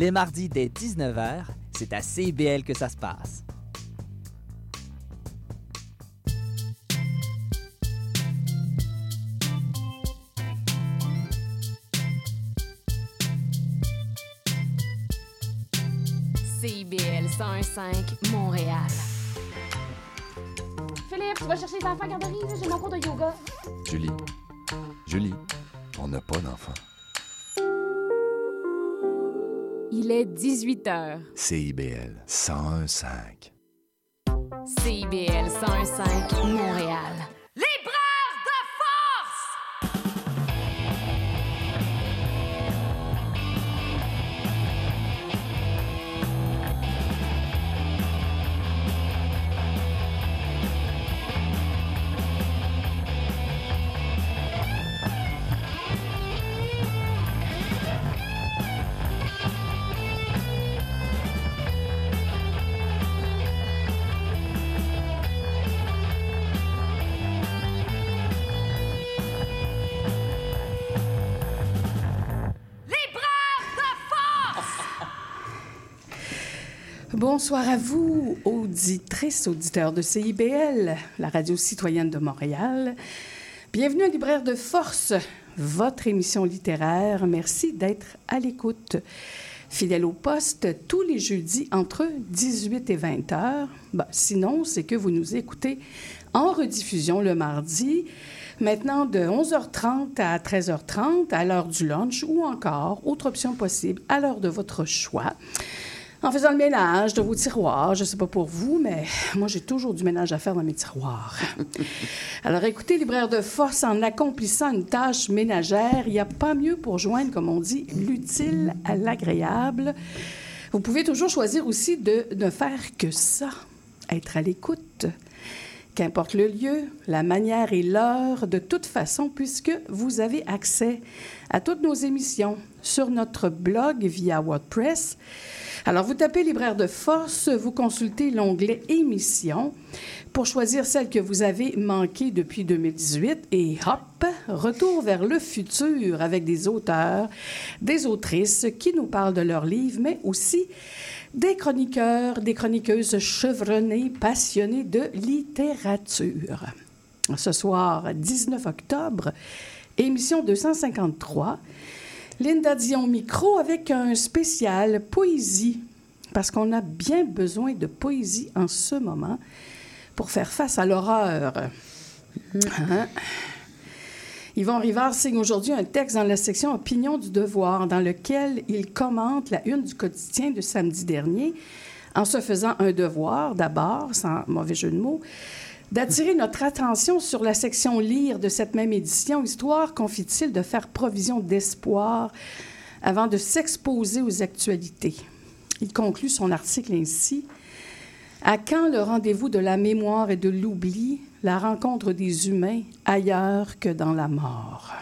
Les mardis dès 19h, c'est à CIBL que ça se passe. CIBL 101.5 Montréal. Philippe, tu vas chercher les enfants à garderie, j'ai mon cours de yoga. Julie, Julie, on n'a pas d'enfant. Il est 18 h. CIBL 101.5. CIBL 101.5 Montréal. Bonsoir à vous, auditrices, auditeurs de CIBL, la radio citoyenne de Montréal. Bienvenue à Libraire de Force, votre émission littéraire. Merci d'être à l'écoute. Fidèle au poste tous les jeudis entre 18 et 20 heures. Ben, sinon, c'est que vous nous écoutez en rediffusion le mardi, maintenant de 11h30 à 13h30 à l'heure du lunch ou encore, autre option possible, à l'heure de votre choix en faisant le ménage de vos tiroirs. Je ne sais pas pour vous, mais moi, j'ai toujours du ménage à faire dans mes tiroirs. Alors, écoutez, libraire de force, en accomplissant une tâche ménagère, il n'y a pas mieux pour joindre, comme on dit, l'utile à l'agréable. Vous pouvez toujours choisir aussi de ne faire que ça, être à l'écoute. Qu'importe le lieu, la manière et l'heure, de toute façon, puisque vous avez accès à toutes nos émissions sur notre blog via WordPress. Alors, vous tapez Libraire de Force, vous consultez l'onglet Émissions pour choisir celle que vous avez manquée depuis 2018 et hop, retour vers le futur avec des auteurs, des autrices qui nous parlent de leurs livres, mais aussi des chroniqueurs, des chroniqueuses chevronnées, passionnées de littérature. Ce soir, 19 octobre, émission 253. Linda Dion micro avec un spécial poésie, parce qu'on a bien besoin de poésie en ce moment pour faire face à l'horreur. Hein? Yvon Rivard signe aujourd'hui un texte dans la section Opinion du devoir, dans lequel il commente la une du quotidien de samedi dernier, en se faisant un devoir, d'abord, sans mauvais jeu de mots, d'attirer notre attention sur la section lire de cette même édition, histoire, confie-t-il, de faire provision d'espoir avant de s'exposer aux actualités. Il conclut son article ainsi. À quand le rendez-vous de la mémoire et de l'oubli, la rencontre des humains ailleurs que dans la mort?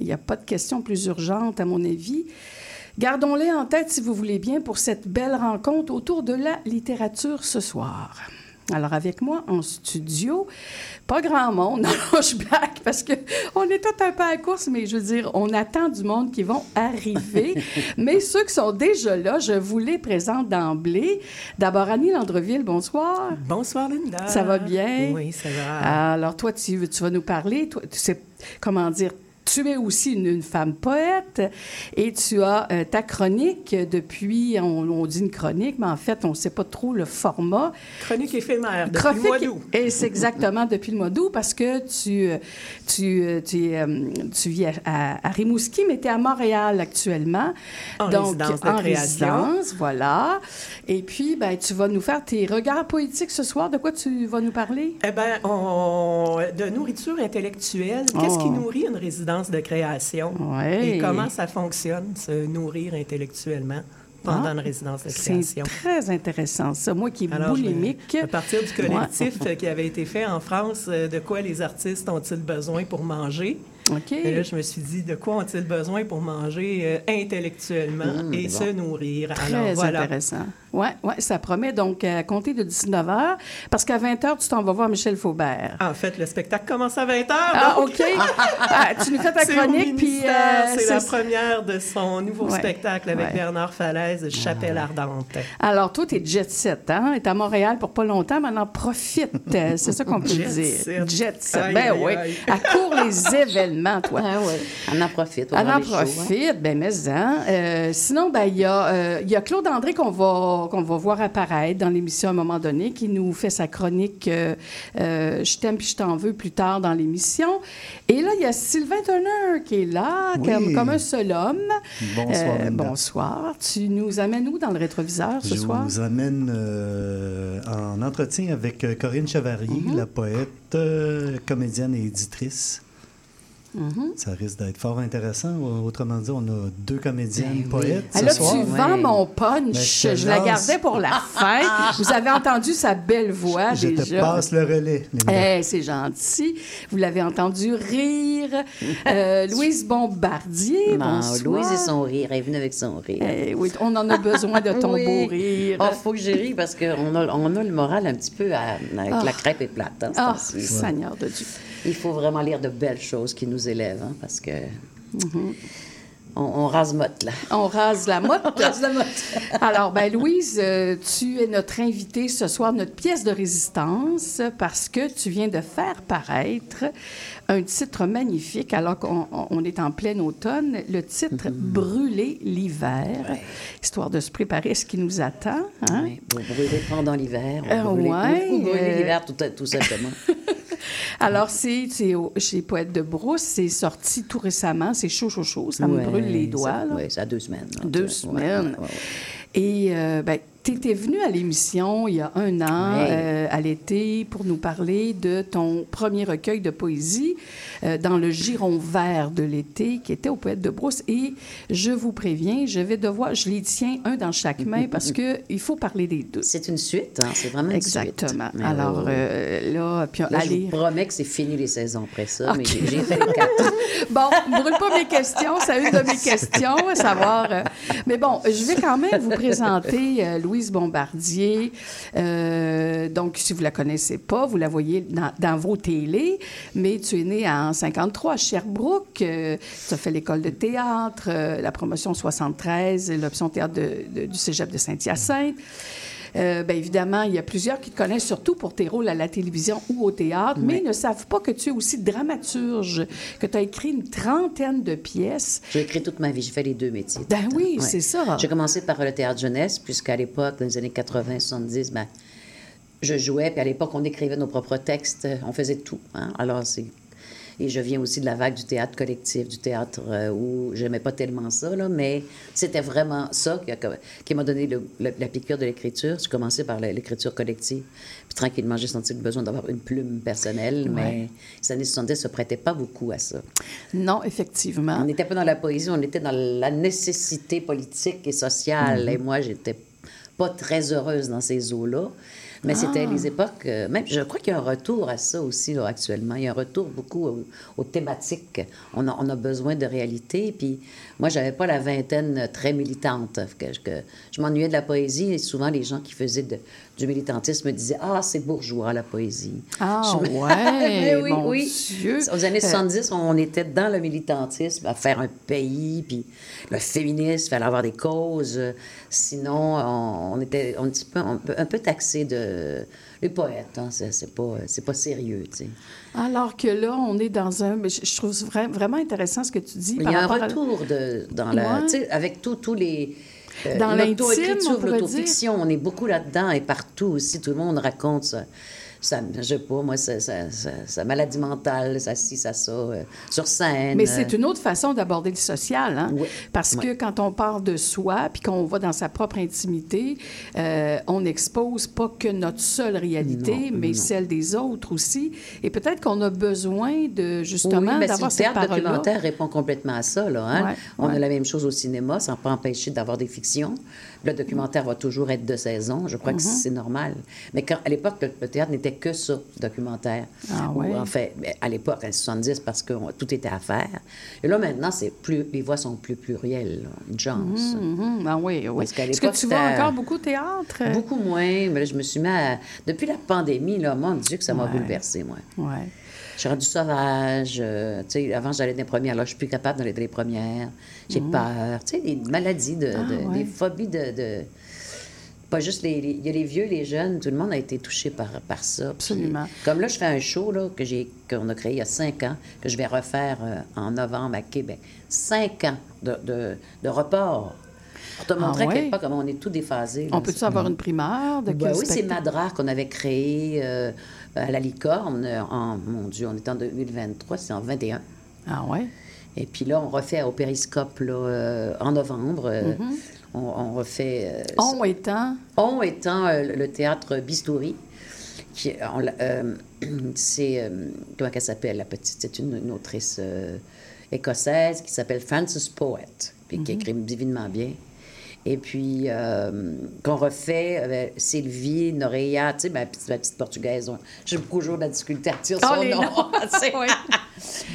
Il n'y a pas de question plus urgente, à mon avis. Gardons-les en tête, si vous voulez bien, pour cette belle rencontre autour de la littérature ce soir. Alors, avec moi en studio, pas grand monde, non, je blague parce qu'on est tout un peu à la course, mais je veux dire, on attend du monde qui vont arriver. mais ceux qui sont déjà là, je vous les présente d'emblée. D'abord, Annie Landreville, bonsoir. Bonsoir, Linda. Ça va bien? Oui, ça va. Alors, toi, tu, tu vas nous parler, toi, tu sais, comment dire, tu es aussi une, une, femme poète et tu as euh, ta chronique depuis, on, on, dit une chronique, mais en fait, on ne sait pas trop le format. Chronique éphémère, depuis chronique, le mois d'août. Et c'est exactement depuis le mois d'août parce que tu, tu, tu, euh, tu vis à, à, à, Rimouski, mais tu es à Montréal actuellement. En Donc, résidence de en création. résidence, voilà. Et puis, ben, tu vas nous faire tes regards poétiques ce soir. De quoi tu vas nous parler? Eh bien, de nourriture intellectuelle. Qu'est-ce Oh. qui nourrit une résidence de création Ouais. et comment ça fonctionne, se nourrir intellectuellement pendant Ah, une résidence de C'est création. très intéressant, ça. Moi qui est Alors, boulimique. à partir du collectif euh, qui avait été fait en France, euh, de quoi les artistes ont-ils besoin pour manger? OK. Et là, je me suis dit, de quoi ont-ils besoin pour manger euh, intellectuellement Mmh, et c'est se nourrir? Très Alors, voilà. intéressant. Oui, ouais, ça promet donc à compter de 19 h, parce qu'à 20 h, tu t'en vas voir Michel Faubert. En fait, le spectacle commence à 20h. Ah, OK. Ah, tu nous fais ta chronique, puis... euh, c'est la première de son nouveau Ouais. spectacle avec Ouais. Bernard Falaise, Chapelle Ardente. Alors, toi, t'es jet set, hein? T'es à Montréal pour pas longtemps, maintenant profite. Euh, C'est ça qu'on peut Jet dire. set. Jet set. Aïe, Ben aïe, oui. aïe. À court les événements, toi. Ah ouais. On en profite. on en shows, hein. profite, ben mais hein. Euh, sinon, ben il y, a, euh, il y a Claude André qu'on va, qu'on va voir apparaître dans l'émission à un moment donné, qui nous fait sa chronique euh, euh, Je t'aime puis je t'en veux plus tard dans l'émission. Et là, il y a Sylvain Turner qui est là, Oui. comme, comme un seul homme. Bonsoir, Euh, bonsoir. Tu nous amènes où dans le rétroviseur ce Je soir? vous amène euh, en entretien avec Corinne Chevalier, Mm-hmm. la poète, comédienne et éditrice. Mm-hmm. Ça risque d'être fort intéressant. Autrement dit, on a deux comédiennes Ben oui. poètes Ah, ce là, soir. tu vends mon Ben, punch. je te je la gardais pour la fin. Vous avez entendu sa belle voix Je te passe le relais. Linda. Eh, c'est gentil. Vous l'avez entendu rire. Euh, Louise Bombardier, Non, bonsoir. Louise et son rire. Elle est venue avec son rire. Eh oui, on en a besoin de ton Oui. beau rire. Oh, faut que j'ai ri parce qu'on a, on a le moral un petit peu à- avec Ah. la crêpe et plate. hein, Ah, temps-ci. Seigneur de Dieu. Il faut vraiment lire de belles choses qui nous élèvent, hein, parce que Mm-hmm. on, on rase-motte, là. On rase la motte. On rase la motte. Alors, ben Louise, euh, tu es notre invitée ce soir, notre pièce de résistance, parce que tu viens de faire paraître un titre magnifique, alors qu'on on- on est en plein automne, le titre Brûler l'hiver, histoire de se préparer à ce qui nous attend. hein? Pour brûler pendant l'hiver. Euh, brûler, ouais, ou- ou brûler euh, l'hiver, tout, tout simplement. Alors, c'est chez Poète de Brousse, c'est sorti tout récemment, c'est chaud, chaud, chaud, ça me brûle les doigts. Oui, ça a deux semaines. là, Deux semaines. ouais, ouais, ouais. Et euh, ben, tu étais venu à l'émission il y a un an, Oui. euh, à l'été, pour nous parler de ton premier recueil de poésie euh, dans le giron vert de l'été, qui était au Poète de Brousse. Et je vous préviens, je vais devoir, je les tiens un dans chaque main parce que il faut parler des deux. C'est une suite, hein, c'est vraiment une Exactement. suite. Mais Alors euh, là, puis Là, je allez. vous promets que c'est fini les saisons après ça, mais Ok. j'ai fait quatre. Bon, ne brûle pas mes questions, c'est une de mes questions, à savoir. mais bon, je vais quand même vous présenter euh, Louise Bombardier. Euh, donc, si vous la connaissez pas, vous la voyez dans, vos télés, mais tu es née en 53 à Sherbrooke. euh, tu as fait l'école de théâtre, euh, la promotion 73, et l'option théâtre du cégep de Saint-Hyacinthe. Euh, bien évidemment, il y a plusieurs qui te connaissent surtout pour tes rôles à la télévision ou au théâtre, mais ne savent pas que tu es aussi dramaturge, que tu as écrit une trentaine de pièces. J'ai écrit toute ma vie, j'ai fait les deux métiers. Ben oui, c'est ça. J'ai commencé par le théâtre jeunesse, puisqu'à l'époque, dans les années 80-70, ben, je jouais, puis à l'époque, on écrivait nos propres textes, on faisait tout. hein. Alors, c'est... Et je viens aussi de la vague du théâtre collectif, du théâtre euh, où j'aimais pas tellement ça, là, mais c'était vraiment ça qui, a- qui m'a donné le- la, la piqûre de l'écriture. J'ai commencé par l'écriture collective, puis tranquillement, j'ai senti le besoin d'avoir une plume personnelle, mais les années 70 se prêtaient pas beaucoup à ça. Non, effectivement. On n'était pas dans la poésie, on était dans la nécessité politique et sociale. Et moi, j'étais pas très heureuse dans ces eaux-là. Mais c'était les époques. euh, même, je crois qu'il y a un retour à ça aussi là, actuellement. Il y a un retour beaucoup aux, aux thématiques. On a, on a besoin de réalité. Puis moi, j'avais pas la vingtaine très militante. Que, que je m'ennuyais de la poésie et souvent les gens qui faisaient de- du militantisme me disaient Ah, c'est bourgeois la poésie. Ah, Je ouais, oui, mon oui. Dieu. Aux années Euh, 70, on était dans le militantisme, à faire un pays, puis le féminisme, il fallait avoir des causes. Sinon, on, on était un petit peu, un peu, un peu taxé de... Les poètes, hein, c'est pas, c'est pas sérieux, tu sais. Alors que là, on est dans un. Je, trouve vra- vraiment intéressant ce que tu dis. Il y a un à- retour de, dans la... Ouais. Tu sais, avec tous les... euh, Dans l'intime, on l'autofiction, on est beaucoup là-dedans et partout aussi. Tout le monde raconte ça. Ça, je sais pas, moi, sa, sa, sa- sa maladie mentale, ça ci, ça ça, euh, sur scène. Mais c'est une autre façon d'aborder le social, hein? Oui. Parce que quand on parle de soi, puis qu'on va dans sa propre intimité, euh, on n'expose pas que notre seule réalité, Non, mais non. celle des autres aussi. Et peut-être qu'on a besoin de justement oui, mais d'avoir le cette parole-là. documentaire répond complètement à ça. Là, hein? Ouais, On ouais. a la même chose au cinéma, sans pas empêcher d'avoir des fictions. Le documentaire va toujours être de saison. Je crois Mm-hmm. que c'est normal. Mais quand, à l'époque, le, le théâtre n'était que ça, documentaire. Ah Ou, ouais. En fait, ben, à l'époque, en 70, parce que on- tout était à faire. Et là, maintenant, c'est plus, les voix sont plus plurielles. Une chance. Mhm. Ah oui, oui. Parce Est-ce que tu vois encore beaucoup au théâtre? Beaucoup moins. Mais là, je me suis mis à... Depuis la pandémie, là, mon Dieu, que ça m'a Ouais. bouleversée, moi. Ouais. Je suis rendue sauvage. euh, tu sais, avant, j'allais dans les premières. Là, je suis plus capable d'aller dans les premières. J'ai peur. Tu sais, des maladies, de, de-. Ah, ouais. des phobies de... de- Pas juste les, les- Il y a les vieux, les jeunes. Tout le monde a été touché par, par ça. Puis, Absolument. comme là, je fais un show là, que j'ai, qu'on a créé il y a cinq ans, que je vais refaire euh, en novembre à Québec. Cinq ans de, de, de report. Pour te montrer Ah ouais? à quel point comment on est tout déphasé. On peut-tu avoir une primeur de Ben oui, c'est spectacle? Madra qu'on avait créé euh, à la licorne euh, en, mon Dieu, on est en 2023, c'est en 21. Ah ouais? Et puis là, on refait au Périscope là, euh, en novembre. euh, on, on refait. On étant... on étant euh, le théâtre Bistouri, qui euh, c'est euh, comment qu'elle s'appelle la petite, c'est une, une autrice euh, écossaise qui s'appelle Frances Poet, puis qui écrit divinement bien. Et puis euh, qu'on refait avec Sylvie Noreia, tu sais ma petite, ma petite portugaise, on- j'ai beaucoup toujours de la difficulté à Oh, son nom. Oui.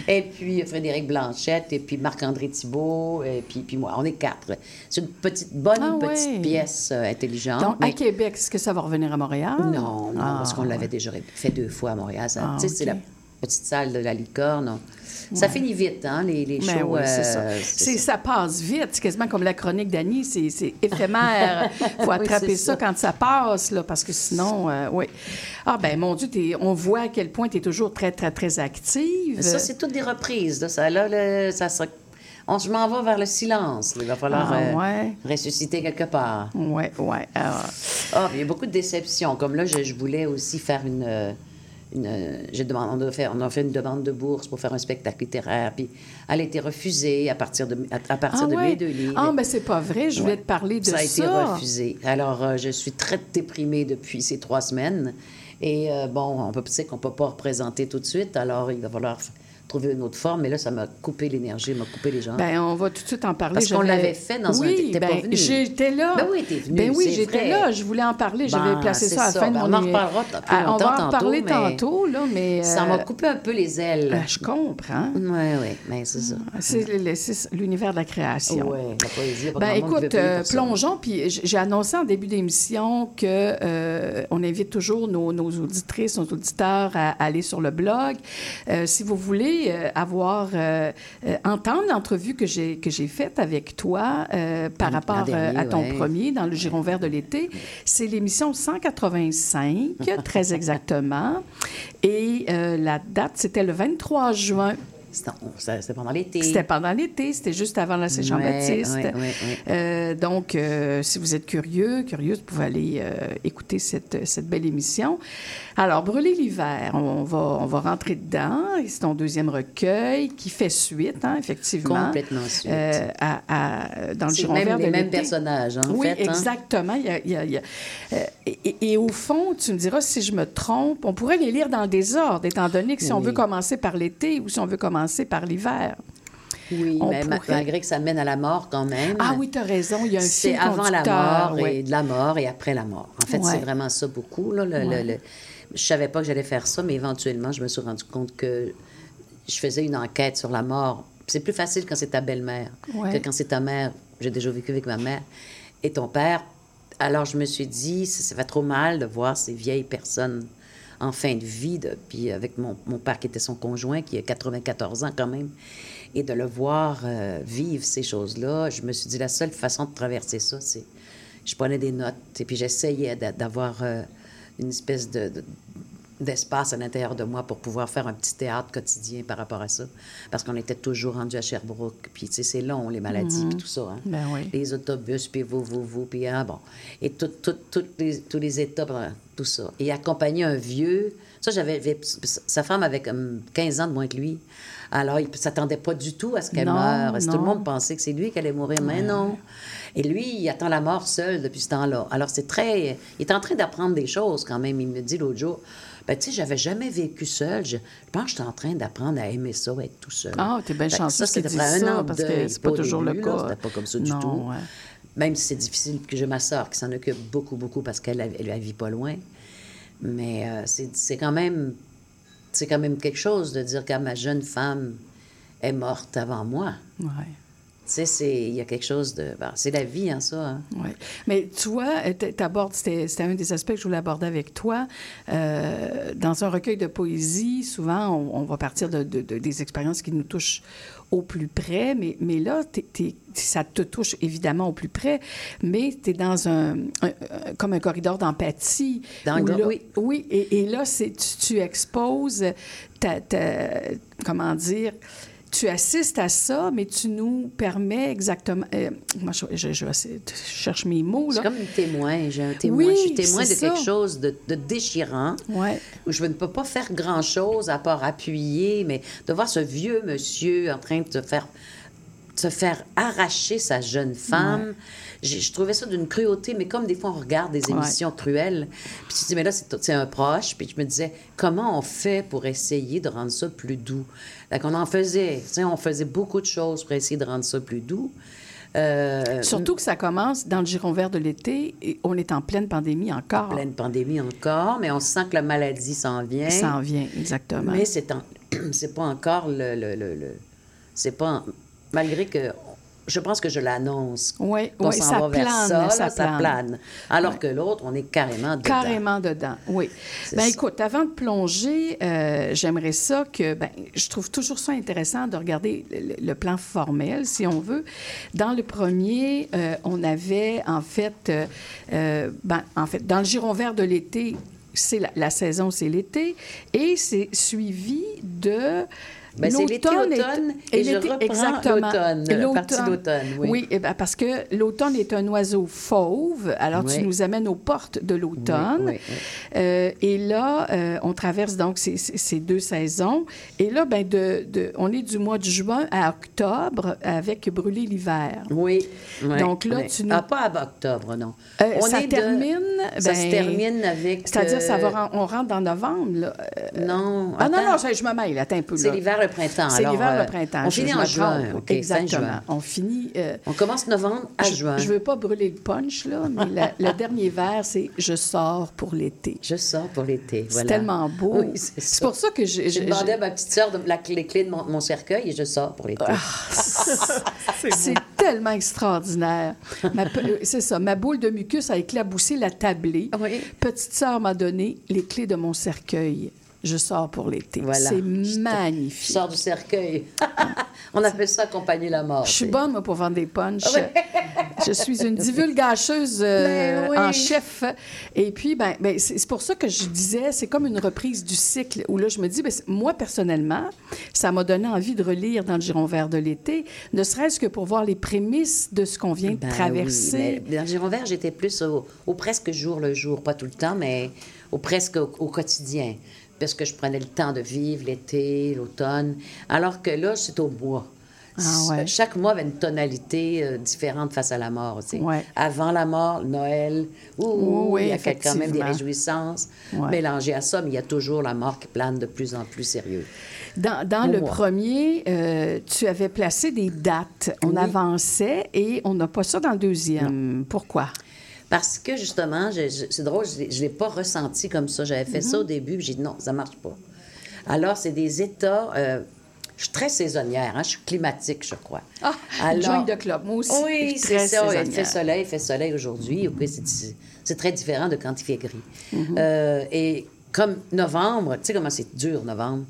Et puis Frédéric Blanchette, et puis Marc-André Thibault, et puis, puis moi. On est quatre. C'est une petite, bonne Ah petite ouais. pièce euh, intelligente. Donc, à Québec, est-ce que ça va revenir à Montréal? non, non, Ah, parce qu'on l'avait ouais. déjà fait deux fois à Montréal. Ah, tu sais, c'est ok. la petite salle de la licorne. on- Ça finit vite, hein, les, les Ben shows. oui, c'est ça. euh, C'est- ça passe vite. C'est quasiment comme la chronique d'Annie. C'est c'est éphémère. Il faut attraper ça, ça. quand ça passe, là, parce que sinon, euh, oui. Ah, ben mon Dieu, t'es- on voit à quel point tu es toujours très, très, très active. Ça, c'est toutes des reprises. Là, ça, là, le- ça sera- on, je m'en vais vers le silence. Il va falloir Ah, euh, ressusciter quelque part. Oui, oui. Ah, Ah, il y a beaucoup de déceptions. Comme là, je, je voulais aussi faire une. Une euh, j'ai demandé, on, a fait, on a fait une demande de bourse pour faire un spectacle littéraire. Puis elle a été refusée à partir de, à, à partir Ah, de ouais? mes deux livres. Ah, ben c'est pas vrai. Je voulais te parler de ça. Ça a été refusé. Alors, euh, je suis très déprimée depuis ces trois semaines. Et euh, bon, on peut tu sais qu'on ne peut pas représenter tout de suite. Alors, il va falloir trouver une autre forme. Mais là, ça m'a coupé l'énergie, m'a coupé les jambes. Ben, on va tout de suite en parler. Parce qu'on l'avait fait dans un- oui, pas ben. J'étais là. Ben oui, t'es venue, Ben oui, j'étais là. Je voulais en parler. J'avais Ben, placé ça à la ça. fin de Ben, mon on en reparlera Ah, On va en tantôt, parler mais tantôt, là, mais. Ça euh, m'a coupé un peu les ailes. ben, je comprends. Oui, oui, mais c'est ça. C'est le- c'est l'univers de la création. Oui, la poésie. Ben écoute, euh, plongeons, puis j'ai annoncé en début d'émission que euh, on invite toujours nos, nos auditrices, nos auditeurs à, à aller sur le blog. Euh, si vous voulez euh, avoir, euh, euh, entendre l'entrevue que j'ai que j'ai faite avec toi par rapport dernier, à ton ouais. premier dans le Giron vert de l'été, c'est l'émission 185, très exactement. Et la date, c'était le 23 juin. C'était pendant l'été. C'était pendant l'été, c'était juste avant la Saint-Jean-Baptiste. Ouais, ouais, ouais, ouais. Euh, donc, euh, si vous êtes curieux, curieuse, vous pouvez aller euh, écouter cette, cette belle émission. Alors, Brûler l'hiver, on va, on va rentrer dedans. C'est ton deuxième recueil qui fait suite, hein, effectivement. Complètement suite. Euh, à- à- dans le giron même vert les de mêmes personnages, en oui, fait, hein. exactement. Il y a- il y a- il y a- et, au fond, tu me diras si je me trompe, on pourrait les lire dans le désordre, étant donné que si on Oui. veut commencer par l'été ou si on veut commencer par l'hiver. Oui, mais ma- pourrait- malgré que ça mène à la mort quand même. Ah oui, tu as raison, il y a un C'est avant la mort ouais. et de la mort et après la mort. En fait, Ouais. c'est vraiment ça beaucoup. Là, le, le- Ouais. le- Je savais pas que j'allais faire ça, mais éventuellement, je me suis rendu compte que je faisais une enquête sur la mort. C'est plus facile quand c'est ta belle-mère Ouais. que quand c'est ta mère. J'ai déjà vécu avec ma mère et ton père. Alors, je me suis dit, ça, ça fait trop mal de voir ces vieilles personnes en fin de vie, de- puis avec mon, mon père qui était son conjoint, qui a 94 ans quand même, et de le voir euh, vivre ces choses-là, je me suis dit, la seule façon de traverser ça, c'est... Je prenais des notes, et puis j'essayais d'a- d'avoir euh, une espèce de... de- d'espace à l'intérieur de moi pour pouvoir faire un petit théâtre quotidien par rapport à ça. Parce qu'on était toujours rendu à Sherbrooke. Puis, tu sais, c'est long, les maladies, puis tout ça. Hein? Ben oui. Les autobus, puis vous, vous, vous, puis ah, bon. Et tout, tout, toutes les, tous les étapes, euh, tout ça. Et accompagner un vieux. Ça, j'avais. Sa femme avait comme 15 ans de moins que lui. Alors, il ne s'attendait pas du tout à ce qu'elle Non, meure. Tout le monde pensait que c'est lui qui allait mourir, mais non. Et lui, il attend la mort seul depuis ce temps-là. Alors, c'est très. Il est en train d'apprendre des choses quand même. Il me dit l'autre jour. Ben, tu sais, j'avais jamais vécu seul. Je, pense que je suis en train d'apprendre à aimer ça, être tout seul. Ah, t'es bien que chanceux ça, c'était un ça, an parce que c'est pas au toujours le début, cas. C'était pas comme ça du Non, tout. ouais. Même si c'est difficile, que j'ai ma soeur qui s'en occupe beaucoup, beaucoup parce qu'elle elle, elle vit pas loin. Mais euh, c'est quand même c'est quand même quelque chose de dire que ma jeune femme est morte avant moi. Ouais. Tu sais, c'est- il y a quelque chose de... ben, c'est la vie, hein, ça. hein. Oui. Mais tu vois, tu abordes, c'était c'était un des aspects que je voulais aborder avec toi. Euh, dans un recueil de poésie, souvent, on, on va partir de, de- de- des expériences qui nous touchent au plus près, mais, mais là, t'es- t'es- ça te touche évidemment au plus près, mais tu es dans un, comme un corridor d'empathie. Oui. Oui, et, et là, tu, tu exposes, ta, ta- comment dire, tu assistes à ça, mais tu nous permets exactement. euh, moi, je, je, cherche mes mots, C'est comme une témoin. J'ai un témoin. Oui, je suis témoin de quelque chose de, de déchirant. Ouais. où je ne peux pas faire grand-chose à part appuyer, mais de voir ce vieux monsieur en train de se faire, se faire arracher sa jeune femme, je trouvais ça d'une cruauté, mais comme des fois on regarde des Ouais. émissions cruelles, puis tu te dis, mais là, c'est un proche, puis je me disais, comment on fait pour essayer de rendre ça plus doux? Donc, on en faisait, tu sais, on faisait beaucoup de choses pour essayer de rendre ça plus doux. Euh, Surtout que ça commence dans le giron vert de l'été et on est en pleine pandémie encore. pleine pandémie encore, mais on sent que la maladie s'en vient. Ça en vient, exactement. Mais c'est en- c'est pas encore le, le, le- le- c'est pas malgré que je pense que je l'annonce. Oui, qu'on oui, s'en ça va vers plane, ça, là, ça ça plane. Alors que l'autre, on est carrément dedans. Carrément dedans, oui. Ben écoute, avant de plonger, euh, j'aimerais ça que, ben, je trouve toujours ça intéressant de regarder le, le plan formel, si on veut. Dans le premier, euh, on avait en fait, euh, ben, en fait, dans le giron vert de l'été, c'est la, la saison, c'est l'été, et c'est suivi de Ben, c'est l'été, et je reprends l'automne, la partie d'automne, oui. eh ben, parce que l'automne est un oiseau fauve, alors tu nous amènes aux portes de l'automne. Oui. Euh, et là, euh, on traverse donc ces, deux saisons. Et là, ben, de, de- on est du mois de juin à octobre avec Brûler l'hiver. Oui. Donc là, tu nous- Ah, pas à octobre, non. Euh, On ça est de- termine. Ça se ben, termine avec. C'est-à-dire, ça va, ren- on rentre dans novembre. Là. Non. ah non, attends. non, je me mêle, attends un peu. C'est là. l'hiver, le printemps. C'est l'hiver, euh, le printemps. On Je- finit je en juin. Exactement. juin. On finit. euh, On commence novembre à je- juin. Je veux pas brûler le punch, là, mais la- le dernier vers, c'est Je sors pour l'été. Je sors pour l'été. C'est tellement beau. Oui, c'est pour ça que j'ai. J'ai j'ai- demandé à ma petite sœur de la, les clés de mon, mon cercueil et je sors pour l'été. Ah, C'est tellement extraordinaire. Euh, C'est ça. Ma boule de mucus a éclaboussé la tablée. Oui. Petite sœur m'a donné les clés de mon cercueil. Je sors pour l'été. Voilà. C'est Je Je magnifique. sors du cercueil. On appelle ça accompagner la mort. Je suis bonne, moi, pour vendre des punchs. je suis une divulgacheuse euh, Ben oui. en chef. Et puis, ben, ben, c'est pour ça que je disais, c'est comme une reprise du cycle où là, je me dis, ben, moi, personnellement, ça m'a donné envie de relire dans le giron vert de l'été, ne serait-ce que pour voir les prémices de ce qu'on vient de Ben traverser. oui, dans le Giron vert, j'étais plus au, au presque jour le jour, pas tout le temps, mais au presque au, au quotidien. Parce que je prenais le temps de vivre l'été, l'automne. Alors que là, c'est au mois. Ah ouais. Chaque mois avait une tonalité euh, différente face à la mort. Ouais. Avant la mort, Noël, ouh, Oui, il y a quand même des réjouissances Ouais. mélangées à ça, mais il y a toujours la mort qui plane de plus en plus sérieux. Dans, le moi. premier, euh, tu avais placé des dates. On Oui. avançait et on n'a pas ça dans le deuxième. Pourquoi? Parce que justement, c'est drôle, je ne l'ai pas ressenti comme ça. J'avais fait ça au début, puis j'ai dit non, ça marche pas. Alors, c'est des états. euh, je suis très saisonnière, hein, je suis climatique, je crois. Ah, Alors- joint de club. Moi aussi. Oui, c'est ça. Il fait soleil, il fait soleil aujourd'hui. C'est- c'est très différent de quand il fait gris. Mhm. Euh, et comme novembre, tu sais comment c'est dur, novembre.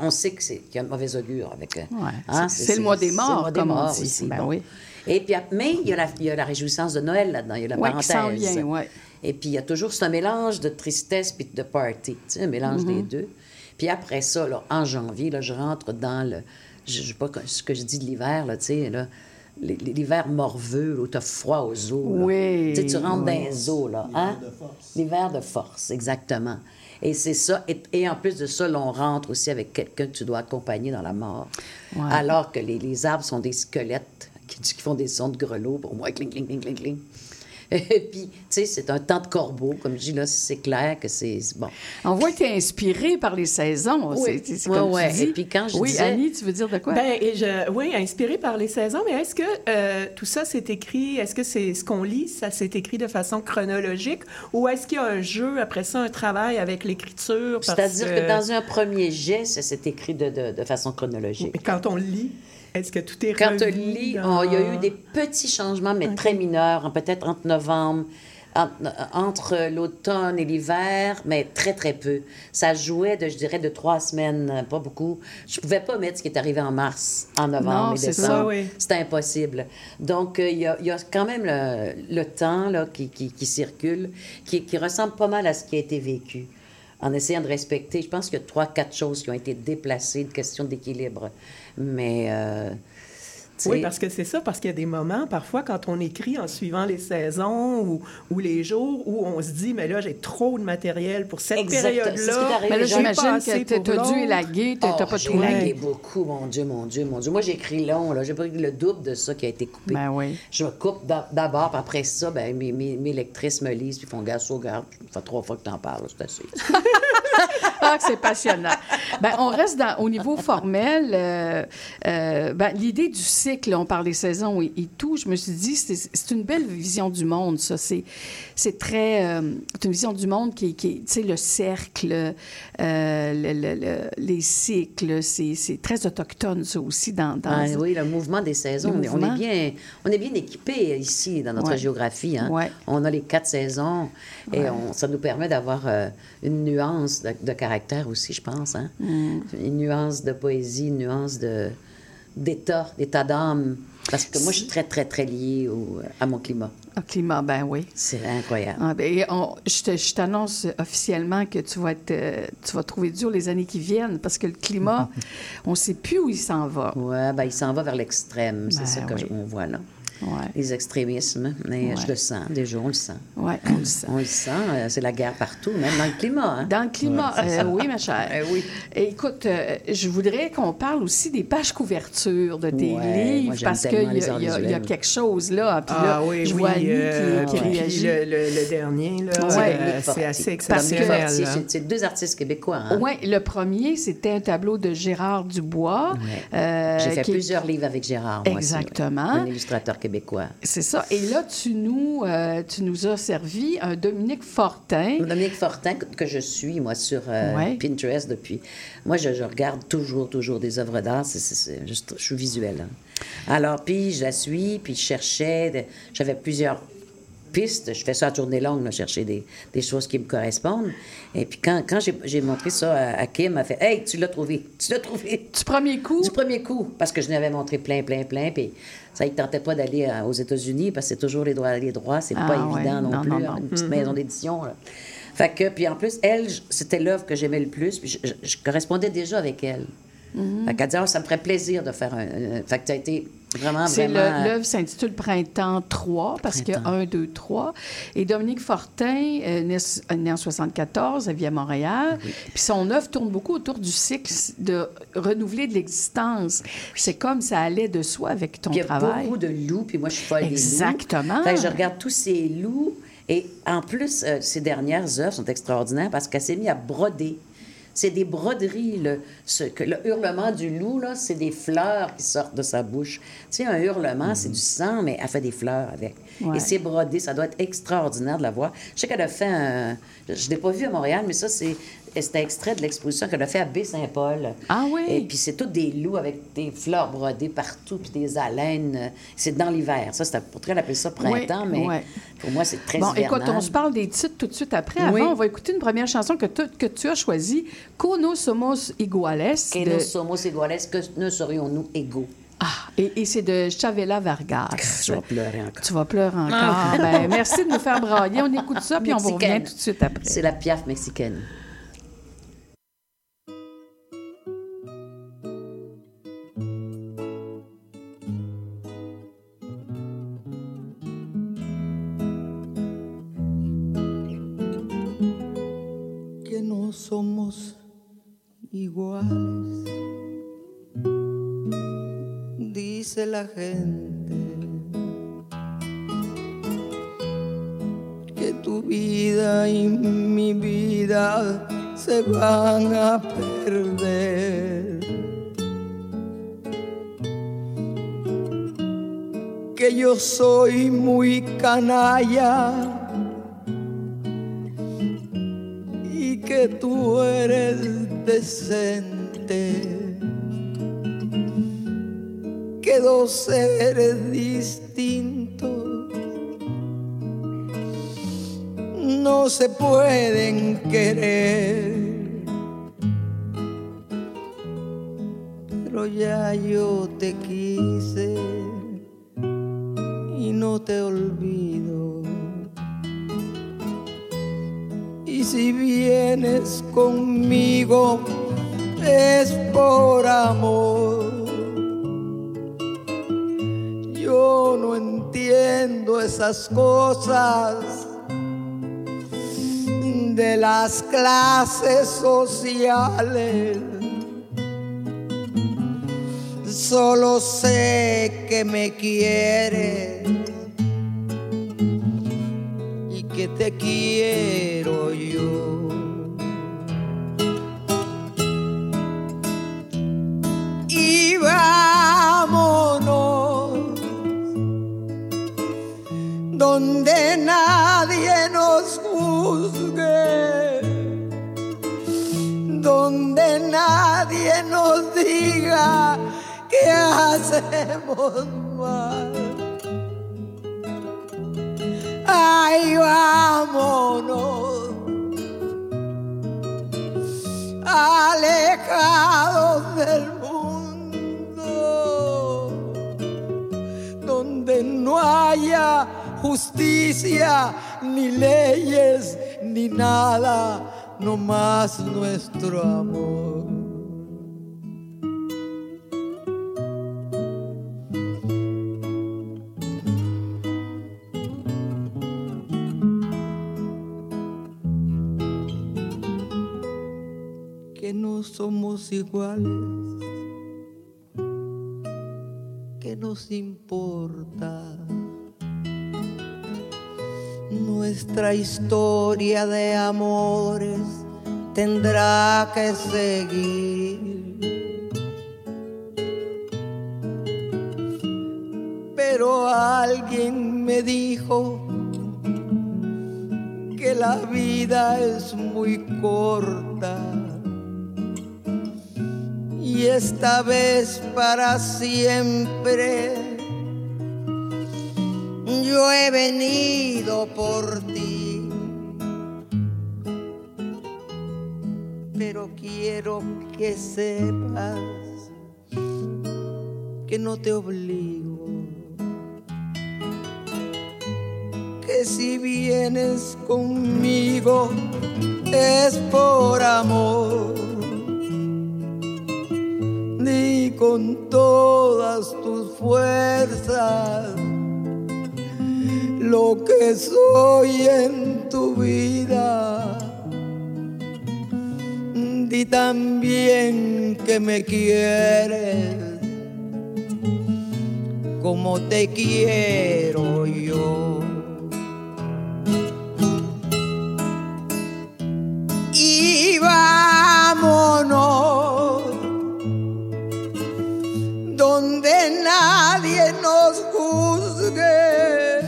On sait qu'il y a un mauvais augure avec. euh, Ouais, hein, c'est- le mois des morts, le mois des comme on morts dit. aussi. Ben bon. oui. Et puis, mais il y, a la, il y a la réjouissance de Noël là-dedans, il y a la Ouais, qui parenthèse. s'en vient, ouais. Et puis, il y a toujours ce mélange de tristesse puis de party, tu sais, un mélange des Mm-hmm. deux. Puis après ça, là, en janvier, là, je rentre dans le... Je ne sais pas ce que je dis de l'hiver, là, tu sais, là, l'hiver morveux, où tu as froid aux os. là. Oui, Tu sais, tu rentres oui. dans les eaux, là. Hein? L'hiver de force, exactement. Et c'est ça. Et, et en plus de ça, là, on rentre aussi avec quelqu'un que tu dois accompagner dans la mort. Ouais. Alors que les, les arbres sont des squelettes qui, qui font des sons de grelots pour moi, cling, cling, cling, cling, cling. Et puis, tu sais, c'est un temps de corbeau, comme je dis là, c'est clair que c'est bon. On voit que tu es inspiré par les saisons. Oui. C'est c'est Ouais, comme ouais. tu dis. Et puis quand je oui, disais- Annie, tu veux dire de quoi? Ben, et je, oui, inspiré par les saisons, mais est-ce que euh, tout ça s'est écrit, est-ce que c'est ce qu'on lit, ça s'est écrit de façon chronologique, ou est-ce qu'il y a un jeu, après ça, un travail avec l'écriture? parce C'est-à-dire que dans un premier jet, ça s'est écrit de, de, de façon chronologique. Mais quand on lit, est-ce que tout est Quand on revu lit, dans- il y a eu des petits changements, mais très mineurs, hein, peut-être entre novembre, en- entre l'automne et l'hiver, mais très, très peu. Ça jouait, de, je dirais, de trois semaines, pas beaucoup. Je pouvais pas mettre ce qui est arrivé en mars, en novembre Non, et c'est décembre. ça. Oui. C'était impossible. Donc, euh, il y, a, il y a quand même le, le temps là, qui, qui, qui circule, qui, qui ressemble pas mal à ce qui a été vécu. En essayant de respecter, je pense qu'il y a trois, quatre choses qui ont été déplacées, une question d'équilibre. Mais, euh, Oui, parce que c'est ça, parce qu'il y a des moments, parfois, quand on écrit en suivant les saisons ou, ou les jours, où on se dit, mais là, j'ai trop de matériel pour cette période-là. Mais là, J'ai j'imagine que tu pour as dû élaguer, tu Oh, n'as pas j'ai trouvé. lagué beaucoup, mon Dieu, mon Dieu, mon Dieu. Moi, j'écris long, là. J'ai pris le double de ça qui a été coupé. Ben oui. Je coupe d'a- d'abord, puis après ça, ben, mes, mes, mes lectrices me lisent, puis font gars, ça fait trois fois que t'en parles, c'est assez. Ah, c'est passionnant. Ben, on reste au niveau formel. euh, euh, ben, L'idée du cycle, on parle des saisons et, et tout, je me suis dit, c'est une belle vision du monde, ça. C'est c'est très. euh, c'est une vision du monde qui, qui tu sais, le cercle, euh, le- le- le- les cycles, c'est très autochtone, ça aussi, dans. dans Ah, oui, le mouvement des saisons. Le mais On est bien, on est bien équipés ici dans notre Ouais. géographie. Hein? Ouais. On a les quatre saisons et on- ça nous permet d'avoir euh, une nuance de, de caractère aussi, je pense. Hein? Mm. Une nuance de poésie, une nuance de d'état, d'état d'âme. Parce que moi, je suis très, très, très liée au- à mon climat. Climat, ben oui. C'est incroyable. Ah, ben, on- je te- je t'annonce officiellement que tu vas, être, euh, tu vas trouver dur les années qui viennent parce que le climat, on ne sait plus où il s'en va. Ouais, ben, il s'en va vers l'extrême, c'est Ben ça oui. qu'on voit là. Ouais. Les extrémismes, mais Ouais. je le sens, déjà, on le sent. Oui, on le sent. On le sent, euh, c'est la guerre partout, même dans le climat. Hein? Dans le climat, euh, oui, ma chère. Eh oui. Et écoute, euh, je voudrais qu'on parle aussi des pages couvertures de tes moi, livres parce qu'il y, y a- y quelque chose là. Puis Ah là, oui, je oui. vois euh, qui, réagit. Le, le- le dernier, là, euh, c'est assez Parce que- exceptionnel. C'est- deux artistes québécois. Hein? Oui, le premier, c'était un tableau de Gérard Dubois. Ouais. euh, J'ai fait qui plusieurs livres avec Gérard. moi aussi, ouais. Exactement. Un illustrateur québécois. C'est ça. Et là, tu nous, euh, tu nous as servi un Dominique Fortin. Dominique Fortin, que, je suis, moi, sur euh, Ouais. Pinterest depuis. Moi, je, je regarde toujours, toujours des œuvres d'art. C'est- je suis visuelle. hein. Alors, puis, je la suis, puis je cherchais. J'avais plusieurs pistes. Je fais ça à journée longue, là, chercher des, des choses qui me correspondent. Et puis, quand, quand j'ai- montré ça à, à Kim, elle m'a fait Hey, tu l'as trouvé, tu l'as trouvé. Du premier coup, Du premier coup, parce que je n'avais montré plein, plein, plein, puis ça ne tentait pas d'aller euh, aux États-Unis, parce que c'est toujours les droits, les droits, c'est Ah, pas ouais. évident non, Non, plus, non, hein, non. une petite maison d'édition. Fait que, puis en plus, elle, c'était l'œuvre que j'aimais le plus, puis je, je- je correspondais déjà avec elle. Mm-hmm. Fait qu'elle disait, Ah, ça me ferait plaisir de faire un. fait que a été vraiment, c'est vraiment. le- l'œuvre s'intitule Printemps 3 parce qu'il y a Printemps. 1, 2, 3. Et Dominique Fortin, euh, né, euh, né en 74, elle vit à Montréal. Puis son œuvre tourne beaucoup autour du cycle de renouveler de l'existence. C'est comme ça allait de soi avec ton Puis il y a travail. beaucoup de loups, puis moi, je suis folle des loups. Exactement. Fait que je regarde tous ces loups, et en plus, euh, ces dernières œuvres sont extraordinaires parce qu'elle s'est mise à broder. C'est des broderies, le, ce, que, le hurlement du loup, là, c'est des fleurs qui sortent de sa bouche. Tu sais, un hurlement, c'est du sang, mais elle fait des fleurs avec. Ouais. Et c'est brodé, ça doit être extraordinaire de la voir. Je sais qu'elle a fait un... Je ne l'ai pas vu à Montréal, mais ça, c'est... C'était extrait de l'exposition qu'elle a fait à Baie-Saint-Paul. Ah oui? Et puis c'est tous des loups avec des fleurs brodées partout, puis des haleines. C'est dans l'hiver. Ça, c'était pour elle appeler ça printemps, Oui, mais pour moi, c'est très Bon, hivernal. écoute, on se parle des titres tout de suite après. Avant, Oui. on va écouter une première chanson que, tu- que tu as choisie, Cono Somos Iguales. Que de- nous somos iguales, que ne serions-nous égaux? Ah, et, et c'est de Chavela Vargas. Je vais pleurer encore. Tu vas pleurer encore. Ben, merci de nous faire brailler. On écoute ça, puis on vous revient tout de suite après. C'est la piaf mexicaine. Somos iguales. Dice la gente tu vida y mi vida se van a perder. Que yo soy muy canalla que tú eres decente. Que dos seres distintos no se pueden querer. Pero ya yo te quise y no te olvido. Y si vienes conmigo es por amor. Yo no entiendo esas cosas de las clases sociales. Solo sé que me quieres que te quiero yo. Y vámonos donde nadie nos juzgue, donde nadie nos diga que hacemos mal. Ay, vámonos, alejados del mundo, donde no haya justicia, ni leyes, ni nada, no más nuestro amor. Somos iguales, que nos importa nuestra historia de amores tendrá que seguir. Pero alguien me dijo que la vida es muy corta esta vez para siempre yo he venido por ti, pero quiero que sepas que no te obligo, que si vienes conmigo es por amor. Con todas tus fuerzas lo que soy en tu vida. Di también que me quieres como te quiero yo. Nadie nos juzgue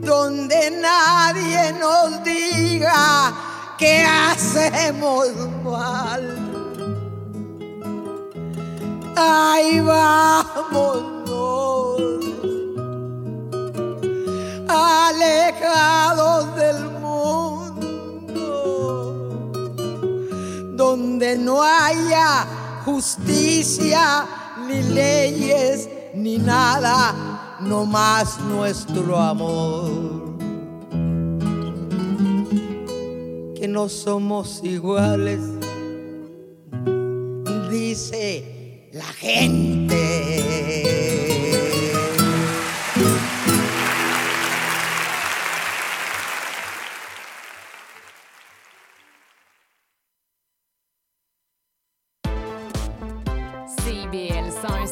donde nadie nos diga que hacemos mal. Ay, vámonos, alejados del mundo, donde no haya justicia, ni leyes, ni nada no más nuestro amor. Que no somos iguales, dice la gente.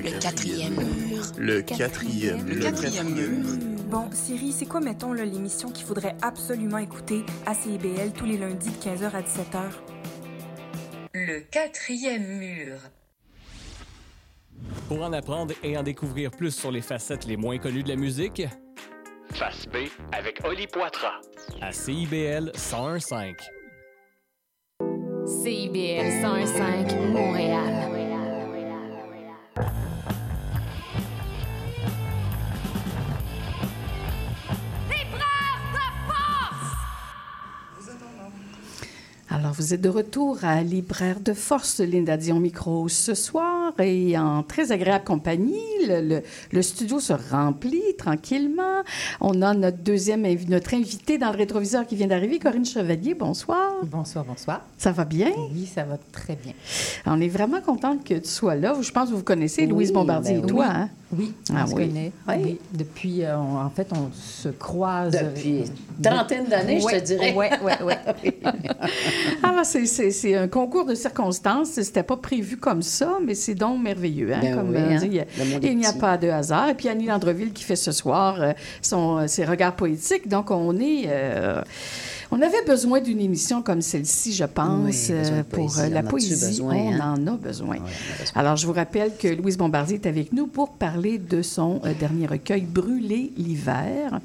mur. Le quatrième Le quatrième mur. Bon, Siri, c'est quoi, mettons, l'émission qu'il faudrait absolument écouter à CIBL tous les lundis de 15h à 17h? Le quatrième mur. Pour en apprendre et en découvrir plus sur les facettes les moins connues de la musique, Face B avec Oli Poitras. à CIBL 101.5. CIBL 101.5 Montréal. Vous êtes de retour à Libraire de Force, Linda Dion Micro, ce soir et en très agréable compagnie. Le, le- le studio se remplit tranquillement. On a notre deuxième notre invité dans le rétroviseur qui vient d'arriver, Corinne Chevalier. Bonsoir. Bonsoir, bonsoir. Ça va bien? Oui, ça va très bien. On est vraiment contente que tu sois là. Je pense que vous connaissez Louise Oui, Bombardier ben et toi, oui. hein? Oui, on Ah se oui. connaît. Oui. Depuis, euh, on- en fait, on se croise. Depuis euh, trentaine d'années, je te dirais. Oui, oui, oui. Ah, ben, c'est- c'est c'est un concours de circonstances. C'était pas prévu comme ça, mais c'est donc merveilleux. Hein? Ben comme oui, on hein. dit, il est il n'y a pas de hasard. Et puis Annie Landreville qui fait ce soir euh, son, euh, ses regards poétiques. Donc, on est. euh, on avait besoin d'une émission comme celle-ci, je pense, Oui, euh, pour euh, la poésie. besoin, on hein? en a besoin. Alors, je vous rappelle que Louise Bombardier est avec nous pour parler de son euh, dernier recueil, Brûler l'hiver.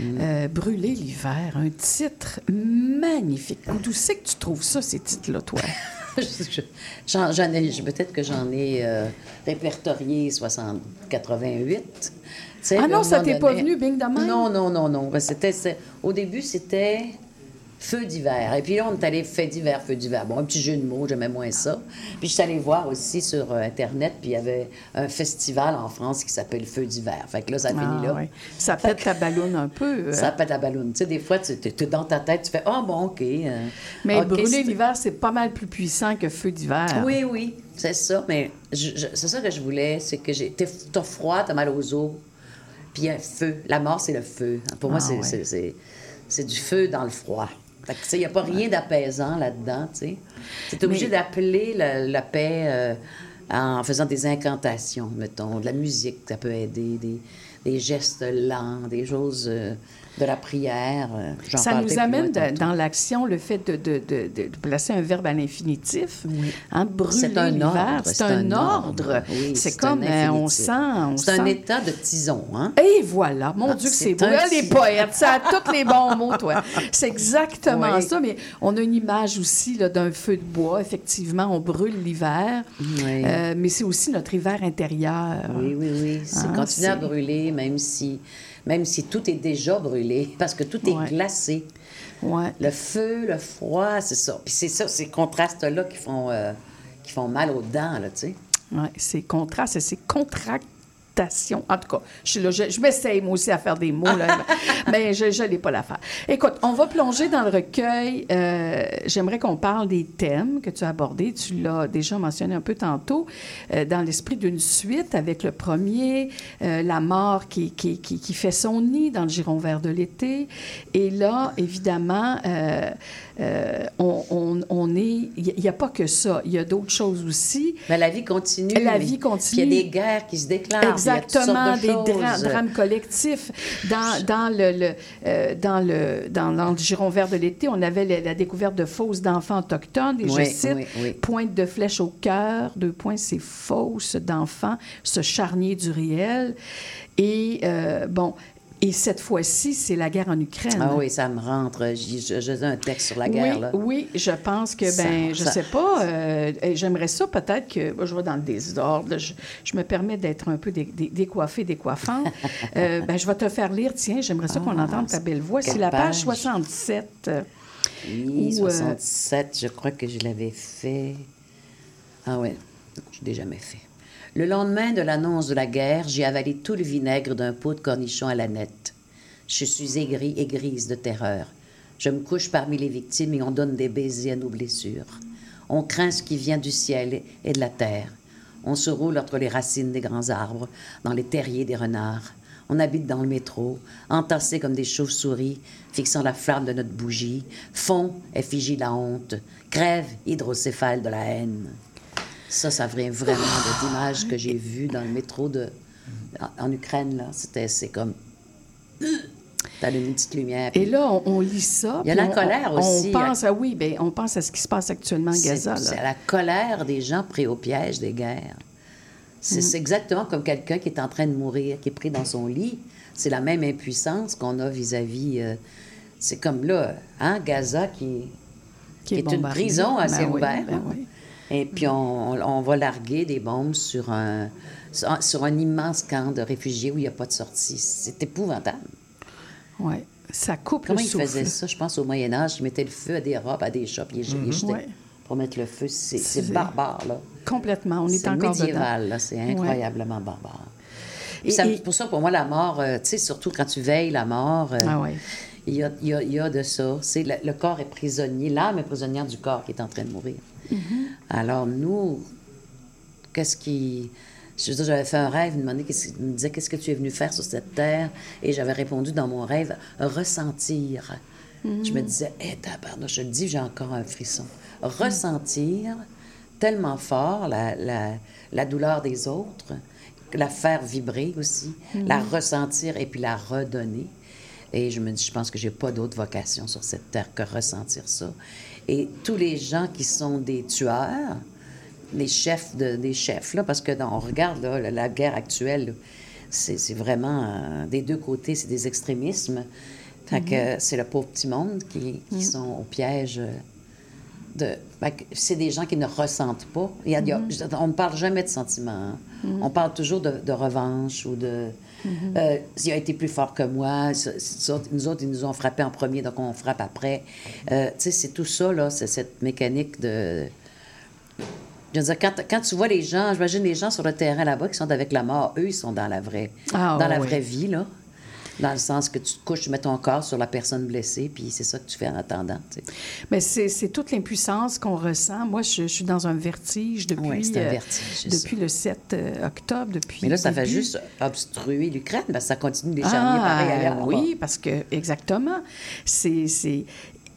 Mm. Euh, Brûler l'hiver, un titre magnifique. D'où c'est que tu trouves ça, ces titres-là, toi? Je- j'en, j'en ai, peut-être que j'en ai euh, répertorié 60, 88. Tu sais, Ah non, ça t'est pas venu, bing de même? Non, non, non, non. Ben, C'était, c'est- au début, c'était feu d'hiver. Et puis là, on est allé fait d'hiver, feu d'hiver. Bon, un petit jeu de mots, j'aimais moins ça. Puis je suis allée voir aussi sur euh, Internet, puis il y avait un festival en France qui s'appelle Feu d'hiver. Fait que là, ça finit Ah, là. ouais. Ça pète ta ballonne un peu. euh. Ça pète la ballonne. Tu sais, des fois, tu es dans ta tête, tu fais « Ah, bon, OK. euh, Mais brûler l'hiver, c'est pas mal plus puissant que feu d'hiver. Oui, oui, c'est ça. Mais c'est ça que je voulais, c'est que T'as froid, t'as mal aux os, puis il y a un feu. La mort, c'est le feu. Pour moi, Ah, ouais. c'est du feu dans le froid. Fait que, tu sais, il n'y a pas rien d'apaisant là-dedans, tu sais. Tu es obligé Mais- d'appeler la, la paix euh, en faisant des incantations, mettons, de la musique, ça peut aider, des, des gestes lents, des choses euh, de la prière. euh, Ça nous amène de- dans l'action le fait de, de- de- placer un verbe à l'infinitif. Hein, brûler C'est un l'hiver, ordre. c'est un, ordre. Oui, c'est un comme, euh, on sent... C'est un sent- état de tison, hein? Et voilà, mon Ah, Dieu c'est beau. un Ah, les poètes, ça a tous les bons mots, toi. C'est exactement Oui. ça, mais on a une image aussi là, d'un feu de bois. Effectivement, on brûle l'hiver, Oui. Euh, mais c'est aussi notre hiver intérieur. Oui, oui, oui. C'est Hein, continuer à brûler, même si, même si tout est déjà brûlé, parce que tout Ouais. est glacé. Ouais. Le feu, le froid, c'est ça. Puis c'est ça, ces contrastes-là qui font, euh, qui font mal aux dents, là, tu sais. Ouais, ces contrastes et ces En tout cas, je suis là, je, je m'essaye moi aussi à faire des mots, là, mais je n'allais pas la faire. Écoute, on va plonger dans le recueil. Euh, J'aimerais qu'on parle des thèmes que tu as abordés. Tu l'as déjà mentionné un peu tantôt, euh, dans l'esprit d'une suite avec le premier, euh, la mort qui, qui, qui, qui fait son nid dans le giron vert de l'été. Et là, évidemment, euh, on, on, on est... Il n'y a pas que ça. Il y a d'autres choses aussi. Mais la vie continue. La vie continue. Il y a des guerres qui se déclarent. puis il y a toutes sortes Exactement, de des dra- drames collectifs. Dans, dans, le, le, euh, dans, le, dans, dans le giron vert de l'été, on avait la, la découverte de fausses d'enfants autochtones. Et Oui, je cite, oui, oui. pointe de flèche au cœur, deux points, c'est fausse d'enfants, ce charnier du réel. Et euh, bon, et cette fois-ci, c'est la guerre en Ukraine. Ah oui, ça me rentre. Faisais un texte sur la oui, guerre, là. oui, je pense que, Ça- ben, je ça- sais pas, euh, j'aimerais ça peut-être que, je vais dans le désordre, je, je me permets d'être un peu dé, dé- décoiffée, décoiffante. Euh, ben, je vais te faire lire, tiens, j'aimerais ça qu'on Ah, entende ta belle voix. C'est la page page? 67. euh, Oui, où, euh, 67, je crois que je l'avais fait. Ah ouais, non, je l'ai jamais fait. Le lendemain de l'annonce de la guerre, j'ai avalé tout le vinaigre d'un pot de cornichons à la nette. Je suis aigrie et grise de terreur. Je me couche parmi les victimes et on donne des baisers à nos blessures. On craint ce qui vient du ciel et de la terre. On se roule entre les racines des grands arbres, dans les terriers des renards. On habite dans le métro, entassés comme des chauves-souris, fixant la flamme de notre bougie. Fond, effigie la honte. Crève, hydrocéphale de la haine. Ça, ça vient vraiment de l'images que j'ai vues dans le métro de, en, en Ukraine. Là. C'était, c'est comme... T'as une petite lumière. Et là, on, on lit ça. Il y a la on- colère on, aussi. On pense à, oui, ben, on pense à ce qui se passe actuellement à Gaza. c'est la colère des gens pris au piège des guerres. C'est Mm. c'est exactement comme quelqu'un qui est en train de mourir, qui est pris dans son lit. C'est la même impuissance qu'on a vis-à-vis. euh, c'est comme là, hein, Gaza qui, qui est est, une prison à Ben ciel oui, ouvert. ben hein. oui. Et puis on, on va larguer des bombes sur un, sur, un immense camp de réfugiés où il n'y a pas de sortie. C'est épouvantable. Oui, ça coupe Comment le ils souffle. faisaient ça? Je pense au Moyen Âge, ils mettaient le feu à des robes, à des chats, puis ils jetaient Ouais. pour mettre le feu. C'est barbare, là. Complètement, on est, C'est encore médiéval, là, c'est Ouais. incroyablement barbare. Et- Ça- et- Pour ça, pour moi, la mort, euh, tu sais, surtout quand tu veilles la mort, euh, Ah ouais. il y, a, il y a- il y a de ça. C'est le, le corps est prisonnier, l'âme est prisonnière du corps qui est en train de mourir. Mhm. Alors, nous, qu'est-ce qui. Je veux dire, j'avais fait un rêve, il me, demandait qu'est-ce- il me disait Qu'est-ce que tu es venu faire sur cette terre? Et j'avais répondu dans mon rêve Ressentir. Je me disais Hé, tabarnak, je le dis, j'ai encore un frisson. Ressentir tellement fort la, la, la douleur des autres, la faire vibrer aussi, Mhm. la ressentir et puis la redonner. Et je me dis, je pense que j'ai pas d'autre vocation sur cette terre que ressentir ça. Et tous les gens qui sont des tueurs, les chefs de, des chefs, là, parce que on regarde là, la, la guerre actuelle, c'est vraiment euh, des deux côtés, c'est des extrémismes. Fait que Mhm. c'est le pauvre petit monde qui, qui Mhm. sont au piège de. c'est des gens qui ne ressentent pas. Il y a- il y a- Mhm. on ne parle jamais de sentiments. hein. On parle toujours de, de revanche ou de. Euh, il a été plus fort que moi. Nous autres, ils nous ont frappé en premier, donc on frappe après. Euh, tu sais, c'est tout ça, là, c'est cette mécanique de. Je veux dire, quand, quand tu vois les gens, j'imagine les gens sur le terrain là-bas qui sont avec la mort, eux, ils sont dans la vraie, Ah, dans la oui. vraie vie, là. Dans le sens que tu te couches, tu mets ton corps sur la personne blessée, puis c'est ça que tu fais en attendant. tu sais. Mais c'est toute l'impuissance qu'on ressent. Moi, je, je suis dans un vertige depuis, Oui, un euh, vertige, ça. depuis le 7 euh, octobre. Depuis Mais là, ça le fait début. juste obstruer l'Ukraine, parce que ça continue les Ah, pareil ailleurs. oui, parce que, exactement. C'est.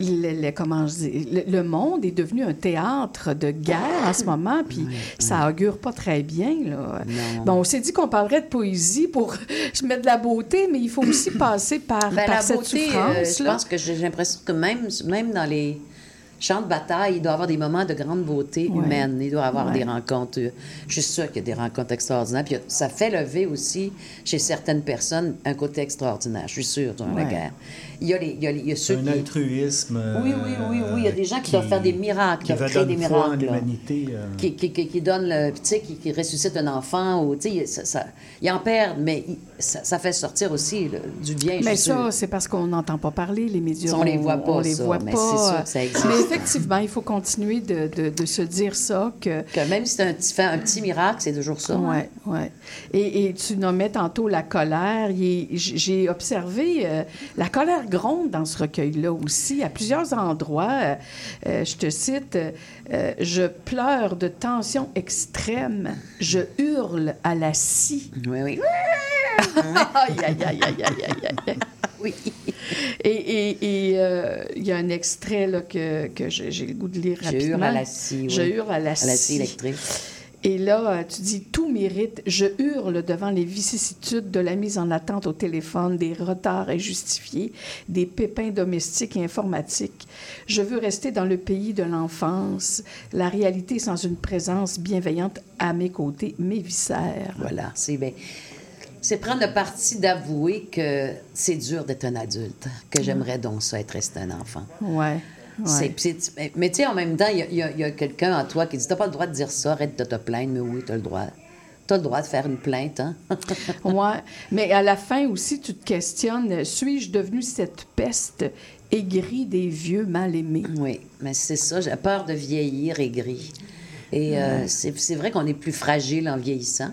Le, le- comment je dis, le, le monde est devenu un théâtre de guerre en ce moment, puis ça augure pas très bien. Là. Bon, on s'est dit qu'on parlerait de poésie pour se mettre de la beauté, mais il faut aussi passer par, Ben, par la cette beauté, euh, souffrance. je là. pense que j'ai l'impression que même, même dans les champs de bataille, il doit y avoir des moments de grande beauté Ouais. humaine. Il doit y avoir Ouais. des rencontres. euh, Je suis sûre qu'il y a des rencontres extraordinaires. Puis ça fait lever aussi chez certaines personnes un côté extraordinaire. Je suis sûre, durant la guerre. Il y a, les, il y a, les- il y a ceux un qui... altruisme. Oui, oui, oui, oui. Il y a des gens qui, doivent faire des miracles, Qui qui créer des donner foi en miracles. l'humanité. euh. Qui, qui, qui, qui donne le, tu sais, qui, qui ressuscite un enfant, ou, tu sais, ça, ça, ils en perdent, mais il- ça, ça fait sortir aussi le- du bien, Mais ça, c'est parce qu'on n'entend pas parler, les médias. On les voit pas, On les ça, voit mais pas. c'est sûr que ça existe. Mais effectivement, il faut continuer de, de- de se dire ça, que... Que même si c'est un petit, fait un petit miracle, c'est toujours ça. hein. Oui, oui. Et, et tu nommais tantôt la colère. J'ai observé euh, la colère gronde dans ce recueil-là aussi, à plusieurs endroits. Euh, euh, je te cite euh, Je pleure de tension extrême, je hurle à la scie. Oui, oui. aïe, aïe, aïe, aïe, aïe, aïe. Oui. Et euh, il y a un extrait là, que, que j'ai le goût de lire Je rapidement. hurle à la scie, oui. Je hurle à la À la scie. électrique. Et là, euh, tu dis tout mérite. Je hurle devant les vicissitudes de la mise en attente au téléphone, des retards injustifiés, des pépins domestiques et informatiques. Je veux rester dans le pays de l'enfance, la réalité sans une présence bienveillante à mes côtés, mes viscères. Voilà, c'est bien. C'est prendre le parti d'avouer que c'est dur d'être un adulte, que j'aimerais donc ça être resté un enfant. Ouais. Ouais. mais- mais tu sais, en même temps, il y a- quelqu'un en toi qui dit T'as pas le droit de dire ça, arrête de te plaindre, mais oui, t'as le droit. T'as le droit de faire une plainte, hein? Ouais. Mais à la fin aussi, tu te questionnes suis-je devenue cette peste aigrie des vieux mal aimés Oui, mais c'est ça, j'ai peur de vieillir aigri. Et euh, Ouais. c'est c'est vrai qu'on est plus fragile en vieillissant.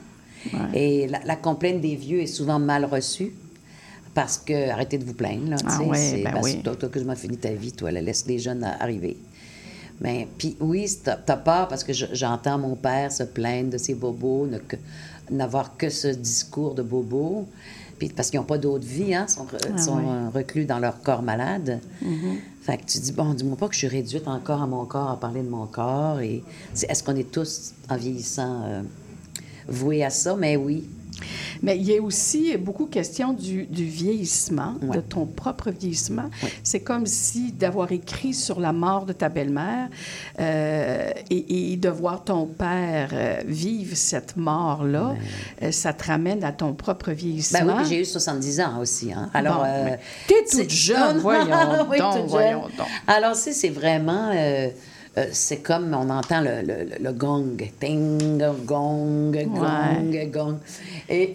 Ouais. Et la, la complainte des vieux est souvent mal reçue parce que arrêtez de vous plaindre. Là, Ah ouais, c'est ben parce oui. que toi, que je m'en finis ta vie, toi, là, laisse les jeunes arriver. Mais puis oui, t'as peur parce que je- j'entends mon père se plaindre de ses bobos, que- n'avoir que ce discours de bobo. Puis parce qu'ils n'ont pas d'autre vie, hein, sont, re- Ah sont reclus dans leur corps malade. Mhm. Fait que tu dis, bon, dis-moi pas que je suis réduite encore à mon corps, à parler de mon corps. Et est-ce qu'on est tous, en vieillissant, euh, voués à ça? Mais oui. Mais il y a aussi beaucoup question du, du vieillissement, de ton propre vieillissement. C'est comme si d'avoir écrit sur la mort de ta belle-mère euh, et, et de voir ton père euh, vivre cette mort-là, euh, ça te ramène à ton propre vieillissement. Ben oui, j'ai eu 70 ans aussi. Hein. Alors, Bon, t'es toute jeune, voyons Oui, donc, toute voyons jeune. donc. Alors, sais, c'est vraiment... euh, c'est comme on entend le, le, le- gong. Ting, gong, gong, Ouais. gong. Et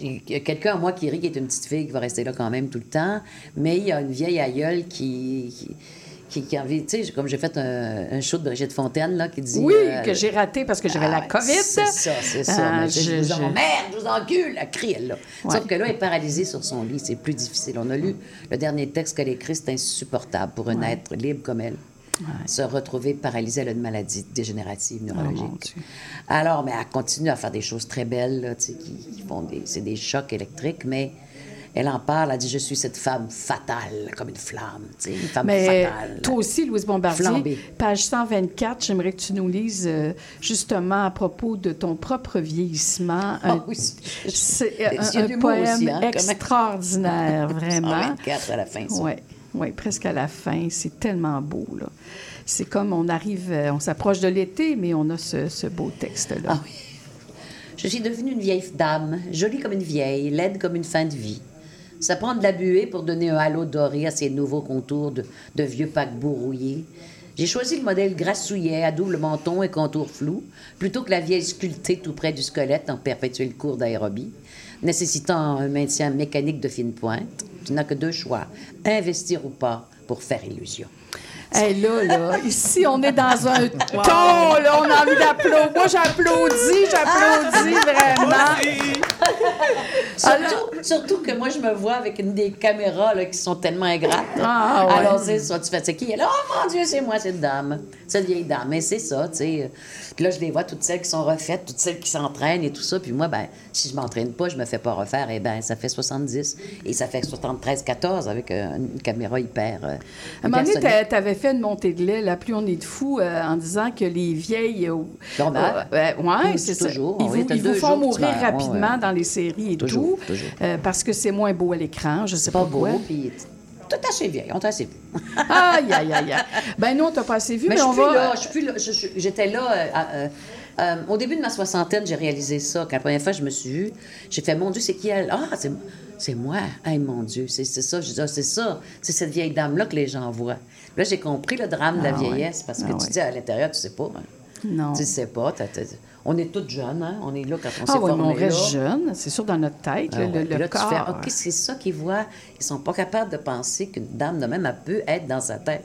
il y a quelqu'un à moi qui rit, qui est une petite fille qui va rester là quand même tout le temps, mais il y a une vieille aïeule qui... qui qui, qui envie, tu sais, comme j'ai fait un, un show de Brigitte Fontaine, là, qui dit... Oui, euh, que j'ai raté parce que j'avais la ah, COVID. C'est ça, c'est ça. Ah, Mais je, je- vous je- emmerde, je vous encule, elle crie, elle, là. Ouais. Sauf que là, elle est paralysée sur son lit, c'est plus difficile. On a lu le dernier texte qu'elle a écrit, c'est insupportable pour un Ouais. être libre comme elle. Se retrouver paralysée, elle a une maladie dégénérative Oh, neurologique. Alors, mais elle continue à faire des choses très belles, là, qui, qui font des... C'est des chocs électriques, mais... Elle en parle, elle dit Je suis cette femme fatale, comme une flamme, tu sais, une femme Mais fatale. toi aussi, Louise Bombardier, Flambée. page 124, j'aimerais que tu nous lises euh, justement à propos de ton propre vieillissement. Ah un- oui, c'est Des un, poème aussi, hein, extraordinaire, vraiment. 124 à la fin, ça. Oui, presque à la fin. C'est tellement beau, là. C'est comme on arrive, euh, on s'approche de l'été, mais on a ce, ce beau texte-là. Ah oui. Je suis devenue une vieille dame, jolie comme une vieille, laide comme une fin de vie. Ça prend de la buée pour donner un halo doré à ces nouveaux contours de, de vieux paquebots rouillés. J'ai choisi le modèle grassouillet à double menton et contour flou, plutôt que la vieille sculptée tout près du squelette en perpétuel cours d'aérobie, nécessitant un maintien mécanique de fine pointe. Tu n'as que deux choix, investir ou pas pour faire illusion. Hey, là, là, ici, on est dans un ton, là, on a envie d'applaudir. Moi, j'applaudis, j'applaudis vraiment. Surtout, surtout que moi, je me vois avec une des caméras là, qui sont tellement ingrates. Ah, ouais. Alors, c'est ça, tu fais, c'est qui? Elle, oh mon Dieu, c'est moi, cette dame, cette vieille dame. Mais c'est ça, tu sais. Puis là, je les vois, toutes celles qui sont refaites, toutes celles qui s'entraînent et tout ça. Puis moi, ben, si je m'entraîne pas, je me fais pas refaire, et ben, ça fait 70. Et ça fait 73, 14 avec euh, une caméra hyper. euh, À un moment donné, tu avais fait une montée de lait, la plus on est de fous, euh, en disant que les vieilles. euh, euh, ouais, Oui, c'est ça. toujours. Ils Oui, vous, ils font mourir. Ouais, rapidement ouais. dans les séries et Toujours, tout. toujours. euh, parce que c'est moins beau à l'écran, je sais pas, pas beau, puis tout assez vieille, on t'a assez vu. Aïe, aïe, aïe, aïe. Ben, nous, on t'a pas assez vu, mais, Mais, je on va. là, je suis plus là. Je- je- J'étais là. euh, euh, euh, au début de ma soixantaine, j'ai réalisé ça. Quand la première fois je me suis vue, j'ai fait Mon Dieu, c'est qui elle? Ah, c'est, c'est moi. Hey, mon Dieu, c'est, c'est ça. Je dis, Ah, c'est ça. C'est cette vieille dame-là que les gens voient. Là, j'ai compris le drame de la Ah ouais. vieillesse parce que Ah tu ouais. dis à l'intérieur, tu sais pas. hein. Non. Tu sais pas. t'as- on est toutes jeunes, hein? On est là quand on Ah s'est oui, formé on reste là. jeune, c'est sûr, dans notre tête, Ah le, ouais. le- là, tu corps. fais, OK, c'est ça qu'ils voient. Ils sont pas capables de penser qu'une dame de même, elle peut être dans sa tête.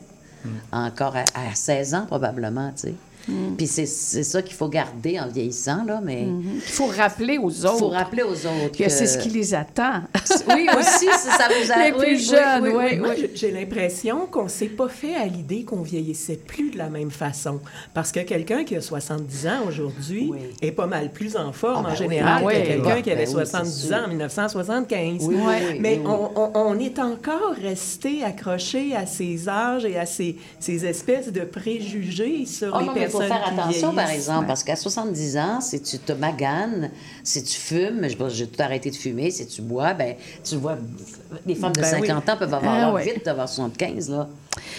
Encore à, à 16 ans, probablement, tu sais. Mm. Puis c'est c'est ça qu'il faut garder en vieillissant, là, mais... Mhm. Il faut rappeler aux Il autres. faut rappeler aux autres que c'est ce qui les attend. Oui, aussi, ça, ça vous a... Les plus oui, oui, jeunes, oui, oui, oui, Moi, oui. j'ai- j'ai l'impression qu'on s'est pas fait à l'idée qu'on vieillissait plus de la même façon. Parce que quelqu'un qui a 70 ans aujourd'hui est pas mal plus en forme Ah, ben en oui. général Ah, oui. que quelqu'un Ben qui avait oui, c'est 70 sûr. ans en 1975. Oui, oui, oui, Mais oui, oui. On, on- on est encore resté accroché à ces âges et à ces, ces espèces de préjugés sur Ah les il faut personnes faire attention, par exemple, parce qu'à 70 ans, si tu te maganes, si tu fumes, je- j'ai tout arrêté de fumer, si tu bois, ben tu vois, les femmes de Ben oui. 50 ans peuvent avoir Ah l'air ouais. vite d'avoir 75, là.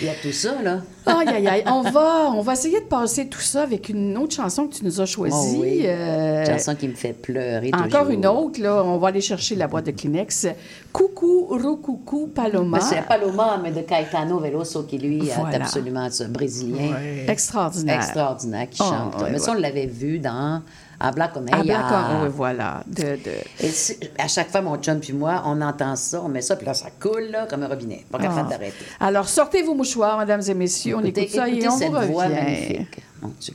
Il y a tout ça, là. Aïe, aïe, aïe. On va, on va essayer de passer tout ça avec une autre chanson que tu nous as choisie. Oh oui. Euh, Chanson qui me fait pleurer Encore toujours. une autre, là. On va aller chercher la boîte de Kleenex. Coucou, roucoucou, Paloma. Mais c'est Paloma, mais de Caetano Veloso, qui lui Voilà. est absolument ce brésilien Extraordinaire. extraordinaire qui Oh, chante. mais ça, on l'avait vu dans Habla con ella. d'accord, oui, voilà. De, de... Et à chaque fois, mon chum puis moi, on entend ça, on met ça, puis là, ça coule là, comme un robinet. Pas capable Ah. d'arrêter. Alors, sortez vos mouchoirs, mesdames et messieurs. On Écoutez- écoute ça et écoutez on cette vous voix revient. magnifique. Mon Dieu.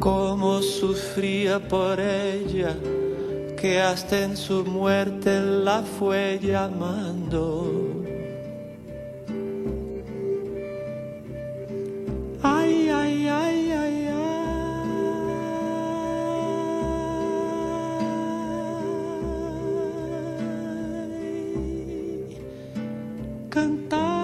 Cómo sufría por ella, que hasta en su muerte la fue llamando. Ay, ay, ay, ay, ay. Cantaba.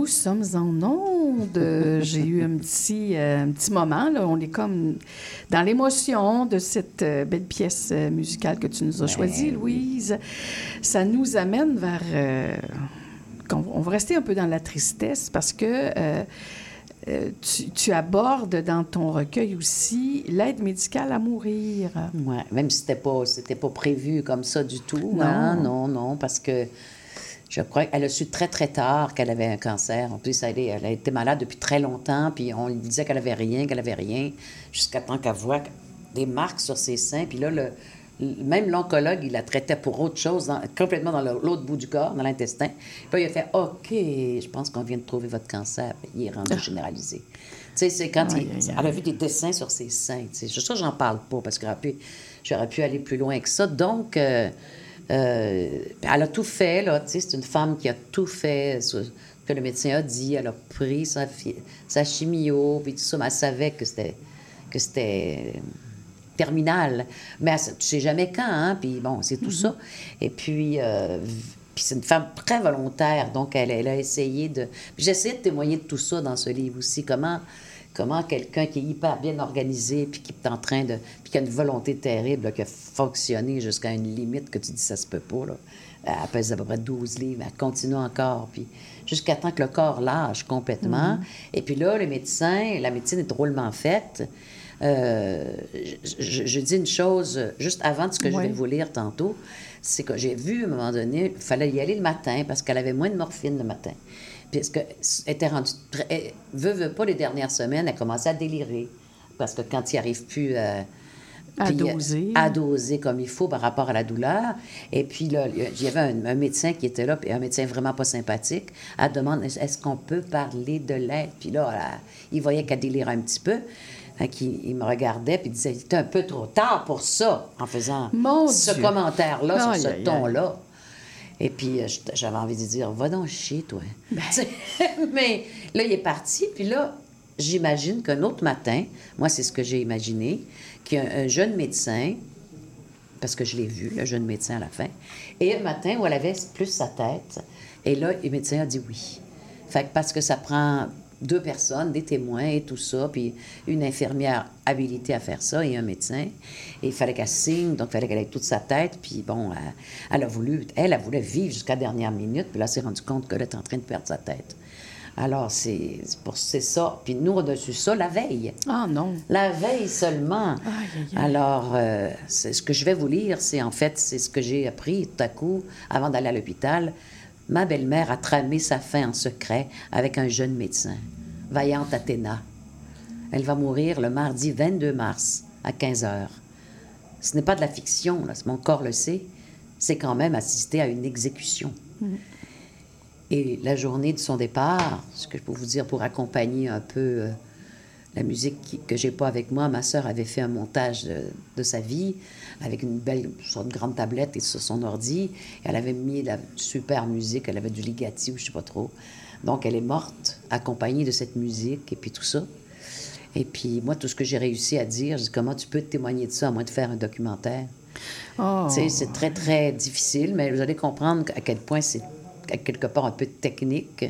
Nous sommes en onde. J'ai eu un petit, euh, un petit moment. Là. On est comme dans l'émotion de cette euh, belle pièce euh, musicale que tu nous as choisie, Louise. Ça nous amène vers... euh, on va rester un peu dans la tristesse parce que tu, tu abordes dans ton recueil aussi l'aide médicale à mourir. Ouais, même si c'était pas, c'était pas prévu comme ça du tout. Non. hein, non, non, parce que je crois qu'elle a su très, très tard qu'elle avait un cancer. En plus, elle, est- elle a été malade depuis très longtemps, puis on lui disait qu'elle avait rien, qu'elle avait rien, jusqu'à temps qu'elle voit des marques sur ses seins. Puis là, le, même l'oncologue, il la traitait pour autre chose, dans- complètement dans l'autre bout du corps, dans l'intestin. Puis il a fait OK, je pense qu'on vient de trouver votre cancer. Il est rendu généralisé. Tu sais, c'est quand il- elle a vu des dessins sur ses seins. Sur ça, j'en parle pas parce que j'aurais pu, j'aurais pu aller plus loin que ça. Donc, euh, euh, elle a tout fait, là. Tu sais, c'est une femme qui a tout fait, ce que le médecin a dit. Elle a pris sa, sa chimio, puis tout ça, mais elle savait que c'était, que c'était terminal. Mais elle- tu sais jamais quand, hein. Puis bon, c'est tout ça. Et puis, euh, Puis c'est une femme très volontaire, donc elle, elle a essayé de... Essayé de témoigner de tout ça dans ce livre aussi, comment, comment quelqu'un qui est hyper bien organisé, puis qui est en train de... puis qui a une volonté terrible, là, qui a fonctionné jusqu'à une limite que tu dis ça se peut pas, là. Elle pèse à peu près 12 livres, elle continue encore, puis jusqu'à temps que le corps lâche complètement. Mhm. Et puis là, les médecins, la médecine est drôlement faite. Euh, je, dis une chose juste avant de ce que je vais vous lire tantôt, c'est que j'ai vu à un moment donné, il fallait y aller le matin parce qu'elle avait moins de morphine le matin. Puis qu'elle était rendue très. elle- Veut, veut pas, les dernières semaines, elle commençait à délirer. Parce que quand il arrive plus à. À euh, doser. À doser comme il faut par rapport à la douleur. Et puis là, il y avait un, un médecin qui était là, puis un médecin vraiment pas sympathique. Elle demande est- est-ce qu'on peut parler de l'aide? Puis là, il voyait qu'elle délirait un petit peu. Qu'il- il me regardait, puis il disait c'est un peu trop tard pour ça, en faisant ce commentaire-là, sur ce ton-là. Et puis, euh, j'avais envie de dire, va donc chier, toi. Ben. Mais là, il est parti. Puis là, j'imagine qu'un autre matin, moi, c'est ce que j'ai imaginé, qu'il y a un, un jeune médecin, parce que je l'ai vu, le jeune médecin à la fin, et un matin où elle avait plus sa tête, et là, le médecin a dit oui. Fait que parce que ça prend deux personnes, des témoins et tout ça, puis une infirmière habilitée à faire ça et un médecin. Et il fallait qu'elle signe, donc il fallait qu'elle ait toute sa tête. Puis bon, elle, elle a voulu, elle, elle voulait vivre jusqu'à la dernière minute, puis là, elle s'est rendue compte qu'elle était en train de perdre sa tête. Alors, c'est pour c'est ça. Puis nous, on a su ça la veille. Ah non. La veille seulement. aïe, aïe. Alors, euh, c'est ce que je vais vous lire, c'est en fait, c'est ce que j'ai appris tout à coup avant d'aller à l'hôpital. Ma belle-mère a tramé sa fin en secret avec un jeune médecin, vaillante Athéna. Elle va mourir le mardi 22 mars à 15 heures. Ce n'est pas de la fiction, là, mon corps le sait. C'est quand même assister à une exécution. Et la journée de son départ, ce que je peux vous dire pour accompagner un peu euh, la musique qui- que j'ai pas avec moi, ma sœur avait fait un montage de, de sa vie avec une belle sorte de grande tablette et sur son ordi. Elle avait mis de la super musique, elle avait du Ligeti ou je sais pas trop. Donc elle est morte accompagnée de cette musique et puis tout ça. Et puis moi, tout ce que j'ai réussi à dire, je dis comment tu peux témoigner de ça à moins de faire un documentaire? Oh. Tu sais, c'est très, très difficile, mais vous allez comprendre à quel point c'est quelque part un peu technique.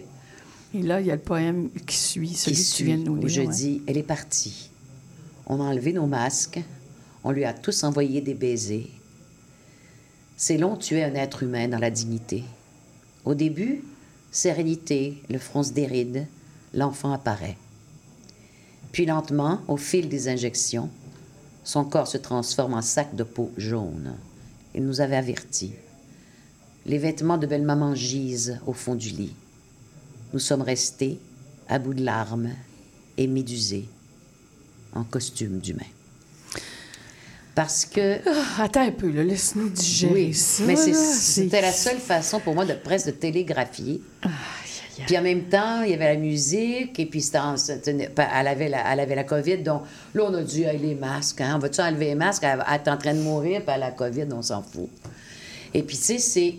Et là, il y a le poème qui suit, celui qui que tu viens de nous où lire. je ouais. dis, elle est partie. On a enlevé nos masques. On lui a tous envoyé des baisers. C'est long tuer un être humain dans la dignité. Au début, sérénité, le front se déride, l'enfant apparaît. Puis lentement, au fil des injections, son corps se transforme en sac de peau jaune. Il nous avait avertis. Les vêtements de belle-maman gisent au fond du lit. Nous sommes restés à bout de larmes et médusés, en costume d'humain. Parce que. Ah, attends un peu, là, laisse-nous digérer Oui, ça. mais c'était la seule façon pour moi de presque de télégraphier. Puis en même temps, il y avait la musique, et puis en- elle, avait la, elle avait la COVID, donc là, on a dit, Hey, les masques, hein, on va-tu enlever les masques? Elle, elle est en train de mourir, puis elle a la COVID, on s'en fout. Et puis, tu sais, c'est.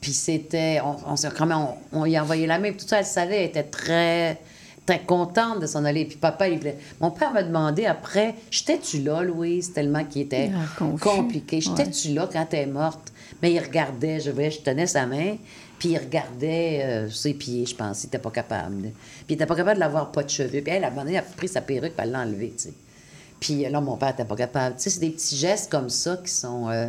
Puis c'était. On, on, s'est- quand même, on, on y a envoyé la main, puis tout ça, elle savait, elle était très très contente de s'en aller. Puis papa, il voulait- Mon père m'a demandé après, j'étais-tu là, Louise, tellement qu'il était Ah, compliqué. J'étais-tu là quand elle est morte? Mais il regardait, je voyais, je tenais sa main, puis il regardait euh, ses pieds, je pense. Il n'était pas capable. de- Puis il n'était pas capable de l'avoir pas de cheveux. Puis elle, à un moment donné, elle a pris sa perruque, elle l'a enlevée, tu sais. Puis euh, là, mon père n'était pas capable. Tu sais, c'est des petits gestes comme ça qui sont... euh,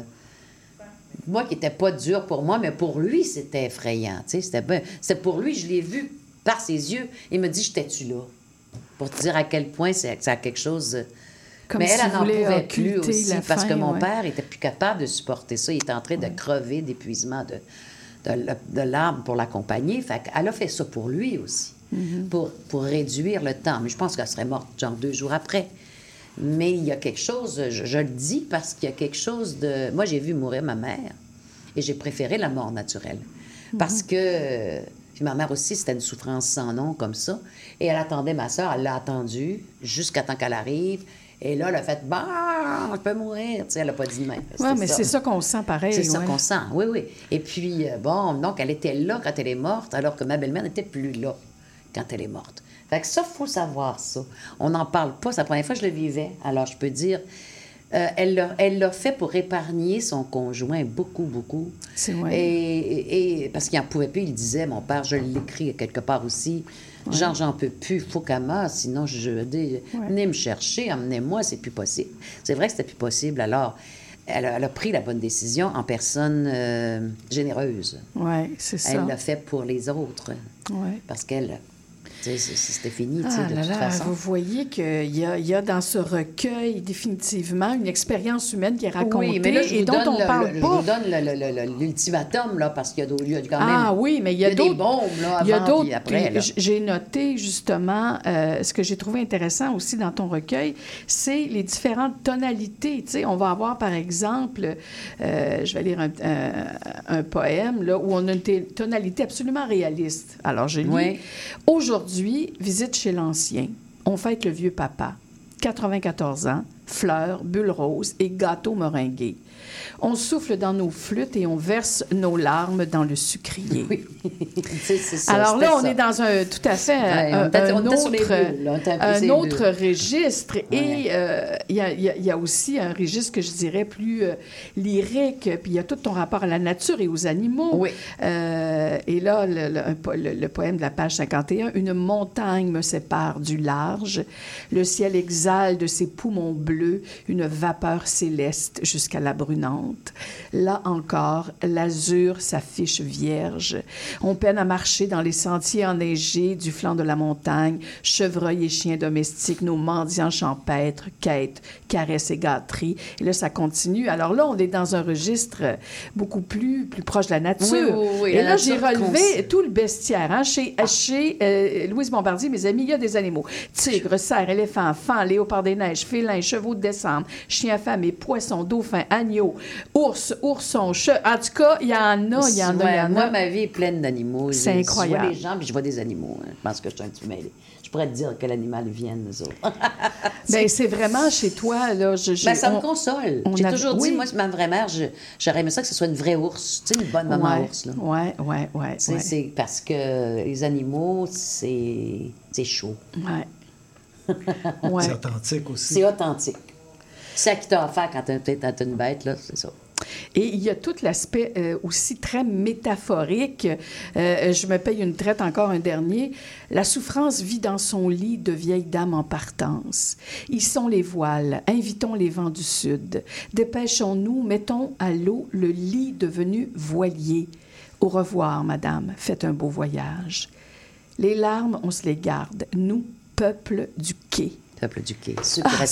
moi, qui n'était pas dur pour moi, mais pour lui, c'était effrayant. tu sais, C'était ben- pour lui, je l'ai vu par ses yeux. Il me dit, j'étais-tu là? Pour te dire à quel point c'est ça a quelque chose... euh, Comme mais elle, s'il elle n'en pouvait plus aussi, parce que mon ouais. père était plus capable de supporter ça. Il était en train de crever d'épuisement, de, de, larmes pour l'accompagner. Fait qu'elle a fait ça pour lui aussi, Mhm. pour, pour réduire le temps. Mais je pense qu'elle serait morte genre deux jours après. Mais il y a quelque chose, je, je le dis parce qu'il y a quelque chose de... Moi, j'ai vu mourir ma mère et j'ai préféré la mort naturelle. Parce que... Puis ma mère aussi, c'était une souffrance sans nom comme ça. Et elle attendait ma soeur, elle l'a attendue jusqu'à temps qu'elle arrive. Et là, elle a fait, bah, je peux mourir. Tu sais, elle n'a pas dit de même. Oui, mais c'est ça qu'on sent pareil. C'est ça qu'on sent, oui, oui. Et puis, euh, bon, donc, elle était là quand elle est morte, alors que ma belle-mère n'était plus là quand elle est morte. Fait que ça, il faut savoir ça. On n'en parle pas. C'est la première fois que je le vivais. Alors, je peux dire, Euh, elle l'a- fait pour épargner son conjoint beaucoup, beaucoup. C'est vrai. Et, et- parce qu'il n'en pouvait plus, il disait, mon père, je l'écris quelque part aussi. Ouais. Genre, j'en peux plus, faut qu'elle meure, sinon je, Ouais. venez me chercher, emmenez-moi, c'est plus possible. C'est vrai que c'était plus possible. Alors, elle a, elle a pris la bonne décision en personne euh, généreuse. Oui, c'est ça. Elle l'a fait pour les autres. Ouais. Parce qu'elle, c'était fini, Ah de là toute là, façon. vous voyez qu'il y y a dans ce recueil définitivement une expérience humaine qui est racontée Oui, mais là, je et dont on le- parle le- pas. Je vous donne l'ultimatum, là, parce qu'il y a quand même... Ah oui, mais il y a, d'autres. bombes, là, il y a avant d'autres. puis après, J'ai noté justement euh, ce que j'ai trouvé intéressant aussi dans ton recueil, c'est les différentes tonalités. On va avoir par exemple, euh, je vais lire un, un- un poème là où on a une tonalité absolument réaliste. Alors lis. Oui. Aujourd'hui, visite chez l'ancien. On fête le vieux papa. 94 ans, fleurs, bulles roses et gâteaux meringués. On souffle dans nos flûtes et on verse nos larmes dans le sucrier. C'est ça, Alors là, on ça. est dans un tout à fait Ouais, un, on autre, bulles, là, un autre registre. Et euh, il y, a, y y aussi un registre que je dirais plus euh, lyrique. Puis il y a tout ton rapport à la nature et aux animaux. Oui. Euh, et là, le, le- poème de la page 51, Une montagne me sépare du large. Le ciel exhale de ses poumons bleus une vapeur céleste jusqu'à la Là encore, l'azur s'affiche vierge. On peine à marcher dans les sentiers enneigés du flanc de la montagne. Chevreuils et chiens domestiques, nos mendiants champêtres, quêtes, caresses et gâteries. Et là, ça continue. Alors là, on est dans un registre beaucoup plus, plus proche de la nature. Oui, oui, oui, et la là, j'ai relevé tout le bestiaire. hein. Chez, chez euh, Louise Bombardier, mes amis, il y a des animaux. Tigres, cerfs, éléphants, fans, léopards des neiges, félins, chevaux de décembre, chiens affamés, poissons, dauphins, agneaux, ours, oursons, che... En tout cas, il y en a, il y en a, il y en moi, a. ma vie est pleine d'animaux. C'est Je- incroyable. Je vois des gens, puis je vois des animaux. hein. Je pense que je suis un petit peu mêlée. Je pourrais te dire quel animal viennent, nous autres. Ben, c'est vraiment chez toi, là. Je, je- Ben, ça me on- console. on J'ai a- toujours oui. dit, moi, c'est ma vraie mère, je- j'aurais aimé ça que ce soit une vraie ours. Tu sais, une bonne maman Ouais, ours, là. Ouais, ouais, ouais. Tu sais, ouais. c'est parce que les animaux, c'est c'est chaud. Ouais. Ouais. C'est authentique aussi. C'est authentique. C'est à qui t'as affaire quand t'as une bête, là, c'est ça. Et il y a tout l'aspect euh, aussi très métaphorique. Euh, je me paye une traite, encore un dernier. La souffrance vit dans son lit de vieille dame en partance. Hissons les voiles, invitons les vents du sud. Dépêchons-nous, mettons à l'eau le lit devenu voilier. Au revoir, madame, faites un beau voyage. Les larmes, on se les garde, nous, peuple du quai. Peuple du quai, qui Ah,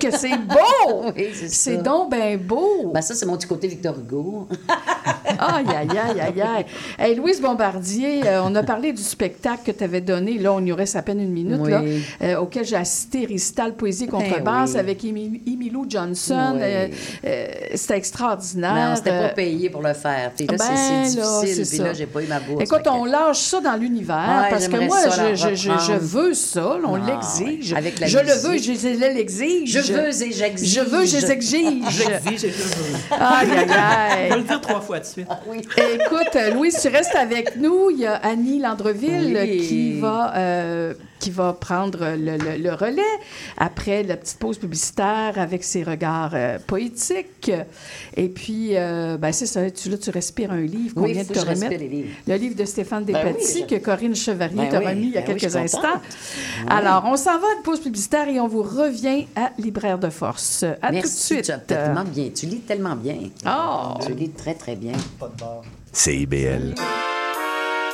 Que c'est beau! Oui, c'est donc ben beau! Ben, ça, c'est mon petit côté Victor Hugo. Aïe, aïe, aïe, aïe, aïe. Hey, Louise Bombardier, euh, on a parlé du spectacle que tu avais donné, là, on y reste à peine une minute, Oui. là, euh, auquel j'ai assisté, Récital Poésie Contrebasse oui. avec Emi- Emilou Johnson. Oui. Euh, C'était extraordinaire. Non, c'était pas payé pour le faire. Puis là, c'est- ben, c'est difficile. Puis ça. là, j'ai pas eu ma bourse. Écoute, que- on lâche ça dans l'univers Ouais, parce que moi, ça je, je, je, je veux ça, on Ah, l'exige. avec la je le veux, je l'exige. Je veux et j'exige. Je veux, je l'exige. J'exige et je veux. Aïe, aïe, aïe. Je vais le dire trois fois de suite. Écoute, euh, Louise, tu restes avec nous. Il y a Annie Landreville Oui. qui va euh, qui va prendre le, le- le relais après la petite pause publicitaire avec ses regards euh, poétiques. Et puis, euh, ben, c'est ça, tu, là, tu respires un livre qu'on Oui, vient de te remettre. les livres. Le livre de Stéphane Ben oui, Despatie je- que Corinne Chevalier Ben t'a oui, remis il y a ben quelques instants. Alors, on s'en va à une pause publicitaire et on vous revient à Libraire de Force. À Merci, tout de suite. tu as tellement bien. Tu lis tellement bien. Oh! Tu lis très, très bien. CIBL.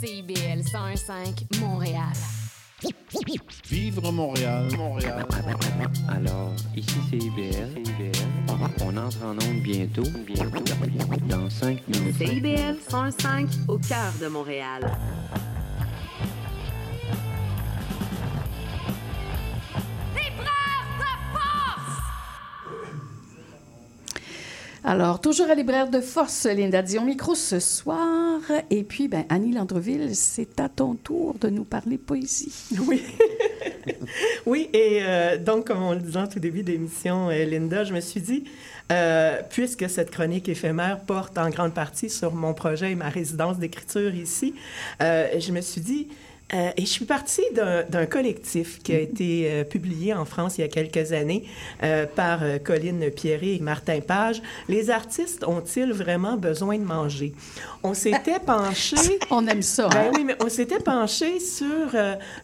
CIBL 101.5 Montréal. Vivre Montréal, Montréal. Alors, ici c'est IBL. On entre en onde bientôt, bientôt, dans 5 minutes. CIBL 105 au cœur de Montréal. Alors, toujours à Libraire de Force, Linda Dion micro ce soir. Et puis, ben, Annie Landreville, c'est à ton tour de nous parler poésie. Oui. oui, et euh, donc, comme on le disait tout début d'émission, euh, Linda, je me suis dit, euh, puisque cette chronique éphémère porte en grande partie sur mon projet et ma résidence d'écriture ici, je me suis dit, euh, et je suis partie d'un collectif qui a été euh, publié en France il y a quelques années euh, par Colline Pierret et Martin Page. Les artistes ont-ils vraiment besoin de manger? On s'était penché... on aime ça. Ben hein? oui, mais on s'était penché sur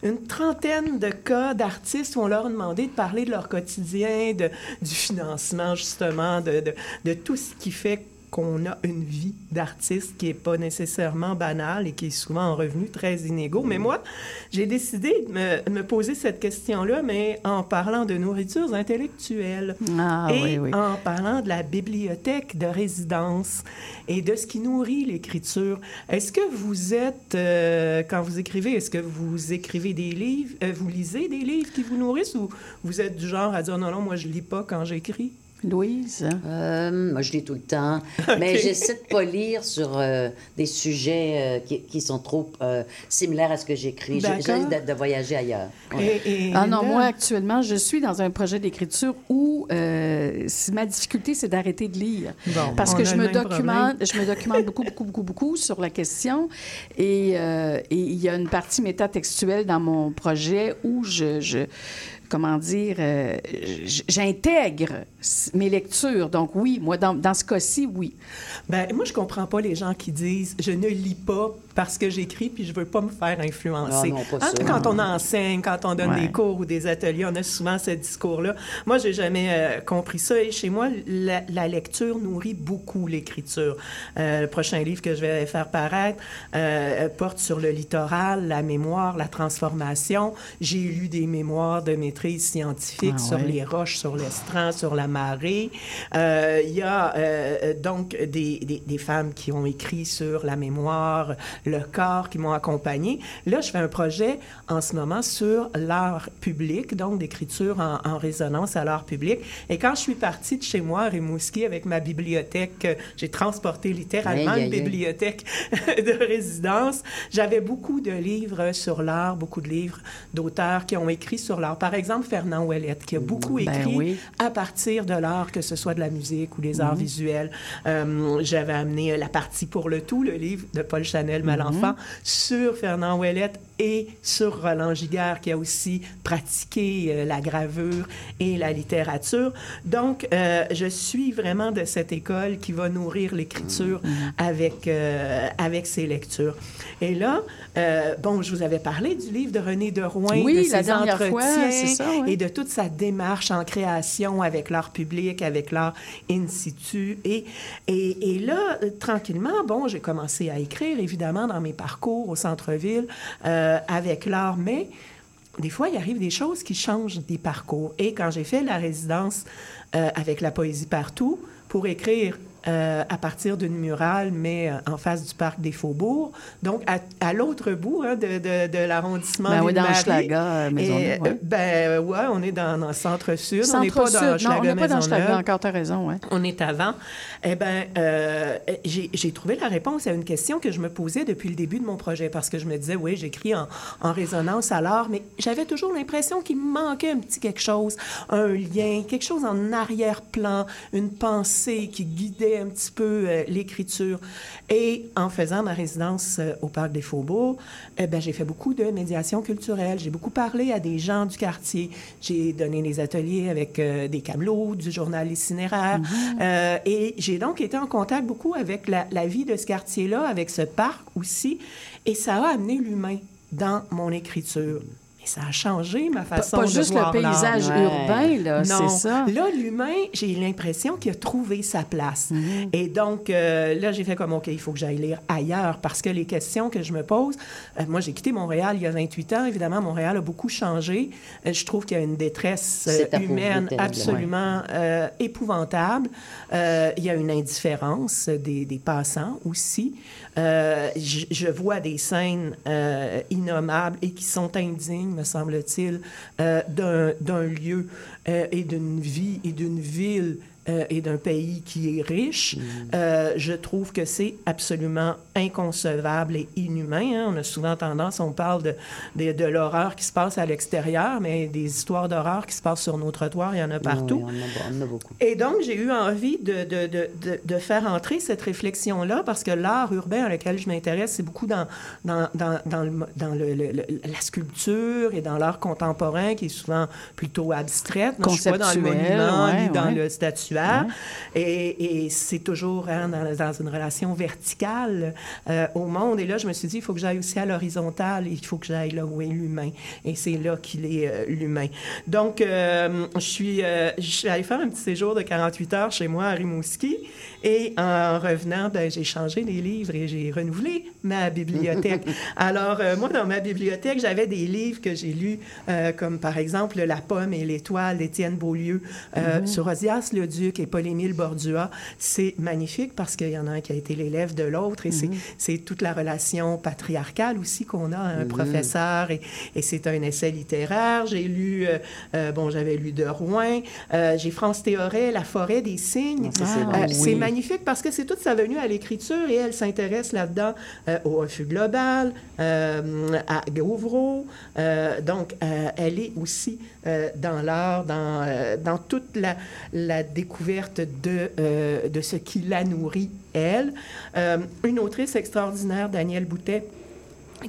une trentaine de cas d'artistes où on leur a demandé de parler de leur quotidien, de, du financement, justement, de, de, de tout ce qui fait qu'on a une vie d'artiste qui n'est pas nécessairement banale et qui est souvent en revenus très inégaux. Mais moi, j'ai décidé de me, poser cette question-là, mais en parlant de nourritures intellectuelles Ah, et oui, oui. en parlant de la bibliothèque de résidence et de ce qui nourrit l'écriture. Est-ce que vous êtes, euh, quand vous écrivez, est-ce que vous écrivez des livres, euh, vous lisez des livres qui vous nourrissent ou vous êtes du genre à dire non, non, moi je lis pas quand j'écris? Louise? Euh, moi, je lis tout le temps. Mais j'essaie de pas lire sur euh, des sujets euh, qui, qui sont trop euh, similaires à ce que j'écris. J'essaie de, de voyager ailleurs. Ouais. ah non, moi, actuellement, je suis dans un projet d'écriture où euh, ma difficulté, c'est d'arrêter de lire. Bon, Parce que a je me, documente, je me documente beaucoup, beaucoup, beaucoup, beaucoup sur la question. Et euh, il y a une partie métatextuelle dans mon projet où je... je comment dire, euh, j'intègre mes lectures. Donc oui, moi, dans, dans ce cas-ci, oui. Ben, moi, je comprends pas les gens qui disent je ne lis pas parce que j'écris puis je veux pas me faire influencer. Ah non, pas Hein, ça. Quand on enseigne, quand on donne Ouais. des cours ou des ateliers, on a souvent ce discours-là. Moi, j'ai jamais euh, compris ça. Et chez moi, la, la lecture nourrit beaucoup l'écriture. Euh, le prochain livre que je vais faire paraître euh, porte sur le littoral, la mémoire, la transformation. J'ai lu des mémoires de maîtrise scientifique Ah sur ouais. les roches, sur l'estran, sur la marée. Euh, Il y a euh, donc des, des, des femmes qui ont écrit sur la mémoire, le corps, qui m'ont accompagné. Là, je fais un projet en ce moment sur l'art public, donc d'écriture en, en résonance à l'art public. Et quand je suis partie de chez moi à Rimouski avec ma bibliothèque, euh, j'ai transporté littéralement Aïe, une aïe, bibliothèque de résidence. J'avais beaucoup de livres sur l'art, beaucoup de livres d'auteurs qui ont écrit sur l'art. Par exemple, Fernand Ouellette, qui a beaucoup Ben écrit oui. à partir de l'art, que ce soit de la musique ou des arts Mhm. visuels. Euh, J'avais amené euh, La partie pour le tout, le livre de Paul Chanel Malenfant, Mhm. sur Fernand Ouellette et sur Roland Giguère, qui a aussi pratiqué euh, la gravure et la littérature. Donc, euh, je suis vraiment de cette école qui va nourrir l'écriture avec, euh, avec ses lectures. Et là, bon, je vous avais parlé du livre de René de Rouen, Oui, de ses fois, entretiens ça, et de toute sa démarche en création avec l'art public, avec l'art in situ. Et, et, là, tranquillement, bon, j'ai commencé à écrire, évidemment, dans mes parcours au centre-ville, euh, avec l'art, mais des fois, il arrive des choses qui changent des parcours. Et quand j'ai fait la résidence euh, avec la poésie partout, pour écrire euh, à partir d'une murale, mais euh, en face du parc des Faubourgs, donc à, à l'autre bout hein, de, de, de l'arrondissement Ben oui, dans. Hochelaga, euh, Maisonneuve, ouais. Ben ouais, on est dans, dans le centre-sud, on n'est pas dans. Non, on n'est pas dans. Hochelaga, encore, t'as raison, ouais. On est avant. Eh bien, j'ai j'ai trouvé la réponse à une question que je me posais depuis le début de mon projet parce que je me disais, oui, j'écris en, en résonance à l'art, mais j'avais toujours l'impression qu'il me manquait un petit quelque chose, un lien, quelque chose en arrière-plan, une pensée qui guidait un petit peu euh, l'écriture. Et en faisant ma résidence euh, au Parc des Faubourgs, eh ben, j'ai fait beaucoup de médiation culturelle. J'ai beaucoup parlé à des gens du quartier. J'ai donné des ateliers avec euh, des camelots, du journal itinéraire. Euh, et j'ai donc été en contact beaucoup avec la, la vie de ce quartier-là, avec ce parc aussi. Et ça a amené l'humain dans mon écriture. Et ça a changé ma façon pas de juste le voir paysage urbain, là, Non. c'est ça. Là, l'humain, j'ai l'impression qu'il a trouvé sa place. Mhm. Et donc, euh, là, j'ai fait comme, OK, il faut que j'aille lire ailleurs parce que les questions que je me pose, euh, moi, j'ai quitté Montréal il y a 28 ans. Évidemment, Montréal a beaucoup changé. Euh, je trouve qu'il y a une détresse euh, humaine absolument euh, épouvantable. Euh, il y a une indifférence des, des passants aussi. Euh, je, vois des scènes euh, innommables et qui sont indignes, me semble-t-il, euh, d'un- d'un lieu euh, et d'une vie et d'une ville euh, et d'un pays qui est riche. Euh, je trouve que c'est absolument inconcevable et inhumain. hein. On a souvent tendance, on parle de, de, de l'horreur qui se passe à l'extérieur, mais des histoires d'horreur qui se passent sur nos trottoirs, il y en a partout. Oui, on, en a, on en a beaucoup. Et donc, j'ai eu envie de, de, de, faire entrer cette réflexion-là parce que l'art urbain à lequel je m'intéresse, c'est beaucoup dans, dans, dans, dans, le, dans le, le- le- la sculpture et dans l'art contemporain qui est souvent plutôt abstraite. Moi, je suis pas dans le monument ouais, ni dans ouais. le Et, et c'est toujours hein, dans, dans une relation verticale euh, au monde. Et là, je me suis dit, il faut que j'aille aussi à l'horizontale. Il faut que j'aille là où est l'humain. Et c'est là qu'il est euh, l'humain. Donc, euh, je suis, euh, je suis allée faire un petit séjour de 48 heures chez moi à Rimouski. Et en revenant, ben, j'ai changé les livres et j'ai renouvelé ma bibliothèque. Alors, moi, dans ma bibliothèque, j'avais des livres que j'ai lus, comme par exemple La pomme et l'étoile d'Étienne Beaulieu, Mhm. sur Osias le Et Paul-Émile Bordua. C'est magnifique parce qu'il y en a un qui a été l'élève de l'autre et c'est- Mhm. c'est toute la relation patriarcale aussi qu'on a, un Mhm. professeur et, et c'est un essai littéraire. J'ai lu, euh, euh, bon, j'avais lu de Rouen, Euh, j'ai France Théoret, La forêt des cygnes. Ah, c'est Oui. magnifique parce que c'est toute sa venue à l'écriture et elle s'intéresse là-dedans au refus global, à Gauvreau. Donc, elle est aussi dans l'art, dans, dans toute la, la découverte de, euh, de ce qui la nourrit, elle. Euh, une autrice extraordinaire, Danielle Boutet,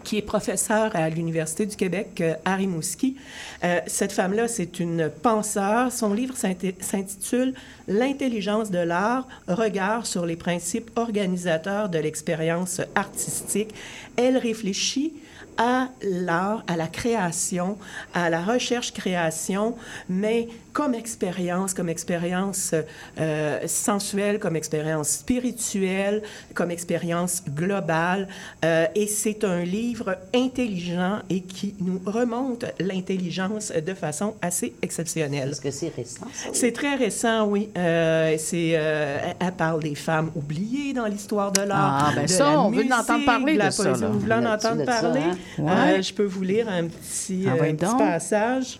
qui est professeure à l'Université du Québec à Rimouski. Euh, cette femme-là, c'est une penseur. Son livre s'inti- s'intitule L'intelligence de l'art, regard sur les principes organisateurs de l'expérience artistique. Elle réfléchit à l'art, à la création, à la recherche-création, mais comme expérience, comme expérience euh, sensuelle, comme expérience spirituelle, comme expérience globale. Euh, et c'est un livre intelligent et qui nous remonte l'intelligence de façon assez exceptionnelle. Est-ce que c'est récent? C'est très récent, oui. Euh, c'est, euh, elle- parle des femmes oubliées dans l'histoire de l'art. Ah, ben de ça, la on veut en entendre musique, parler de la de ça, poésie. là. Vous voulez en entendre ça, parler? hein? Ouais. Euh, je peux vous lire un petit, Ah, euh, ben petit passage.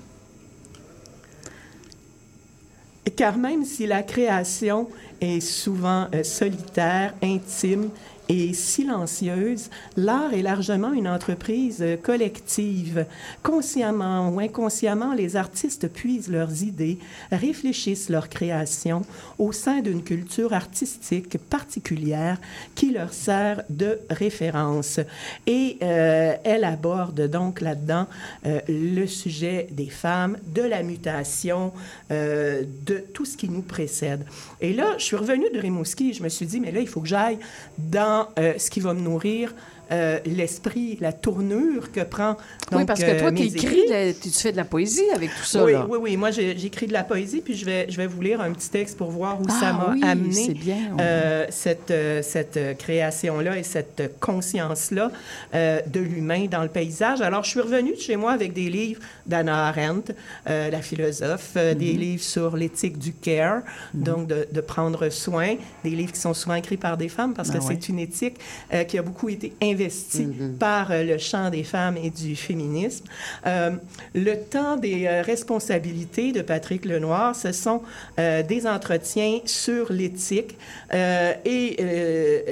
Car même si la création est souvent euh, solitaire, intime et silencieuse, l'art est largement une entreprise euh, collective. Consciemment ou inconsciemment, les artistes puisent leurs idées, réfléchissent leur création au sein d'une culture artistique particulière qui leur sert de référence. Et euh, elle aborde donc là-dedans euh, le sujet des femmes, de la mutation, de tout ce qui nous précède. Et là, je suis revenue de Rimouski je me suis dit, mais là, il faut que j'aille dans euh, ce qui va me nourrir euh, l'esprit, la tournure que prend. oui, donc, parce que toi, euh, tu mes écris, la- tu fais de la poésie avec tout ça. Oui, là. oui, oui. Moi, j'écris de la poésie, puis je vais, je vais vous lire un petit texte pour voir où Ah ça m'a oui, amené bien, on- euh, cette, euh, cette euh, création-là et cette conscience-là euh, de l'humain dans le paysage. Alors, je suis revenue de chez moi avec des livres d'Anna Arendt, euh, la philosophe, euh, des Mhm. livres sur l'éthique du care, donc de, de prendre soin, des livres qui sont souvent écrits par des femmes parce que Ah ouais. c'est une éthique euh, qui a beaucoup été investie par euh, le champ des femmes et du féminisme. Euh, le temps des euh, responsabilités de Patrick Lenoir, ce sont euh, des entretiens sur l'éthique euh, et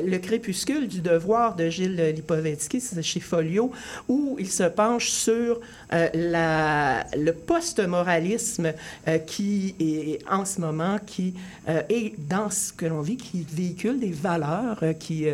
le crépuscule du devoir de Gilles Lipovetsky, chez Folio, où il se penche sur la, le post-moralisme qui est en ce moment, qui est dans ce que l'on vit, qui véhicule des valeurs qui,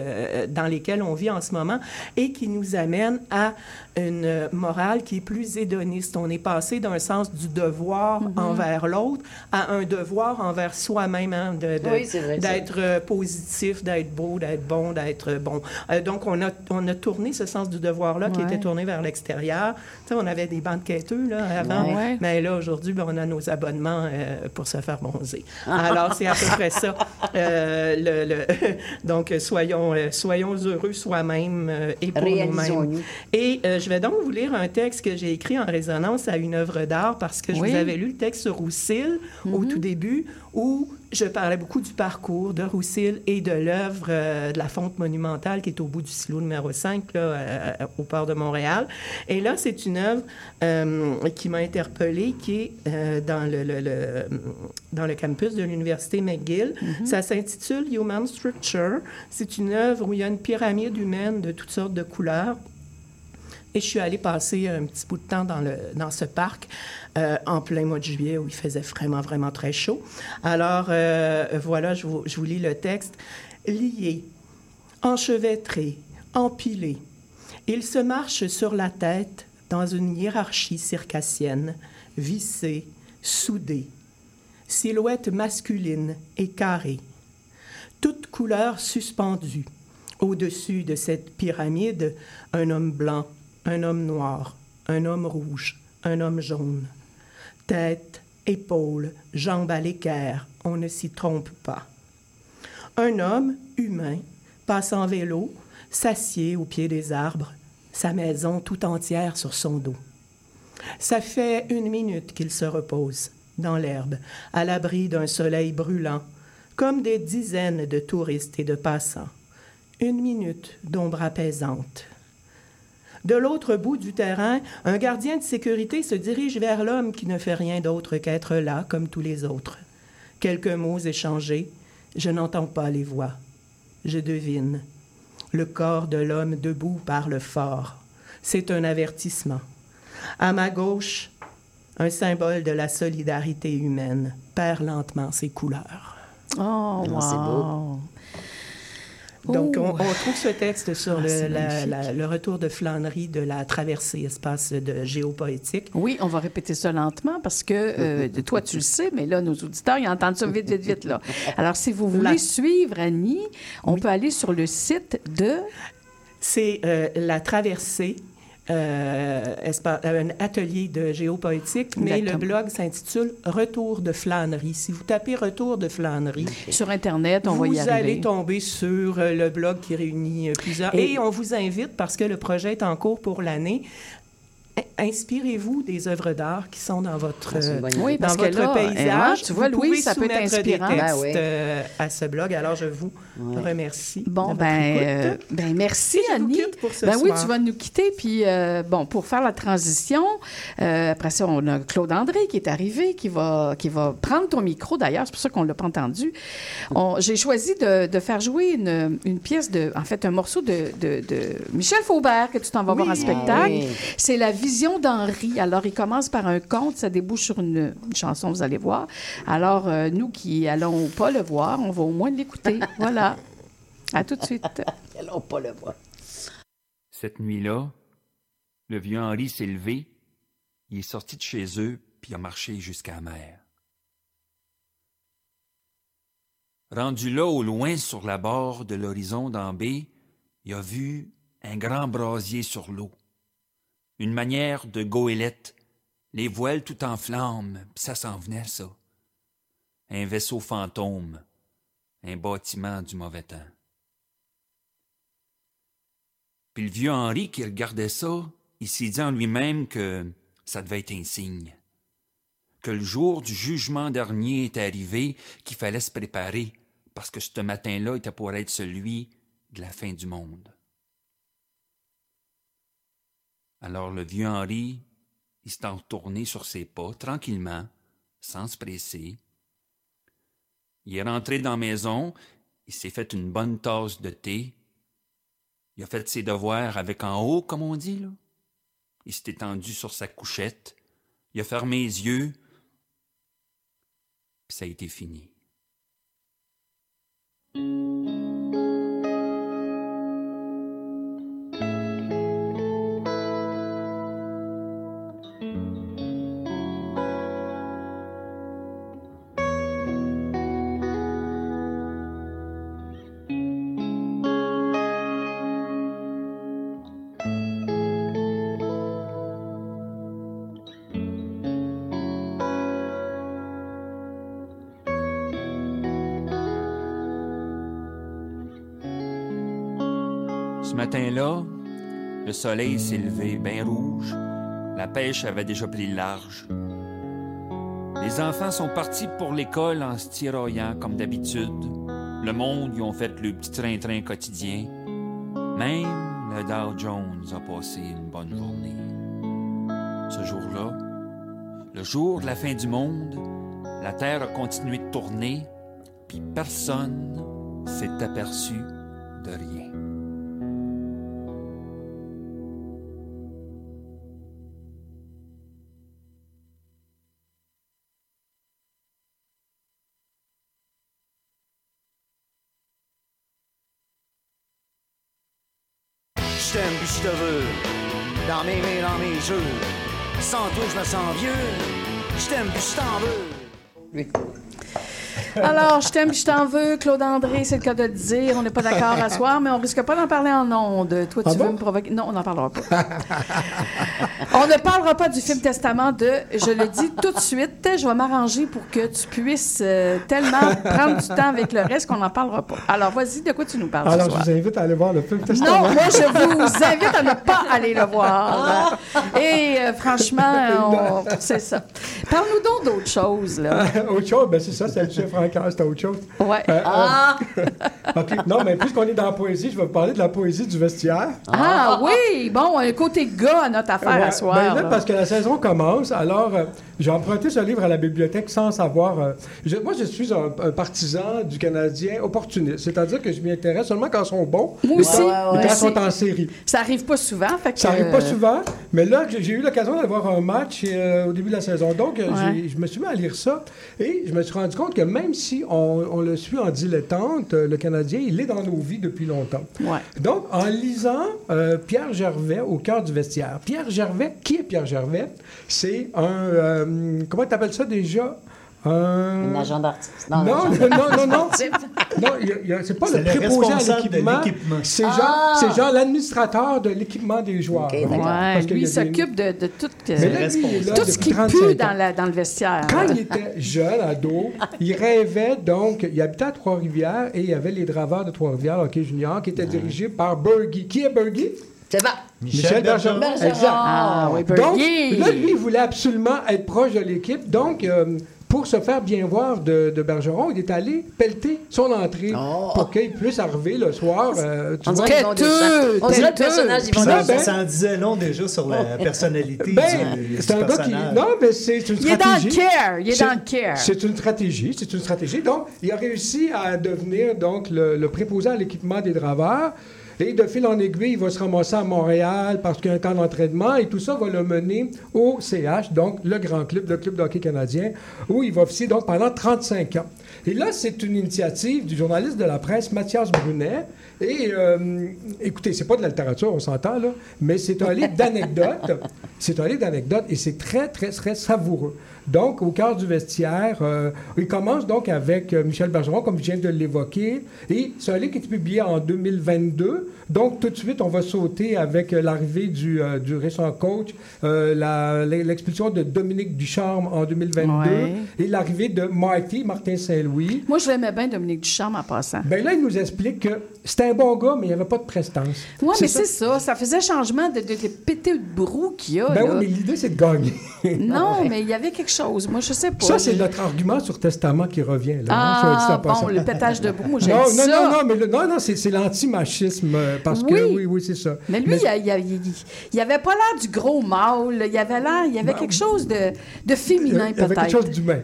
dans lesquelles on vit en ce moment et qui nous amène à une morale qui est plus hédoniste. On est passé d'un sens du devoir Mhm. envers l'autre à un devoir envers soi-même, hein, Oui, d'être euh, positif, d'être beau, d'être bon, d'être bon. Euh, donc, on a, on a tourné ce sens du devoir-là qui était tourné vers l'extérieur. Tu sais, on avait des bandes quêteux là, avant, Ouais. mais là, aujourd'hui, ben, on a nos abonnements euh, pour se faire bronzer. Alors, c'est à peu près ça. Euh, le, le- donc, euh, soyons, euh, soyons heureux soi-même euh, et pour nous-mêmes. Et euh, je vais donc vous lire un texte que j'ai écrit en résonance à une œuvre d'art parce que je Oui. vous avais lu le texte sur Roussil au tout début où je parlais beaucoup du parcours de Roussil et de l'œuvre euh, de la fonte monumentale qui est au bout du silo numéro 5 là, euh, au port de Montréal. Et là, c'est une œuvre euh, qui m'a interpellée qui est euh, dans, le, le- le- dans le campus de l'Université McGill. Ça s'intitule Human Structure. C'est une œuvre où il y a une pyramide humaine de toutes sortes de couleurs. Et je suis allée passer un petit bout de temps dans, le, dans ce parc euh, en plein mois de juillet où il faisait vraiment, vraiment très chaud. Alors, euh, voilà, je vous, je vous lis le texte. Liés, enchevêtrés, empilés, ils se marchent sur la tête dans une hiérarchie circassienne, vissée, soudée, silhouette masculine et carrée, toutes couleurs suspendues. Au-dessus de cette pyramide, un homme blanc, un homme noir, un homme rouge, un homme jaune. Tête, épaules, jambes à l'équerre, on ne s'y trompe pas. Un homme humain passe en vélo, s'assied au pied des arbres, sa maison tout entière sur son dos. Ça fait une minute qu'il se repose dans l'herbe, à l'abri d'un soleil brûlant, comme des dizaines de touristes et de passants. Une minute d'ombre apaisante. De l'autre bout du terrain, un gardien de sécurité se dirige vers l'homme qui ne fait rien d'autre qu'être là, comme tous les autres. Quelques mots échangés, je n'entends pas les voix. Je devine. Le corps de l'homme debout parle fort. C'est un avertissement. À ma gauche, un symbole de la solidarité humaine perd lentement ses couleurs. Oh, Non, c'est beau. Donc, on, on trouve ce texte sur Ah, le, c'est la- magnifique. la- le retour de flânerie de la traversée espace de géopoétique. Oui, on va répéter ça lentement parce que euh, toi, tu le sais, mais là, nos auditeurs, ils entendent ça vite, vite, vite. Là. Alors, si vous voulez La- suivre Annie, on peut aller sur le site de... C'est euh, la traversée, euh, euh, un atelier de géopoétique, mais le blog s'intitule Retour de flânerie. Si vous tapez Retour de flânerie, Sur Internet, on vous va y arriver. allez tomber sur euh, le blog qui réunit plusieurs. Et- Et, on vous invite, parce que le projet est en cours pour l'année, inspirez-vous des œuvres d'art qui sont dans votre, Ah, euh, Oui, parce dans que votre là, paysage. hein, tu vois, Vous pouvez ça peut être soumettre inspirant. des textes Ben oui. euh, à ce blog. Alors, je vous remercie. Bon, ben, euh, ben merci, je Annie. pour ce ben oui, tu vas nous quitter. Puis, euh, bon, pour faire la transition, euh, après ça, on a Claude André qui est arrivé, qui va, qui va prendre ton micro. D'ailleurs, c'est pour ça qu'on ne l'a pas entendu. J'ai choisi de, de faire jouer une, une pièce, de, en fait, un morceau de, de- de Michel Faubert que tu t'en vas voir en spectacle. Ah oui. C'est La vision d'Henri. Alors, il commence par un conte, ça débouche sur une, une chanson, vous allez voir. Alors, euh, nous qui allons pas le voir, on va au moins l'écouter. voilà. À tout de suite. Allons pas le voir. Cette nuit-là, le vieux Henri s'est levé, il est sorti de chez eux, puis a marché jusqu'à la mer. Rendu là au loin sur la bord de l'horizon baie, il a vu un grand brasier sur l'eau. Une manière de goélette, les voiles tout en flammes, pis ça s'en venait, ça. Un vaisseau fantôme, un bâtiment du mauvais temps. Puis le vieux Henri qui regardait ça, il s'est dit en lui-même que ça devait être un signe. Que le jour du jugement dernier était arrivé, qu'il fallait se préparer, parce que ce matin-là était pour être celui de la fin du monde. Alors le vieux Henri, il s'est retourné sur ses pas, tranquillement, sans se presser. Il est rentré dans la maison, il s'est fait une bonne tasse de thé, il a fait ses devoirs avec en haut, comme on dit, là. Il s'est étendu sur sa couchette, il a fermé les yeux, puis ça a été fini. Soleil s'est levé bien rouge, la pêche avait déjà pris le large. Les enfants sont partis pour l'école en se tiraillant comme d'habitude. Le monde y ont fait le petit train-train quotidien. Même le Dow Jones a passé une bonne journée. Ce jour-là, le jour de la fin du monde, la Terre a continué de tourner, puis personne s'est aperçu de rien. Je te veux. Dans mes mains, dans mes jeux. Sans toi, je me sens vieux. Je t'aime puis je t'en veux. Alors, je t'aime, je t'en veux, Claude André, c'est le cas de le dire. On n'est pas d'accord à soir, mais on risque pas d'en parler en ondes. Toi, tu Ah veux bon? me provoquer? Non, on n'en parlera pas. on ne parlera pas du film Testament de. Je le dis tout de suite, je vais m'arranger pour que tu puisses euh, tellement prendre du temps avec le reste qu'on n'en parlera pas. Alors, vas-y, de quoi tu nous parles ce Alors, je soir? vous invite à aller voir le film Testament. Non, moi, je vous invite à ne pas aller le voir. Et euh, franchement, on- c'est ça. Parle-nous donc d'autre chose, là. autre chose, ben c'est ça, c'est le chef Rancard, c'est autre chose? Ouais. Euh, Ah! euh, OK. Non, mais puisqu'on est dans la poésie, je vais vous parler de la poésie du vestiaire. Ah oui, bon, un côté gars à notre affaire Ouais, à soir. ben là, là. parce que la saison commence, alors euh, j'ai emprunté ce livre à la bibliothèque sans savoir. euh, je- moi, je suis un, un partisan du Canadien opportuniste, c'est-à-dire que je m'y intéresse seulement quand ils sont bons, Moi aussi. quand, Ouais, mais ouais. quand ils sont en série. Ça arrive pas souvent, fait que... Ça arrive pas souvent, mais là, j'ai eu l'occasion d'aller voir un match euh, au début de la saison. Donc, je me suis mis à lire ça et je me suis rendu compte que même si on, on le suit en dilettante, le Canadien, il est dans nos vies depuis longtemps. Ouais. Donc, en lisant euh, Pierre Gervais au cœur du vestiaire. Pierre Gervais, qui est Pierre Gervais? C'est un... euh, comment tu appelles ça déjà? Un... Un agent d'artiste. Non, non, non, non, non. sportif. Non, il y a- il y a- c'est pas C'est le le préposé à responsable de l'équipement. l'équipement. C'est Ah! genre, c'est genre l'administrateur de l'équipement des joueurs. Ouais, Parce lui, il des- s'occupe de, de tout, euh, Mais là, lui, il est là tout ce qui 35 pue ans. dans, la- dans le vestiaire. Quand là. il était jeune, ado, il rêvait donc, il habitait à Trois-Rivières et il y avait les Draveurs de Trois-Rivières, hockey junior, qui étaient dirigés par Bergy. Qui est Bergy? C'est pas. Michel Bergeron. Bergeron. Exact. Ah oui, Donc, là, lui, il voulait absolument être proche de l'équipe. Donc, euh, pour se faire bien voir de, de Bergeron, il est allé pelleter son entrée pour qu'il puisse arriver le soir. euh, tu On vois. dirait. On le personnage d'Yvon ça, ben, en disait long déjà sur la personnalité ben, du, du c'est un gars qui. Non, mais c'est une Il est dans stratégie. le care, il est C'est- dans le care. C'est une stratégie, c'est une stratégie. Donc, il a réussi à devenir donc le, le préposé à l'équipement des draveurs. Et de fil en aiguille, il va se ramasser à Montréal parce qu'il y a un temps d'entraînement et tout ça va le mener au CH, donc le grand club, le club de hockey canadien, où il va officier donc pendant 35 ans. Et là, c'est une initiative du journaliste de la presse Mathias Brunet. Et euh, écoutez, c'est pas de la littérature, on s'entend là, mais c'est un livre d'anecdotes. C'est un livre d'anecdotes et c'est très, très, très savoureux. Donc, au cœur du vestiaire, euh, il commence donc avec euh, Michel Bergeron, comme je viens de l'évoquer. Et c'est un livre qui est publié en 2022. Donc, tout de suite, on va sauter avec euh, l'arrivée du, euh, du récent coach, euh, l'expulsion de Dominique Ducharme en 2022 Ouais. et l'arrivée de Marty, Martin Saint-Louis. Moi, je l'aimais bien, Dominique Ducharme, en passant. Ben là, il nous explique que c'était un bon gars, mais il n'y avait pas de prestance. Oui, mais c'est ça. Ça faisait changement de, de, de péter de brou qu'il y a. Ben là. oui, mais l'idée, c'est de gagner. Non, mais il y avait quelque chose. Moi, je sais pas. Ça, c'est notre argument sur Testament qui revient. Là, hein, Ah, passant. bon, le pétage de brou, j'ai non, non, ça. non, non, mais le- non, non, c'est, c'est l'antimachisme, euh, parce que, Oui. oui, oui, c'est ça. Mais lui, il, a- il a- il- il avait pas l'air du gros mâle. Il avait l'air, il y avait quelque chose de, de féminin, il y avait quelque peut-être. chose d'humain.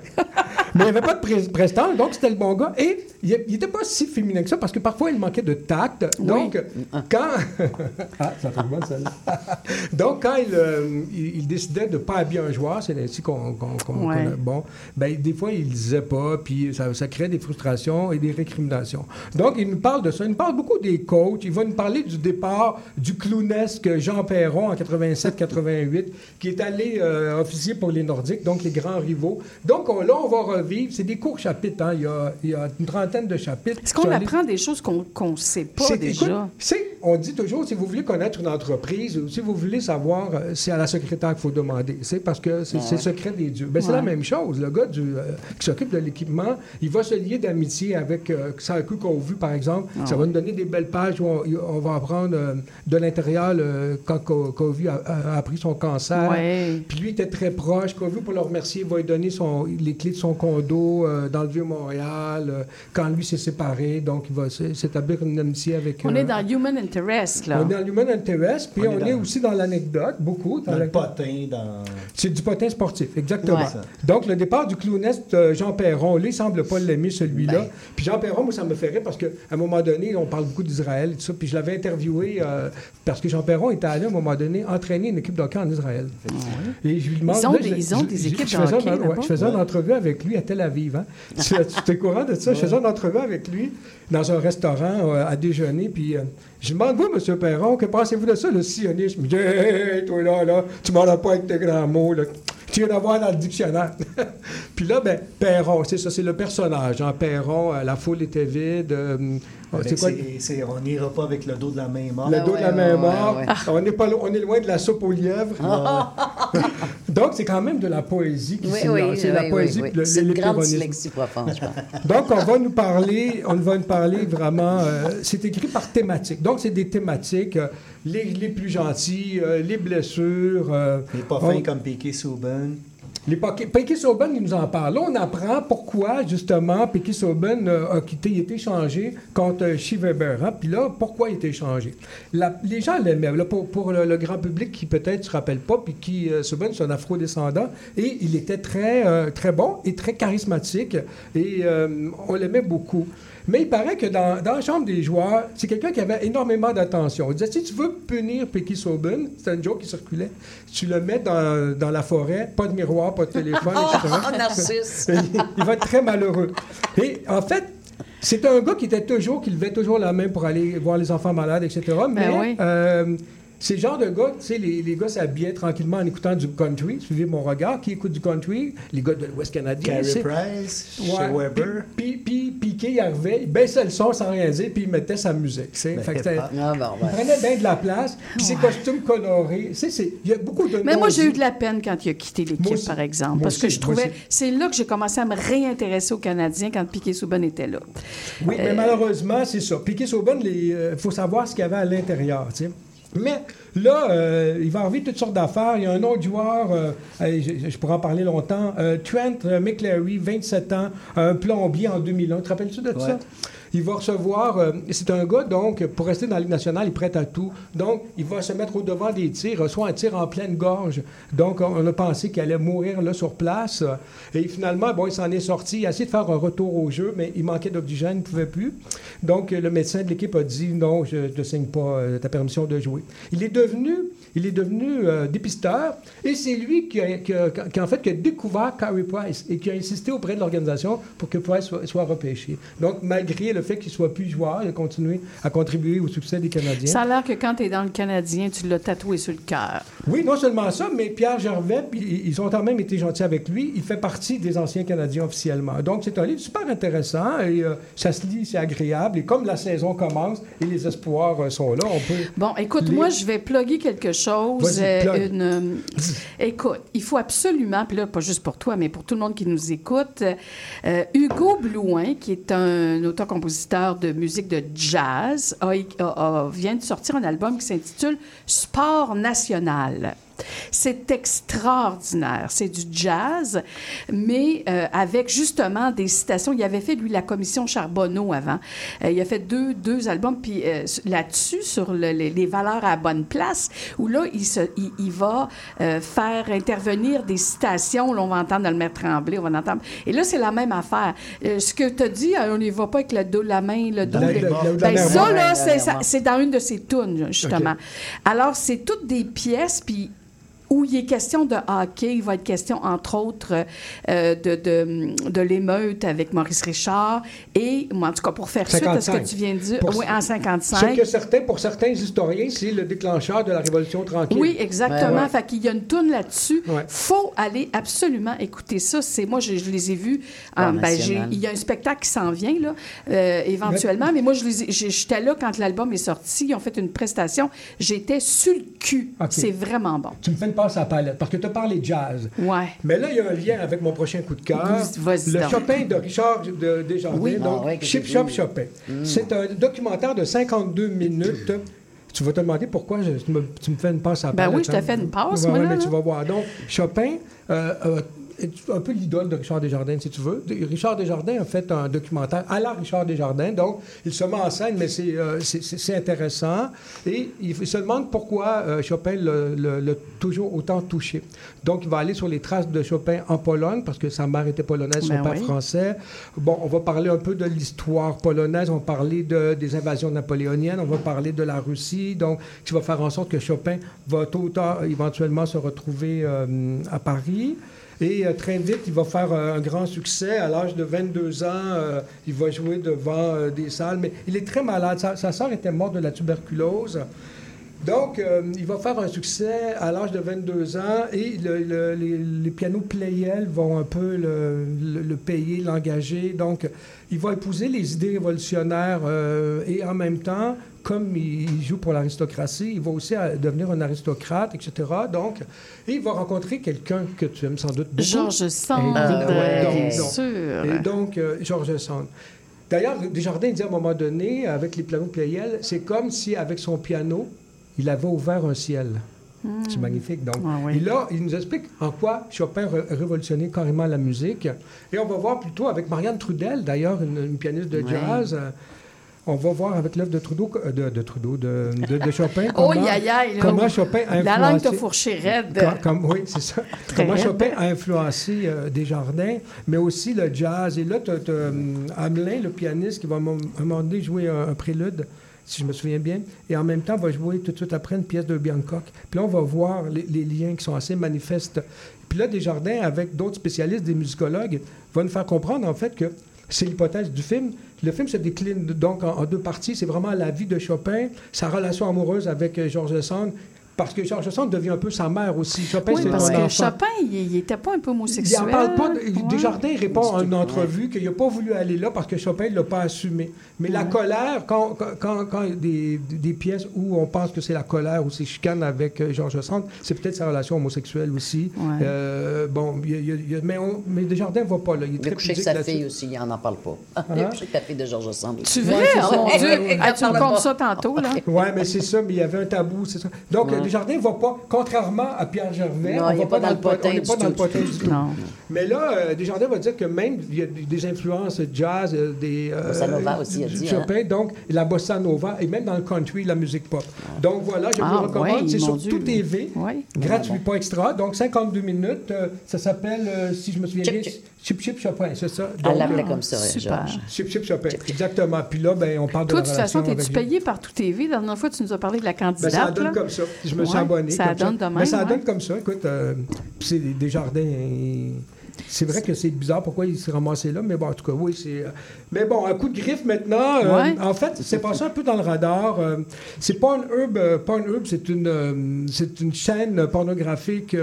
mais il n'y avait pas de pré- prestance, donc c'était le bon gars. Et il n'était pas si féminin que ça, parce que parfois, il manquait de tact. Donc, quand... ah, ça fait bon, celle-là. donc, quand il, euh, il, il décidait de ne pas habiller un joueur, c'est ainsi qu'on... qu'on- qu'on- Ouais. a- bon, ben, des fois, il ne disait pas, puis ça, ça crée des frustrations et des récriminations. Donc, il nous parle de ça. Il nous parle beaucoup des coachs. Il va nous parler du départ du clownesque Jean Perron en 87-88, qui est allé euh, officier pour les Nordiques, donc les grands rivaux. Donc, on- là, on va revivre. C'est des courts chapitres. hein. Il, y a, il y a une trentaine de chapitres. Est-ce qu'on les- apprend des choses qu'on ne sait pas déjà? écoute, on dit toujours, si vous voulez connaître une entreprise, ou si vous voulez savoir, euh, c'est à la secrétaire qu'il faut demander. C'est parce que c'est ouais. secret des dieux. Ben, C'est Ouais. la même chose. Le gars du, euh, qui s'occupe de l'équipement, il va se lier d'amitié avec euh, Saku qu'on a vu, par exemple. Ah Ça va nous donner des belles pages où on, on va apprendre euh, de l'intérieur quand Ko- Kovu a, a- a appris son cancer. Ouais. Puis lui était très proche. Kovu, pour le remercier, va lui donner son, les clés de son condo euh, dans le Vieux-Montréal euh, quand lui s'est séparé. Donc, il va s'établir une amitié avec... On euh, est dans Human Interest, là. on est dans l'human interest, puis On on, est aussi dans l'anecdote, beaucoup. Dans le potin, dans... C'est du potin sportif, exactement. Donc, le départ du clowneste euh, Jean Perron, lui, il semble pas l'aimer, celui-là. Ben. Puis Jean Perron, moi, ça me fait rire parce qu'à un moment donné, on parle beaucoup d'Israël et tout ça. Puis je l'avais interviewé euh, parce que Jean Perron était allé, à un moment donné, entraîner une équipe de hockey en Israël. Et je lui demande... Ils ont là, des- je- ils ont je- des je- équipes je de faisais hockey un- ouais, là-bas? Je faisais une entrevue avec lui à Tel Aviv. Hein? tu tu es courant de ça? Je faisais une entrevue avec lui dans un restaurant euh, à déjeuner. Puis euh, je lui demande, vous, M. Perron, que pensez-vous de ça, le sionisme? Dit, hey, hey, toi là, là, tu m'en as pas avec tes grands mots. Là. Tu viens d'avoir dans le dictionnaire. puis là, ben, Perron, c'est ça, c'est le personnage. Hein? Perron, euh, la foule était vide. C'est quoi? on n'ira pas avec le dos de la main morte. Le dos de la main morte. ouais. On, est pas lo- on est loin de la soupe aux lièvres. Donc, c'est quand même de la poésie qui Oui, s'est oui. C'est oui, la poésie le- C'est une grande dyslexie profonde, je pense. Donc, on va nous parler, on va nous parler vraiment. euh, c'est écrit par thématique. Donc, c'est des thématiques. euh, les, les plus gentils, euh, les blessures. euh, Les pas on- fins comme Piqué Souben. Les Sauben, il nous en parle. Là, on apprend pourquoi, justement, Piquet Sauben euh, a quitté, il a été échangé contre euh, Shea Weber. hein. Puis là, pourquoi il a été échangé? La- les gens l'aimaient. Pour le, grand public qui peut-être ne se rappelle pas, puis qui, euh, c'est un afro-descendant, et il était très, euh, bon et très charismatique, et euh, on l'aimait beaucoup. Mais il paraît que dans, dans la chambre des joueurs, c'est quelqu'un qui avait énormément d'attention. Il disait, si tu veux punir Piquet Sauben, c'était une joke qui circulait, tu le mets dans, dans la forêt, pas de miroir, pas de téléphone, etc. Oh, Narcisse! il, il va être très malheureux. Et en fait, c'est un gars qui était toujours, qui levait toujours la main pour aller voir les enfants malades, etc. Mais oui. euh, c'est le genre de gars, tu sais, les, les gars s'habillaient tranquillement en écoutant du country. Suivez mon regard, qui écoute du country? Les gars de l'Ouest canadien. Carey Price, Ouais, Weber. Puis, puis, Piqué, il arrivait, il baissait le son sans rien dire, puis il mettait sa musique. tu sais. Ben, Fait que c'était- Ah, il ben. prenait bien de la place, puis ses costumes colorés. Tu sais, c'est- il y a beaucoup de Mais moi, j'ai eu de la peine quand il a quitté l'équipe, par exemple. Moi parce que je trouvais. C'est là que j'ai commencé à me réintéresser aux Canadiens quand Piquet Souban était là. Oui, mais Euh, malheureusement, c'est ça. Piquet Sauben, il faut savoir ce qu'il y avait à l'intérieur. tu sais. Mais là, euh, il va arriver toutes sortes d'affaires. Il y a un autre joueur, euh, je, je pourrais en parler longtemps, euh, Trent McClary, 27 ans, un plombier en 2001. Te rappelles-tu de ça? Il va recevoir. c'est un gars, donc, pour rester dans la Ligue nationale, il prête à tout. Donc, il va se mettre au devant des tirs, reçoit un tir en pleine gorge. Donc, on a pensé qu'il allait mourir là sur place. Et finalement, bon, il s'en est sorti. Il a essayé de faire un retour au jeu, mais il manquait d'oxygène, il ne pouvait plus. Donc, le médecin de l'équipe a dit non, je ne te signe pas ta permission de jouer. Il est devenu il est devenu euh, dépisteur et c'est lui qui a, qui a- qui a, en fait qui a découvert Carey Price et qui a insisté auprès de l'organisation pour que Price soit, soit repêché. Donc, malgré le fait qu'il soit plus joueur, il a continué à contribuer au succès des Canadiens. Ça a l'air que quand tu es dans le Canadien, tu l'as tatoué sur le cœur. Oui, non seulement ça, mais Pierre Gervais, ils ils ont quand même été gentils avec lui. Il fait partie des anciens Canadiens officiellement. Donc, c'est un livre super intéressant et euh, ça se lit, c'est agréable. Et comme la saison commence et les espoirs euh, sont là, on peut. Bon, écoute, lire. moi, je vais plugger quelque chose. Plug. une, euh, écoute, il faut absolument, puis là, pas juste pour toi, mais pour tout le monde qui nous écoute, euh, Hugo Blouin, qui est un auteur-compositeur de musique de jazz, a- a- a- vient de sortir un album qui s'intitule Sport national. C'est extraordinaire. C'est du jazz, mais euh, avec justement des citations. Il avait fait, lui, la commission Charbonneau avant. Euh, il a fait deux, deux albums, puis euh, là-dessus, sur le- les, les valeurs à la bonne place, où là, il, se, il, il va faire intervenir des citations. Là, on va entendre dans le maître Tremblay, on va entendre. Et là, c'est la même affaire. Ce que tu as dit, on n'y va pas avec le dos, la main, le dos. Le- Ben, ça, là, c'est dans une de ses tunes, justement. Alors, c'est toutes des pièces, puis où il est question de hockey, il va être question, entre autres, euh, de, de, de l'émeute avec Maurice Richard. Et, moi, en tout cas, pour faire suite à ce que 55. tu viens de dire, Pour- oui, en Ce 55. que certains, pour certains historiens, c'est le déclencheur de la Révolution tranquille. Oui, exactement. Ouais. Fait qu'il y a une tourne là-dessus. faut aller absolument écouter ça. C'est moi, je, je les ai vus. En- ben, il y a un spectacle qui s'en vient là, euh, éventuellement. Mais moi, je les ai- j'ai- j'étais là quand l'album est sorti. Ils ont fait une prestation. J'étais sur le cul. C'est vraiment bon. Tu me fais une passe à la palette parce que tu as parlé jazz. Ouais. Mais là, il y a un lien avec mon prochain coup de cœur. Le donc. Chopin de Richard de Desjardins, Oui. donc Ah ouais, que Chip j'ai Shop vu. Chopin. Mm. C'est un documentaire de 52 minutes. Tu vas te demander pourquoi je- tu, me, tu me fais une passe à la Ben palette, oui, je t'ai hein? fait une passe, Ouais, moi, ouais, là, mais là. tu vas voir. Donc, Chopin, euh, euh, un peu l'idole de Richard Desjardins, si tu veux. De- Richard Desjardins a fait un documentaire à la Richard Desjardins, donc il se met en scène, mais c'est euh, c'est- intéressant. Et il se demande pourquoi euh, Chopin l'a- toujours autant touché. Donc, il va aller sur les traces de Chopin en Pologne, parce que sa mère était polonaise, son Ben père oui. français. Bon, on va parler un peu de l'histoire polonaise, on va parler de, des invasions napoléoniennes, on va parler de la Russie, donc qui va faire en sorte que Chopin va tôt ou tard éventuellement se retrouver euh, à Paris. Et euh, très vite, il va faire euh, un grand succès. À l'âge de 22 ans, euh, il va jouer devant des salles, mais il est très malade. Sa, sœur était morte de la tuberculose. Donc, il va faire un succès à l'âge de 22 ans et le- le- les, pianos Pleyel vont un peu le, le- payer, l'engager. Donc, il va épouser les idées révolutionnaires et en même temps, comme il, joue pour l'aristocratie, il va aussi euh, devenir un aristocrate, etc. Donc, et il va rencontrer quelqu'un que tu aimes sans doute beaucoup. Georges Sand, donc- bien sûr. Et donc, euh, Georges Sand. D'ailleurs, Desjardins dit à un moment donné, avec les pianos Pleyel, c'est comme si, avec son piano, il avait ouvert un ciel. C'est magnifique. Donc, et là, il nous explique en quoi Chopin a révolutionné carrément la musique. Et on va voir plutôt avec Marianne Trudel, d'ailleurs, une, une pianiste de jazz. Euh, on va voir avec l'œuvre de Trudeau, euh, de, de Trudeau, de, de- de Chopin. Oh, comment- aïe, aïe, là. Comment Chopin a La langue t'a influencé- fourché raide. Com- comme- oui, c'est ça. Comment raide. Chopin a influencé euh, Desjardins, mais aussi le jazz. Et là, tu as, Hamelin, le pianiste, qui va à un moment donné jouer un, un prélude, si je me souviens bien, et en même temps va jouer tout de suite après une pièce de Biancock. Puis là, on va voir les, les liens qui sont assez manifestes. Puis là, Desjardins, avec d'autres spécialistes, des musicologues, va nous faire comprendre en fait que c'est l'hypothèse du film. Le film se décline donc en, deux parties. C'est vraiment la vie de Chopin, sa relation amoureuse avec euh, Georges Sand, parce que Georges Sand devient un peu sa mère aussi. Chopin, Oui, parce que enfant. Chopin, il n'était pas un peu Il homosexuel. en parle pas. de- Ouais. Desjardins répond à une entrevue qu'il n'a pas voulu aller là parce que Chopin ne l'a pas assumé. Mais la Ouais. colère, quand, quand, quand, quand il y a des, des pièces où on pense que c'est la colère ou c'est chicane avec euh, Georges Sand, c'est peut-être sa relation homosexuelle aussi. Ouais. Euh, bon, il y a- il y a- il y a- mais, on- mais Desjardins ne va pas là. Il est Il a très couché avec pudique sa fille aussi, il n'en parle pas. Il a Hein? couché avec la fille de Georges Sand. Tu! Il Ah, tu parle me pas. comptes ça tantôt, là? Oui, mais c'est ça, mais il y avait un tabou, c'est ça. Donc, Ouais. Desjardins ne va pas, contrairement à Pierre Gervais, Non, on il va pas dans le po- potin on n'est du pas dans le potin du tout. Mais là, euh, Desjardins va dire que même il y a des influences jazz, euh, des euh, Bossa nova aussi, il a du dit, Chopin, donc la bossa nova et même dans le country, la musique pop. Donc voilà, je Ah, vous le recommande. ouais, c'est sur Dieu. tout TV, Ouais. gratuit, pas extra. Donc 52 minutes. euh, ça s'appelle, euh, si je me souviens bien, chip. Chip Chopin, c'est ça? Elle Donc, l'appelait euh, comme ça, super. Chip Chip Chopin, exactement. Puis là, ben, on parle Toi, de de la toute façon, es-tu payé par tout TV? La dernière fois, tu nous as parlé de la Ben, candidate. ça donne là. comme ça. Je me suis Ouais, abonné. Ça comme donne de même. Ben, ça donne comme ça. Écoute, c'est des jardins. euh, C'est vrai que c'est bizarre pourquoi il s'est ramassé là, mais bon, en tout cas, oui, c'est. euh, Mais bon, un coup de griffe maintenant. euh. En fait, c'est passé un peu dans le radar. euh, c'est Pornhub. euh, Pornhub, c'est une, c'est une chaîne pornographique.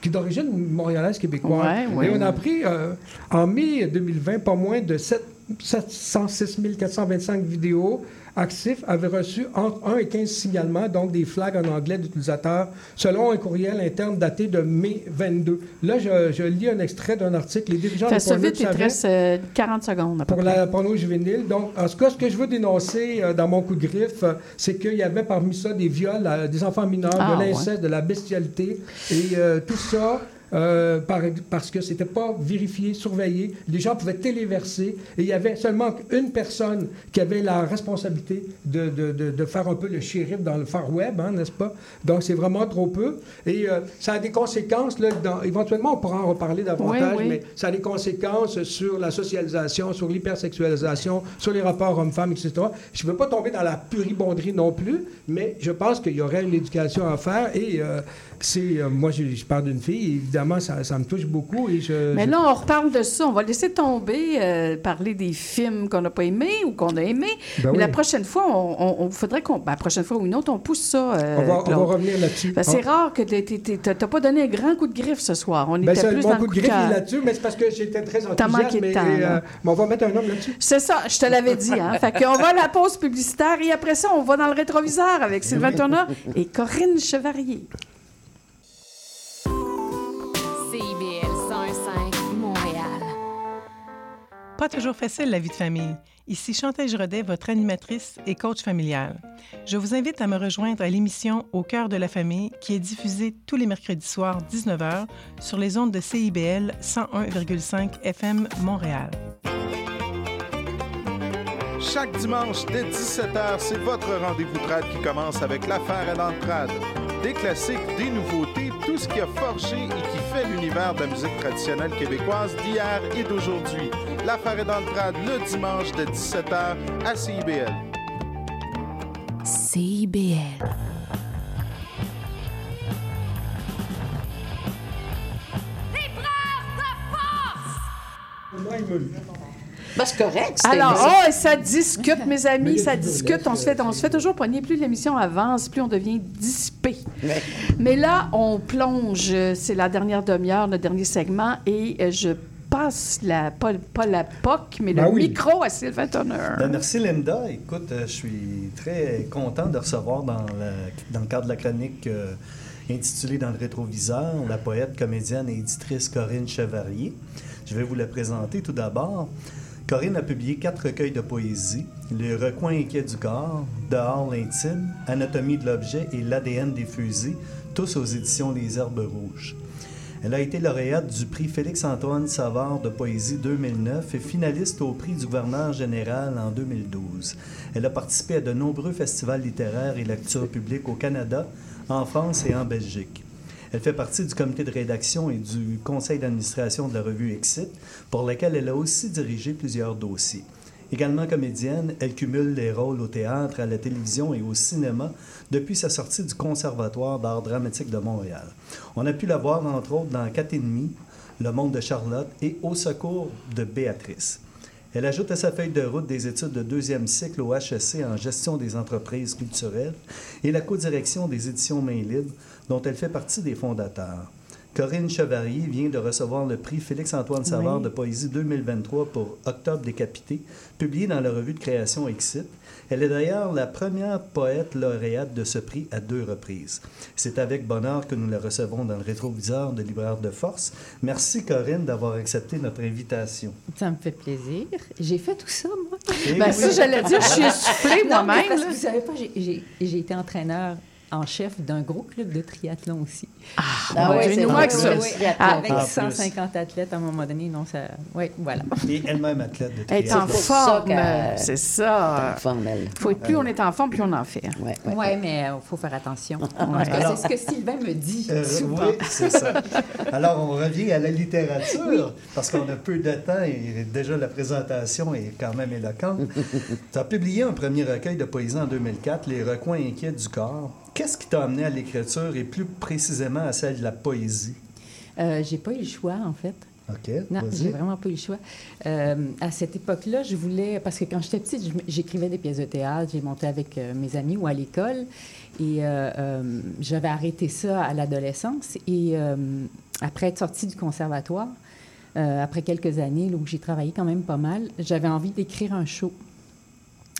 qui est d'origine montréalaise québécoise. Ouais, ouais. Et on a appris euh, en mai 2020 pas moins de 7 706 425 vidéos actifs avaient reçu entre 1 et 15 signalements, donc des flags en anglais d'utilisateurs, selon un courriel interne daté de mai 22. Là, je, je lis un extrait d'un article. Les dirigeants de ça vite, il te reste euh, 40 secondes. à peu pour près. la porno juvénile. Donc, en tout cas, ce que je veux dénoncer euh, dans mon coup de griffe, euh, c'est qu'il y avait parmi ça des viols, euh, des enfants mineurs, Ah, de l'inceste, de la bestialité. Et euh, tout ça, euh, par- parce que c'était pas vérifié, surveillé. Les gens pouvaient téléverser. Et il y avait seulement une personne qui avait la responsabilité de, de- de- de faire un peu le shérif dans le Far Web, hein, n'est-ce pas? Donc, c'est vraiment trop peu. Et euh, ça a des conséquences. Là, dans- éventuellement, on pourra en reparler davantage, Oui, oui. mais ça a des conséquences sur la socialisation, sur l'hypersexualisation, sur les rapports hommes-femmes, etc. Je ne veux pas tomber dans la puribonderie non plus, mais je pense qu'il y aurait une éducation à faire et euh, c'est... euh, moi, je, je parle d'une fille, évidemment, ça, ça me touche beaucoup et je... Mais je- là, on reparle de ça. On va laisser tomber, euh, parler des films qu'on n'a pas aimés ou qu'on a aimés. Ben Mais oui. la prochaine fois, on, on- on faudrait qu'on. Ben, la prochaine fois ou une autre, on pousse ça. euh, on, va, on va Claude. revenir là-dessus. Ben, c'est On- rare que tu n'as pas donné un grand coup de griffe ce soir. On était plus mon dans coup le coup de griffe là-dessus, mais c'est parce que j'étais très enthousiaste. mais, temps, et, mais on va mettre un homme là-dessus. C'est ça, je te l'avais dit. Hein? fait qu'on va à la pause publicitaire et après ça, on va dans le rétroviseur avec Sylvain Turner et Corinne Chevarier. Pas toujours facile la vie de famille. Ici Chantal Rodet, votre animatrice et coach familial. Je vous invite à me rejoindre à l'émission Au cœur de la famille qui est diffusée tous les mercredis soirs 19h sur les ondes de CIBL 101,5 FM Montréal. Chaque dimanche dès 17h, c'est votre rendez-vous trad qui commence avec l'affaire à l'entrade. Des classiques, des nouveautés, tout ce qui a forgé et qui fait l'univers de la musique traditionnelle québécoise d'hier et d'aujourd'hui. L'affaire est dans le trad le dimanche de 17h à CIBL. CIBL. Ben, c'est correct. Alors, mais oh, ça discute, mes amis, ça discute. On se fait, on se fait toujours pogner. Plus l'émission avance, plus on devient dissipé. Mais là, on plonge. C'est la dernière demi-heure, le dernier segment, et euh, je passe la, pas, pas la POC, mais Ben le oui. micro à Sylvain Turner. Ben, merci Linda. Écoute, euh, je suis très content de recevoir dans, la- dans le cadre de la chronique euh, intitulée Dans le rétroviseur la poète, comédienne et éditrice Corinne Chevalier. Je vais vous la présenter tout d'abord. Corinne a publié quatre recueils de poésie Le recoin inquiet du corps, Dehors l'intime, Anatomie de l'objet et L'ADN des fusils, tous aux éditions Les Herbes Rouges. Elle a été lauréate du prix Félix-Antoine Savard de poésie 2009 et finaliste au prix du gouverneur général en 2012. Elle a participé à de nombreux festivals littéraires et lectures publiques au Canada, en France et en Belgique. Elle fait partie du comité de rédaction et du conseil d'administration de la revue Exit, pour laquelle elle a aussi dirigé plusieurs dossiers. Également comédienne, elle cumule les rôles au théâtre, à la télévision et au cinéma depuis sa sortie du Conservatoire d'art dramatique de Montréal. On a pu la voir entre autres dans Quatre et demi, Le monde de Charlotte et Au secours de Béatrice. Elle ajoute à sa feuille de route des études de deuxième cycle au HEC en gestion des entreprises culturelles et la codirection des éditions Main Libre, dont elle fait partie des fondateurs. Corinne Chevalier vient de recevoir le prix Félix-Antoine Savard Oui. de poésie 2023 pour Octobre décapité, publié dans la revue de création Exit. Elle est d'ailleurs la première poète lauréate de ce prix à deux reprises. C'est avec bonheur que nous la recevons dans le rétroviseur de Libraire de Force. Merci Corinne d'avoir accepté notre invitation. Ça me fait plaisir. J'ai fait tout ça, moi. Eh Ben, oui. ça, j'allais dire, je suis mais moi-même, vous savez pas, j'ai été entraîneur en chef d'un gros club de triathlon aussi. Ah ouais, c'est Une vrai, ça. oui, oui, Ah, avec en plus. 150 athlètes à un moment donné. Non, ça... Oui, voilà. Et elle-même athlète de Elle est en triathlon. forme, c'est ça. forme, elle. Faut être plus on est en forme, plus on en fait. Oui, Oui, mais il faut faire attention. Ouais. C'est ce que Sylvain me dit Euh, souvent. oui, c'est ça. Alors, on revient à la littérature, parce qu'on a peu de temps et déjà la présentation est quand même éloquente. tu as publié un premier recueil de poésie en 2004, Les recoins inquiets du corps. Qu'est-ce qui t'a amené à l'écriture et plus précisément à celle de la poésie? Euh, j'ai pas eu le choix, en fait. OK, Non, j'ai vraiment pas eu le choix. Euh, à cette époque-là, je voulais... Parce que quand j'étais petite, j'écrivais des pièces de théâtre, j'ai monté avec euh, mes amis ou à l'école. Et euh, j'avais arrêté ça à l'adolescence. Et après être sortie du conservatoire, après quelques années là, où j'ai travaillé quand même pas mal, j'avais envie d'écrire un show.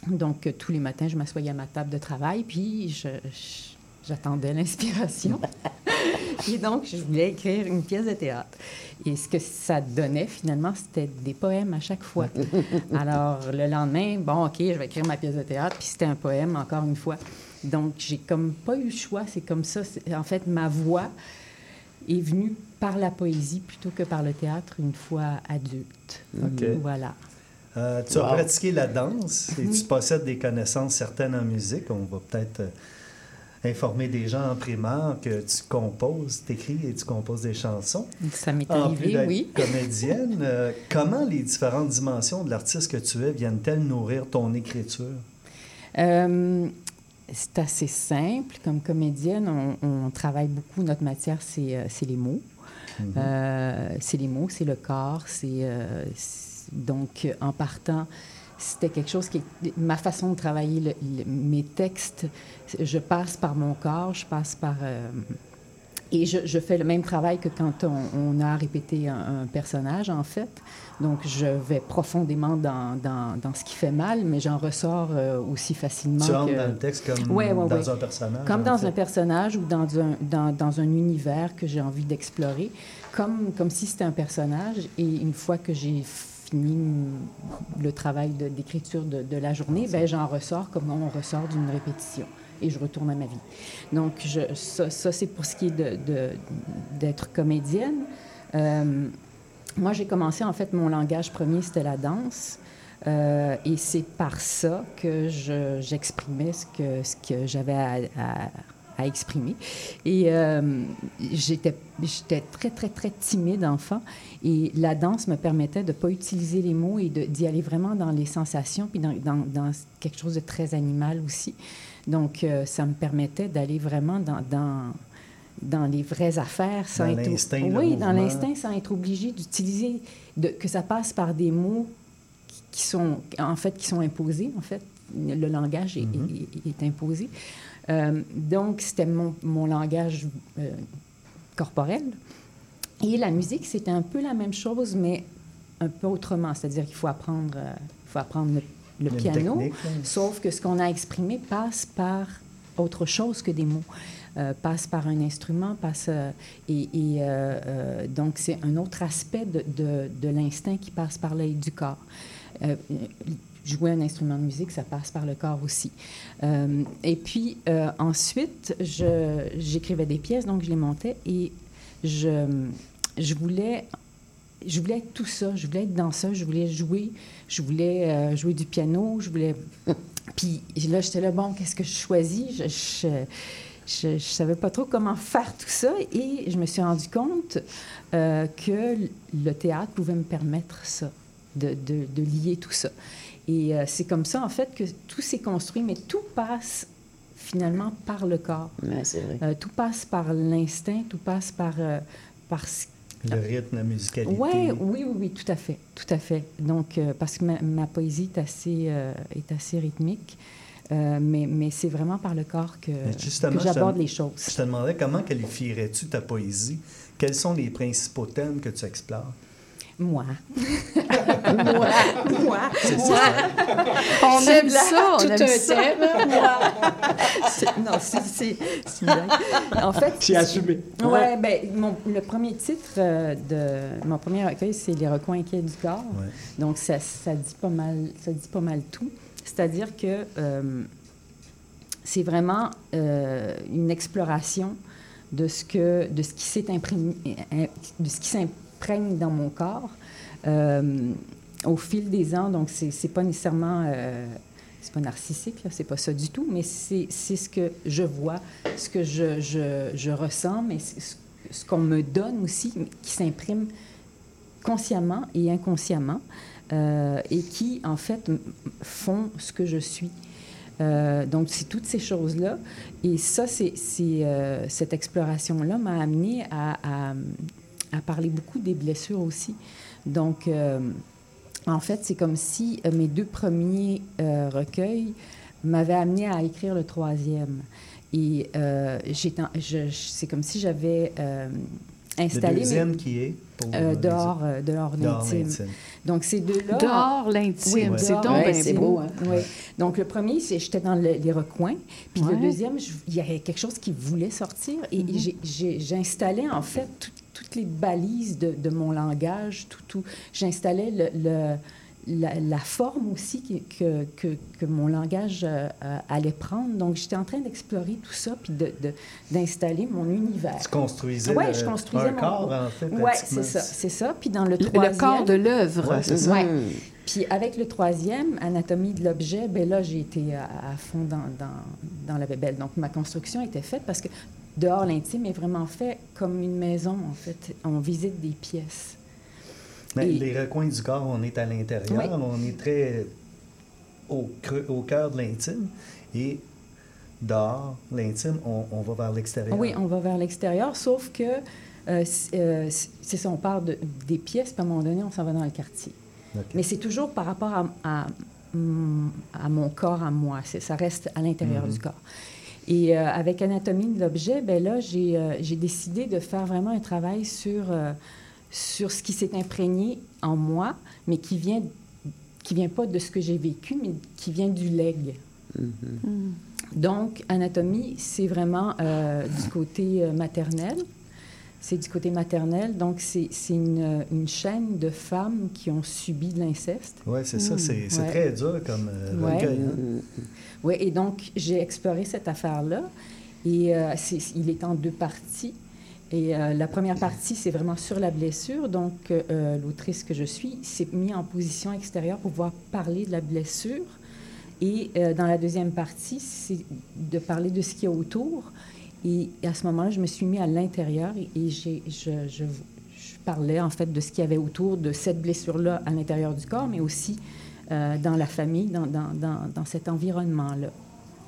Donc, euh, tous les matins, je m'assoyais à ma table de travail, puis je- je- j'attendais l'inspiration. Et donc, je voulais écrire une pièce de théâtre. Et ce que ça donnait, finalement, c'était des poèmes à chaque fois. Alors, le lendemain, bon, OK, je vais écrire ma pièce de théâtre, puis c'était un poème, encore une fois. Donc, j'ai comme pas eu le choix, c'est comme ça. C'est- En fait, ma voix est venue par la poésie plutôt que par le théâtre une fois adulte. OK. Voilà. Euh, tu as pratiqué la danse et tu possèdes des connaissances certaines en musique. On va peut-être euh, informer des gens en primaire que tu composes, t'écris et tu composes des chansons. Ça m'est En arrivé, plus oui. comédienne, euh, comment les différentes dimensions de l'artiste que tu es viennent-elles nourrir ton écriture? Euh, c'est assez simple. Comme comédienne, on, on travaille beaucoup. Notre matière, c'est c'est les mots. Mhm. C'est les mots, c'est le corps. C'est- donc en partant, c'était quelque chose qui est ma façon de travailler le- le- mes textes. Je passe par mon corps, je passe par euh, et je, je fais le même travail que quand on, on a répété un, un personnage, en fait. Donc, je vais profondément dans, dans, dans ce qui fait mal, mais j'en ressors euh, aussi facilement. Tu entres que- dans le texte comme Ouais, ouais, dans ouais. un personnage, Comme dans fait. un personnage ou dans un, dans, dans un univers que j'ai envie d'explorer, comme, comme si c'était un personnage. Et une fois que j'ai fini le travail d'écriture de, la journée, ben, j'en ressors comme on ressort d'une répétition. Et je retourne à ma vie. Donc, ça, c'est pour ce qui est d'être comédienne. Euh, moi, j'ai commencé, en fait, mon langage premier, c'était la danse. Euh, et c'est par ça que je- j'exprimais ce que, ce que j'avais à- à exprimer. Et euh, j'étais très, très, très timide enfant. Et la danse me permettait de ne pas utiliser les mots et d'y aller vraiment dans les sensations, puis dans, dans- dans quelque chose de très animal aussi. Donc, euh, ça me permettait d'aller vraiment dans, dans, dans les vraies affaires sans Dans être... Oui, dans l'instinct, sans être obligé d'utiliser... que ça passe par des mots qui- qui sont, en fait, qui sont imposés, en fait. Le langage est, Mm-hmm. est- est imposé. Euh, donc, c'était mon, mon langage euh, corporel. Et la musique, c'était un peu la même chose, mais un peu autrement. C'est-à-dire qu'il faut apprendre, euh, faut apprendre le, piano, technique, sauf que ce qu'on a exprimé passe par autre chose que des mots. Euh, passe par un instrument, passe... euh, et et, euh, donc, c'est un autre aspect de, de, de l'instinct qui passe par l'œil du corps. Jouer un instrument de musique, ça passe par le corps aussi. Euh, et puis, euh, ensuite, j'écrivais des pièces, donc je les montais et je, voulais... Je voulais être tout ça. Je voulais être danseuse. Je voulais jouer. Je voulais euh, jouer du piano. Je voulais. Puis là, j'étais là, bon, qu'est-ce que je choisis? Je, je savais pas trop comment faire tout ça et je me suis rendu compte que le théâtre pouvait me permettre ça, de lier tout ça. Et euh, c'est comme ça, en fait, que tout s'est construit, mais tout passe finalement par le corps. c'est vrai. Euh, tout passe par l'instinct, tout passe par, euh, par ce Le rythme, la musicalité. Ouais, oui, oui, oui, tout à fait, tout à fait. Donc, euh, parce que ma, ma poésie est assez, euh, est assez rythmique, euh, mais, mais c'est vraiment par le corps que, que j'aborde les choses. Je te demandais comment qualifierais-tu ta poésie? Quels sont les principaux thèmes que tu explores? Moi. moi, moi, C'est moi. On C'est aime blanc, ça, on tout aime un ça. thème. Moi. C'est- Non, c'est- c'est c'est une blague. En fait... C'est assumé. Ouais, ben, mon, le premier titre euh, de mon premier recueil, c'est Les recoins inquiets du corps. Donc, ça, ça, dit pas mal, ça dit pas mal tout. C'est-à-dire que euh, c'est vraiment euh, une exploration de ce, que, de ce qui s'est imprimé, de ce qui s'imprègne dans mon corps euh, au fil des ans. Donc, c'est pas nécessairement. euh, c'est pas narcissique, c'est pas ça du tout, mais c'est ce que je vois, ce que je, je, je ressens, mais ce, qu'on me donne aussi, qui s'imprime consciemment et inconsciemment, euh, et qui, en fait, font ce que je suis. Donc, c'est toutes ces choses-là. Et ça, c'est, euh, cette exploration-là m'a amené à- à parler beaucoup des blessures aussi. Donc, euh, en fait, c'est comme si euh, mes deux premiers euh, recueils m'avaient amené à écrire le troisième. Et euh, c'est comme si j'avais euh, installé... Le deuxième mes- qui est pour, Euh, dehors, euh, dehors l'intime. Donc, ces deux-là... Dehors l'intime, Oui, c'est dehors donc bien l'intime. beau. hein. Oui. Donc, le premier, c'est j'étais dans le- les recoins. Puis Ouais. le deuxième, il y avait quelque chose qui voulait sortir. Et, j'ai- j'installais, en fait, tout- toutes les balises de, de mon langage. Tout, tout. J'installais le, le- la, la forme aussi que, que, que mon langage euh, euh, allait prendre. Donc, j'étais en train d'explorer tout ça, puis de- de- d'installer mon univers. Tu construisais Ouais, le- je construisais un mon- corps, en fait, Ouais, pratiquement. c'est ça, c'est ça. Puis dans le Le- le troisième... corps de l'œuvre. Ouais, c'est ça. Ouais. Puis avec le troisième, Anatomie de l'objet, ben là, j'ai été à, à fond dans, dans, dans la bébelle. Donc, ma construction était faite parce que dehors, l'intime est vraiment fait comme une maison, en fait. On visite des pièces. Mais Et- les recoins du corps, on est à l'intérieur, Oui. on est très au, creux- au cœur de l'intime. Et dehors, l'intime, on, on va vers l'extérieur. Oui, on va vers l'extérieur, sauf que euh, euh, c'est ça, on parle de- des pièces, puis à un moment donné, on s'en va dans le quartier. Mais c'est toujours par rapport à, à, à mon corps, à moi. Ça reste à l'intérieur Mhm. du corps. Et euh, avec Anatomie de l'objet, ben là, j'ai euh, j'ai décidé de faire vraiment un travail sur, euh, sur ce qui s'est imprégné en moi, mais qui vient, qui vient pas de ce que j'ai vécu, mais qui vient du leg. Donc, anatomie, c'est vraiment euh, du côté euh, maternel. C'est du côté maternel. Donc, c'est c'est une, une chaîne de femmes qui ont subi de l'inceste. Oui, c'est ça. C'est c'est Ouais. très dur comme euh, Ouais. recueil. hein. Oui, et donc, j'ai exploré cette affaire-là. Et euh, il est en deux parties. Et euh, la première partie, c'est vraiment sur la blessure. Donc, euh, l'autrice que je suis s'est mise en position extérieure pour pouvoir parler de la blessure. Et euh, dans la deuxième partie, c'est de parler de ce qu'il y a autour. Et à ce moment-là, je me suis mis à l'intérieur et, et je, je- je parlais en fait de ce qu'il y avait autour de cette blessure-là à l'intérieur du corps, mais aussi euh, dans la famille, dans, dans, dans, dans cet environnement-là.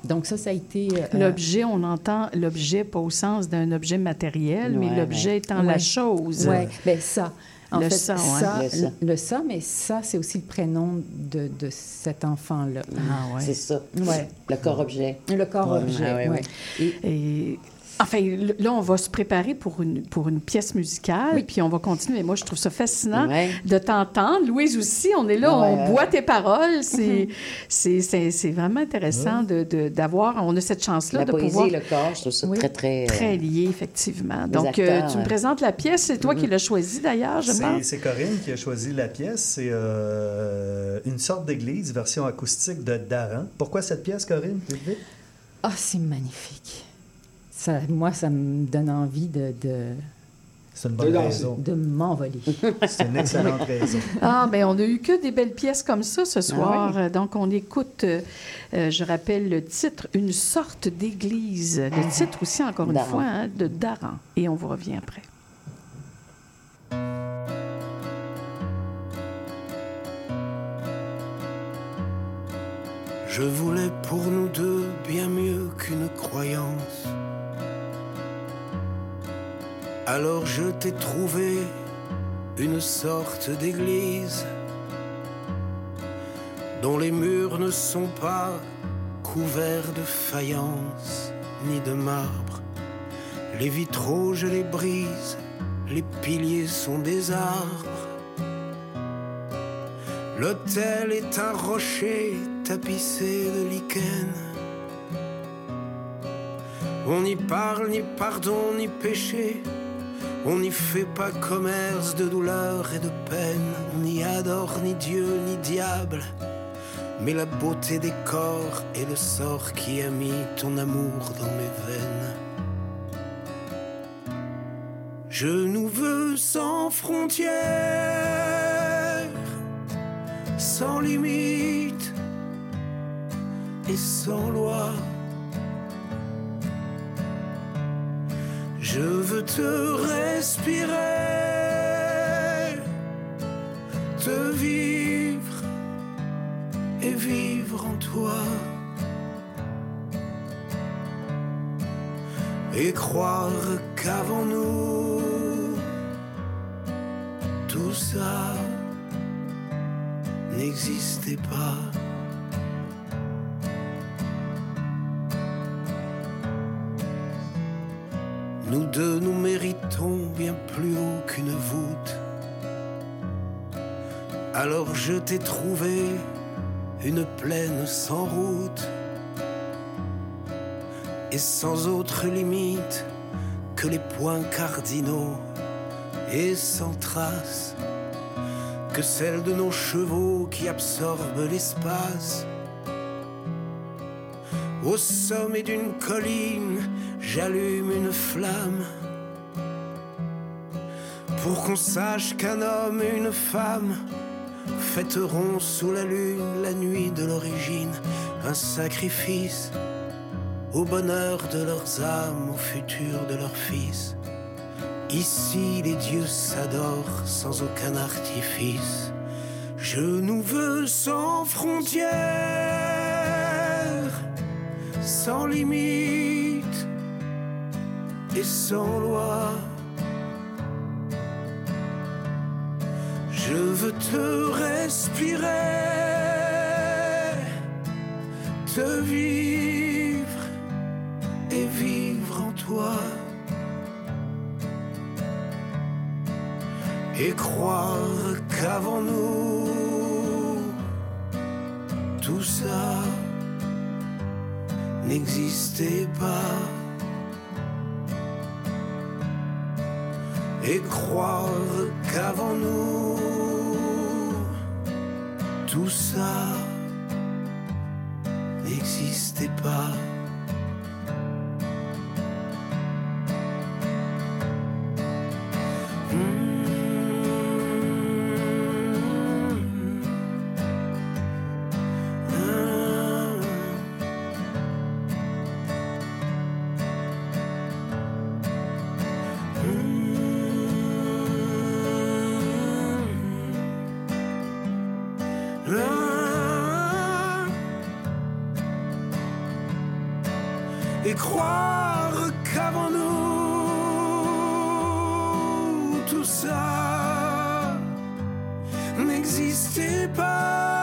Donc ça, ça a été... euh, L'objet, on entend l'objet pas au sens d'un objet matériel, mais l'objet ouais. étant la chose. Oui, bien ça. En Le fait, ça, ouais. ça, Le ça. le ça, mais ça, c'est aussi le prénom de, de cet enfant-là. Ah ouais. C'est ça. Ouais. Le corps-objet. Le corps-objet, Ah ouais, ouais. ouais. Et, et- enfin, là, on va se préparer pour une, pour une pièce musicale, puis on va continuer. Moi, je trouve ça fascinant Ouais. de t'entendre. Louise aussi, on est là, Ouais, on ouais. boit tes paroles. C'est c'est- c'est- c'est vraiment intéressant de- de- d'avoir... On a cette chance-là de poésie pouvoir... et le corps, je trouve ça Oui, très, très... euh, Très lié, effectivement. les Donc, euh, tu me présentes la pièce. C'est toi qui l'as choisie, d'ailleurs, je pense. c'est Corinne qui a choisi la pièce. C'est euh, une sorte d'église, version acoustique de Daran. Pourquoi cette pièce, Corinne? Ah, c'est magnifique. Ça, moi, ça me donne envie de... de C'est une bonne de raison. De m'envoler. C'est une excellente raison. Ah, ben on n'a eu que des belles pièces comme ça ce soir. Euh, Donc, on écoute, euh, euh, je rappelle le titre, Une sorte d'église. Le titre aussi, encore une fois, hein, de Daran. Et on vous revient après. Je voulais pour nous deux bien mieux qu'une croyance. Alors je t'ai trouvé une sorte d'église dont les murs ne sont pas couverts de faïence ni de marbre. Les vitraux, je les brise, les piliers sont des arbres. L'hôtel est un rocher tapissé de lichen. On n'y parle ni pardon ni péché. On n'y fait pas commerce de douleur et de peine. On n'y adore ni Dieu ni diable. mais la beauté des corps et le sort qui a mis ton amour dans mes veines. Je nous veux sans frontières, sans limite et sans loi. Je veux te respirer, te vivre et vivre en toi. Et croire qu'avant nous, tout ça n'existait pas. Nous méritons bien plus haut qu'une voûte. Alors je t'ai trouvé une plaine sans route et sans autre limite que les points cardinaux et sans trace que celle de nos chevaux qui absorbent l'espace. Au sommet d'une colline, j'allume une flamme pour qu'on sache qu'un homme et une femme fêteront sous la lune la nuit de l'origine un sacrifice au bonheur de leurs âmes, au futur de leurs fils. Ici, les dieux s'adorent sans aucun artifice. Je nous veux sans frontières, sans limite et sans loi. Je veux te respirer, te vivre et vivre en toi. Et croire qu'avant nous, tout ça n'existait pas. Et croire qu'avant nous, tout ça n'existait pas. Croire qu'avant nous, tout ça n'existait pas.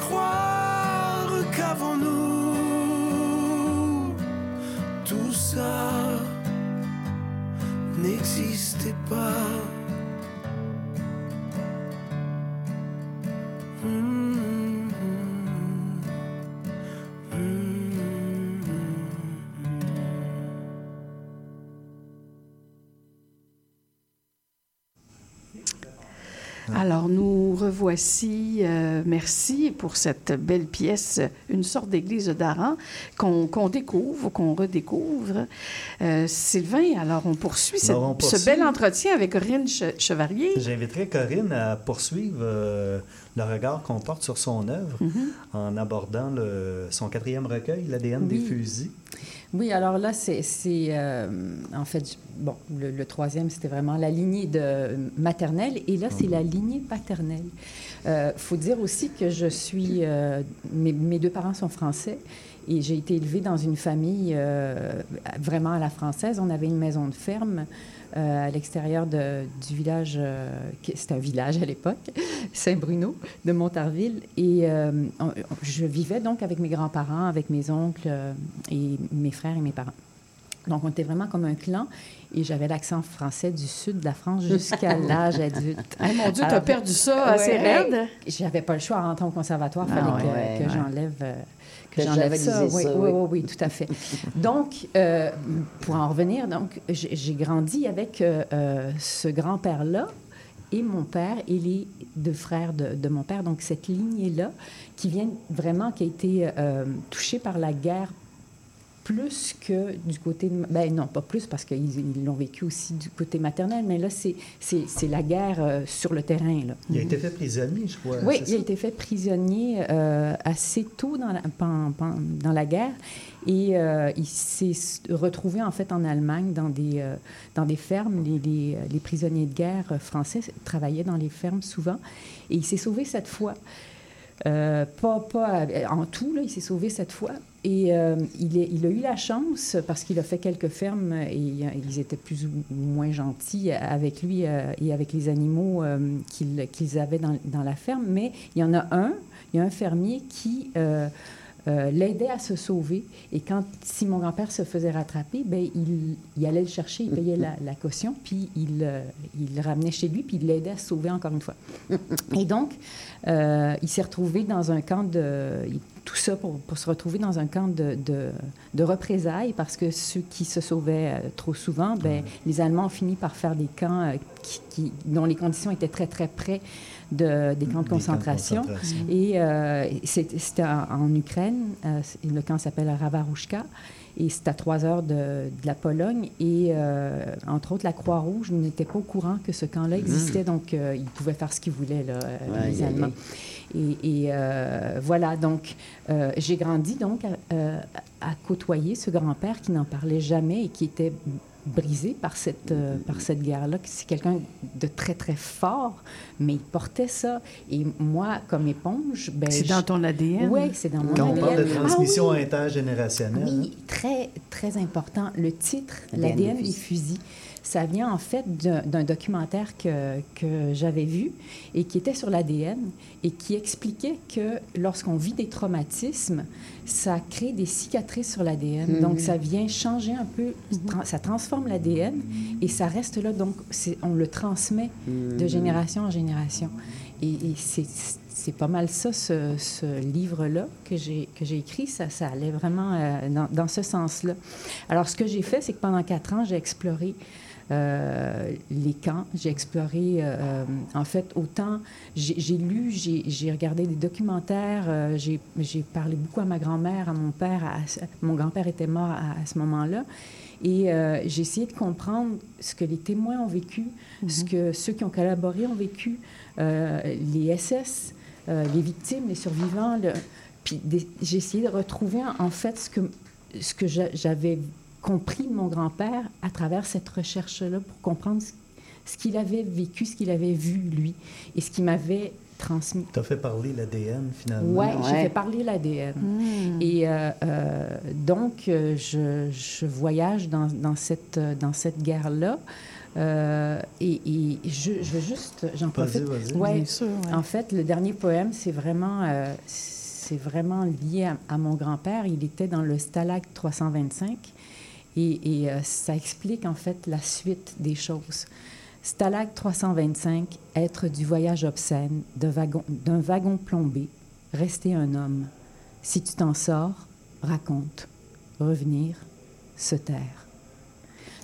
Croire qu'avant nous, tout ça n'existait pas. Revoici. euh, merci pour cette belle pièce, une sorte d'église d'Aran qu'on découvre, qu'on redécouvre. Euh, Sylvain, alors on poursuit, cette- Alors, on poursuit. ce bel entretien avec Corinne Che- Chevalier. J'inviterai Corinne à poursuivre euh, le regard qu'on porte sur son œuvre Mhm. en abordant le- son quatrième recueil, L'ADN des fusils. Oui, alors là, c'est, euh, en fait, bon, le, le troisième, c'était vraiment la lignée de maternelle, et là, c'est la lignée paternelle. Il faut dire aussi que je suis, euh, mes, mes deux parents sont français, et j'ai été élevée dans une famille euh, vraiment à la française. On avait une maison de ferme euh, à l'extérieur du village, euh, c'était un village à l'époque, Saint-Bruno de Montarville. Et euh, on- je vivais donc avec mes grands-parents, avec mes oncles euh, et mes frères et mes parents. Donc, on était vraiment comme un clan. Et j'avais l'accent français du sud de la France jusqu'à l'âge adulte. Ah, mon Dieu, t'as perdu ça assez ouais, raide. J'avais pas le choix en rentrant au conservatoire. Il Ah fallait que, ouais, que ouais. j'enlève euh, que j'enlève ça. Oui, ça, oui, oui. oui, oui, tout à fait. Donc, euh, pour en revenir, donc j'ai grandi avec euh, euh, ce grand-père-là et mon père et les deux frères de, de mon père. Donc cette lignée-là, qui vient vraiment, qui a été euh, touchée par la guerre plus que du côté de... Ben non, pas plus, parce qu'ils ils l'ont vécu aussi du côté maternel, mais là, c'est, c'est, c'est la guerre euh, sur le terrain. Là. Il a été fait prisonnier, je crois. Oui, il a été fait prisonnier euh, assez tôt dans la, dans la guerre. Et euh, il s'est retrouvé en fait en Allemagne dans des, euh, dans des fermes. Les, les- les prisonniers de guerre français travaillaient dans les fermes souvent. Et il s'est sauvé cette fois. Euh, pas, pas euh, en tout, là, il s'est sauvé cette fois. Et euh, il, a eu la chance, parce qu'il a fait quelques fermes et ils étaient plus ou moins gentils avec lui et avec les animaux qu'ils avaient dans la ferme. Mais il y en a un, il y a un fermier qui euh, l'aidait à se sauver. Et quand, si mon grand-père se faisait rattraper, ben, il, il allait le chercher, il payait la, la caution, puis il, euh, il le ramenait chez lui, puis il l'aidait à se sauver encore une fois. Et donc, euh, il s'est retrouvé dans un camp de... il- Tout ça pour, pour se retrouver dans un camp de, de, de représailles, parce que ceux qui se sauvaient euh, trop souvent, ben, les Allemands ont fini par faire des camps euh, qui, qui- dont les conditions étaient très, très près de, des camps de concentration. concentration. Et euh, c'était en, Ukraine. euh, le camp s'appelle Ravarouchka. Et c'est à trois heures de, de la Pologne. Et euh, entre autres, la Croix-Rouge n'était pas au courant que ce camp-là existait. Donc, euh, ils pouvaient faire ce qu'ils voulaient, là, les Allemands. Et, et, euh, voilà, donc, euh, j'ai grandi donc à, euh, à côtoyer ce grand-père qui n'en parlait jamais et qui était brisé par cette, euh, par cette guerre-là. C'est quelqu'un de très, très fort, mais il portait ça. Et moi, comme éponge... ben, C'est je- dans ton ADN? Oui, c'est dans mon Quand on ADN. parle de Ah transmission oui. intergénérationnelle, Oui, très, très important. Le titre, L'ADN des fusils, ça vient en fait d'un documentaire que, que j'avais vu et qui était sur l'ADN et qui expliquait que lorsqu'on vit des traumatismes, ça crée des cicatrices sur l'ADN. Mhm. Donc, ça vient changer un peu, tra- ça transforme l'ADN et ça reste là. Donc, on le transmet de Mhm. génération en génération. Et, et c'est c'est pas mal ça, ce, ce livre-là que j'ai que j'ai écrit. Ça, ça allait vraiment euh, dans, dans ce sens-là. Alors, ce que j'ai fait, c'est que pendant quatre ans, j'ai exploré euh, les camps. J'ai exploré, euh, en fait, autant j'ai lu, j'ai regardé des documentaires, euh, j'ai parlé beaucoup à ma grand-mère, à mon père. à mon grand-père était mort à, à ce moment-là. Et euh, j'ai essayé de comprendre ce que les témoins ont vécu, ce que ceux qui ont collaboré ont vécu, euh, les SS, euh, les victimes, les survivants. le- Puis des- j'ai essayé de retrouver en, fait ce que, ce que j'a- j'avais compris de mon grand-père à travers cette recherche-là pour comprendre ce, qu'il avait vécu, ce qu'il avait vu, lui, et ce qu'il m'avait transmis. tu as fait parler l'ADN finalement. Oui, j'ai fait parler l'ADN. Et euh, euh, donc, euh, je, je voyage dans, dans cette, dans cette guerre-là. Euh, et et je, je veux juste, j'en Vas-y, profite. vas-y. Ouais. Bien sûr, ouais. En fait, le dernier poème, c'est vraiment, euh, c'est vraiment lié à, à mon grand-père. Il était dans le Stalag 325. Et, et, euh, ça explique en fait la suite des choses. Stalag 325, être du voyage obscène, wagon- d'un wagon plombé, rester un homme. Si tu t'en sors, raconte. Revenir, se taire.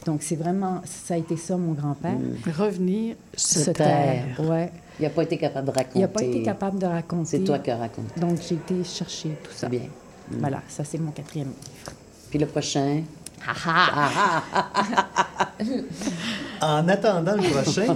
Donc c'est vraiment, ça a été ça mon grand-père. Revenir, Se, taire. Ouais. Il n'a pas été capable de raconter. Il n'a pas été capable de raconter. C'est toi qui as raconté. Donc j'ai été chercher tout ça. Bien. Mm. Voilà, ça c'est mon quatrième livre. Puis le prochain? En attendant le prochain,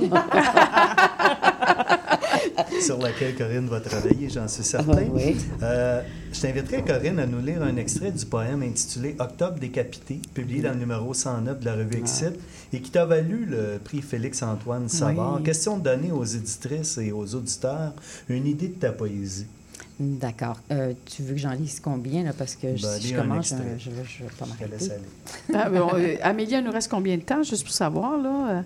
sur lequel Corinne va travailler, j'en suis certain, Oui. euh, je t'inviterai, Corinne, à nous lire un extrait du poème intitulé Octobre décapité, publié dans le numéro 109 de la revue Exit, et qui t'a valu le prix Félix-Antoine Savard. Oui. Question de donner aux éditrices et aux auditeurs une idée de ta poésie. D'accord. Euh, tu veux que j'en lise combien, là? Parce que Ben, si je commence, je, je, je vais pas Je te laisse m'arrêter. aller. Ah, bon, euh, Amélie, il nous reste combien de temps, juste pour savoir, là?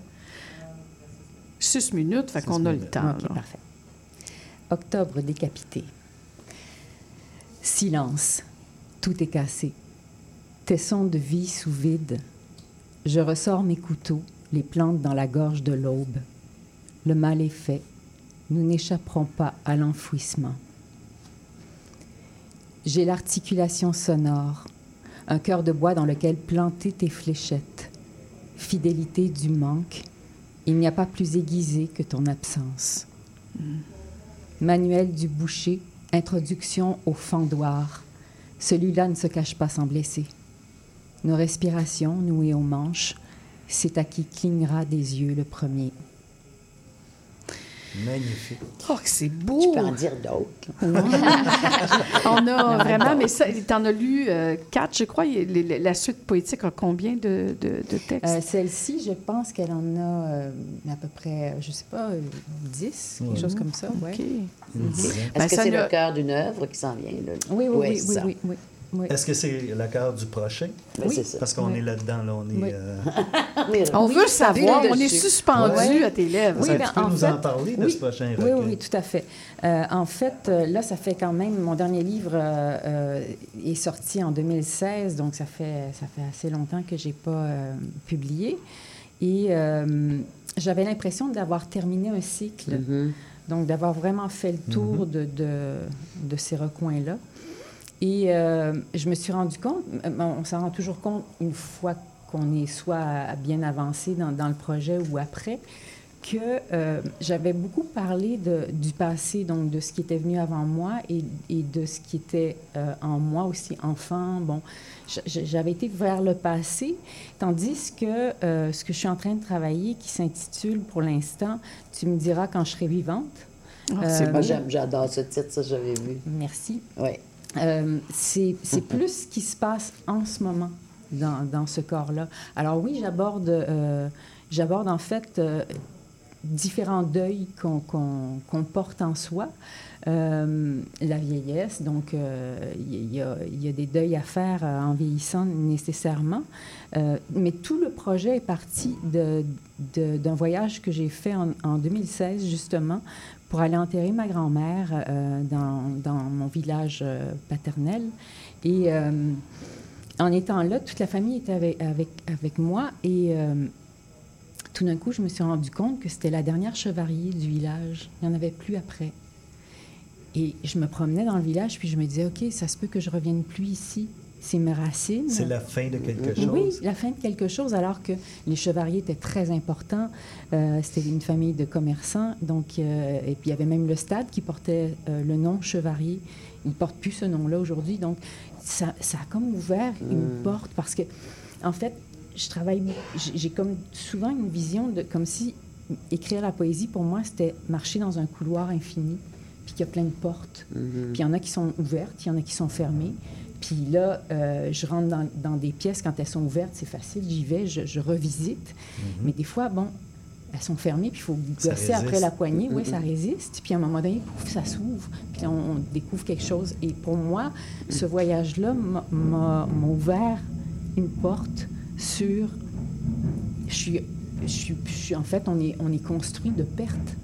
Six minutes, fait qu'on a le temps. OK, là. parfait. Octobre décapité. Silence. Tout est cassé. Tesson de vie sous vide. Je ressors mes couteaux, les plante dans la gorge de l'aube. Le mal est fait. Nous n'échapperons pas à l'enfouissement. J'ai l'articulation sonore, un cœur de bois dans lequel planter tes fléchettes. Fidélité du manque, Il n'y a pas plus aiguisé que ton absence. Manuel du boucher, introduction au fendoir. Celui-là ne se cache pas sans blesser. Nos respirations nouées aux manches, c'est à qui clignera des yeux le premier. Magnifique. Oh, que c'est beau! Tu peux en dire d'autres. On a vraiment, mais ça, t'en as lu euh, quatre, je crois. Il- les- les- La suite poétique a combien de, de- de textes? Euh, Celle-ci, je pense qu'elle en a euh, à peu près, je sais pas, 10, quelque chose comme ça. Ouais. OK. Mhm. Est-ce Ben, que c'est ne- le cœur d'une œuvre qui s'en vient? Là? Oui, oui, oui, c'est oui, ça. oui, oui, oui. Est-ce que c'est le cœur du prochain? Ben, Oui. c'est ça. Parce qu'on Oui. est là-dedans, là, on est... Oui. euh, On Oui, veut savoir, on est suspendu Ouais. à tes lèvres. Ça, ben, tu peux nous en parler de oui, ce prochain Oui, recueil? oui, oui, tout à fait. Euh, en fait, euh, là, ça fait quand même, mon dernier livre euh, est sorti en 2016, donc ça fait, ça fait assez longtemps que je n'ai pas euh, publié. Et euh, j'avais l'impression d'avoir terminé un cycle, Mhm. donc d'avoir vraiment fait le tour de, de, de ces recoins-là. Et euh, je me suis rendu compte, on s'en rend toujours compte une fois qu'on est soit bien avancé dans, dans le projet ou après, que euh, j'avais beaucoup parlé de, du passé, donc de ce qui était venu avant moi et, et de ce qui était euh, en moi aussi, enfant. Bon, j'avais été vers le passé, tandis que euh, ce que je suis en train de travailler, qui s'intitule pour l'instant, tu me diras quand je serai vivante. Ah, c'est j'adore ce titre, ça, j'avais vu. Merci. Oui. Euh, c'est plus ce qui se passe en ce moment dans, dans ce corps-là. Alors oui, j'aborde euh, j'aborde en fait euh, différents deuils qu'on porte en soi. La vieillesse, donc il y, a- il y a des deuils à faire en vieillissant nécessairement. Mais tout le projet est parti de- de- d'un voyage que j'ai fait en, en 2016 justement pour aller enterrer ma grand-mère euh, dans, dans mon village euh, paternel. Et euh, en étant là, toute la famille était avec, avec, avec moi et tout d'un coup, je me suis rendu compte que c'était la dernière chevalier du village. Il n'y en avait plus après. Et je me promenais dans le village, puis je me disais, OK, ça se peut que je revienne plus ici. C'est mes racines. C'est la fin de quelque chose. Oui, la fin de quelque chose, alors que les chevaliers étaient très importants. Euh, C'était une famille de commerçants. Donc, euh, et puis, il y avait même le stade qui portait euh, le nom Chevalier. Il ne porte plus ce nom-là aujourd'hui. Donc, ça, ça a comme ouvert une Mm. porte parce que, en fait, je travaille, j'ai comme souvent une vision de comme si écrire la poésie, pour moi, c'était marcher dans un couloir infini, puis qu'il y a plein de portes. Mhm. Puis il y en a qui sont ouvertes, il y en a qui sont fermées. Puis là, euh, je rentre dans, dans des pièces, quand elles sont ouvertes, c'est facile, j'y vais, je, je revisite. Mais des fois, bon, elles sont fermées, puis il faut gosser après la poignée. Oui, Mhm. ça résiste. Puis à un moment donné, pouf, ça s'ouvre. Puis on, on découvre quelque chose. Et pour moi, ce voyage-là m'a ouvert une porte sur... Je suis, je suis, je suis- en fait, on est, on est construit de pertes.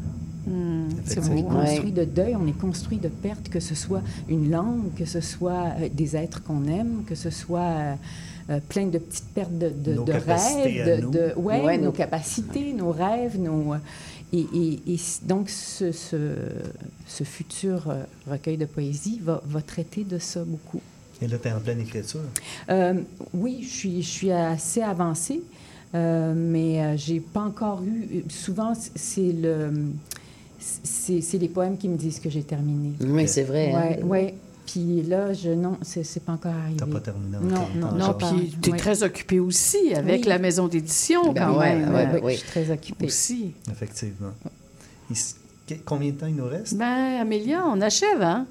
C'est on est construit de deuil, on est construit de pertes, que ce soit une langue, que ce soit euh, des êtres qu'on aime, que ce soit euh, euh, plein de petites pertes de, de, Nos rêves, de, ouais, Ouais, nos nos- capacités, nos rêves, nos et, et- donc ce, ce, ce futur recueil de poésie va, va traiter de ça beaucoup. Et là, tu es en pleine écriture. Euh, oui, je suis, je suis assez avancée, euh, mais j'ai pas encore eu. Souvent, c'est le, c'est c'est les poèmes qui me disent que j'ai terminé. Oui, c'est vrai, hein. Ouais, ouais. Puis là, je non, c'est c'est pas encore arrivé. T'as pas terminé Non, encore. non, Non, pas- puis tu es ouais. très occupé aussi avec Oui. la maison d'édition, Ben quand ouais, même. ouais, Euh, oui. Je suis très occupée. Aussi. Effectivement. Il Combien de temps il nous reste? Ben, Amélia, on achève, hein?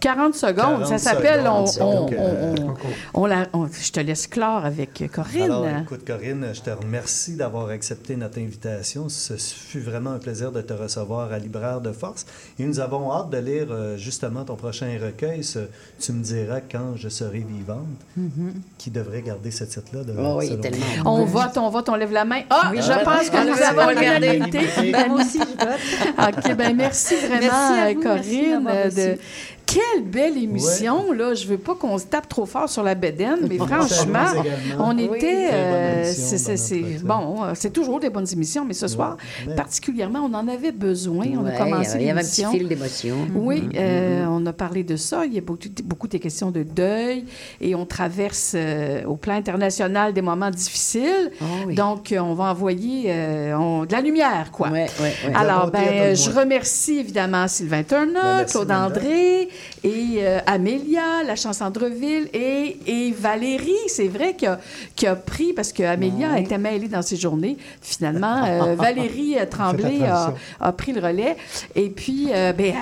40 secondes, 40 ça s'appelle. On, secondes, on- donc, euh, on- on- on la- on- je te laisse clore avec Corinne. Alors, écoute, Corinne, je te remercie d'avoir accepté notre invitation. Ce fut vraiment un plaisir de te recevoir à Libraire de Force. Et nous avons hâte de lire euh, justement ton prochain recueil. ce tu me diras quand je serai vivante, Mhm. qui devrait garder ce titre-là. de- Oh oui, tellement on vote, on vote, on lève la main. Ah, Oui, je pense que nous avons l'unanimité. Ben, moi aussi, je vote. OK, ben merci vraiment, Merci à vous, merci Corinne, de reçu. Quelle belle émission, là. Je veux pas qu'on se tape trop fort sur la bédaine, mais On franchement, on était... Euh, c'est- c'est- bonne c'est- bon, euh, c'est toujours des bonnes émissions, mais ce soir, particulièrement, on en avait besoin. On a Ouais, commencé il y avait un petit fil d'émotion. Oui, Mhm. euh, on a parlé de ça. Il y a beaucoup, beaucoup des questions de deuil et on traverse euh, au plan international des moments difficiles. Ah Donc, on va envoyer euh, on- de la lumière, quoi. ouais. Alors, ben, je remercie évidemment Sylvain Turner, merci, Claude. André et euh, Amélia, la chance Andreville et, et Valérie. C'est vrai qui a, qui a pris, parce que Amélia était mêlée dans ses journées. Finalement, euh, Valérie euh, Tremblay a, pris le relais. Et puis, euh, ben,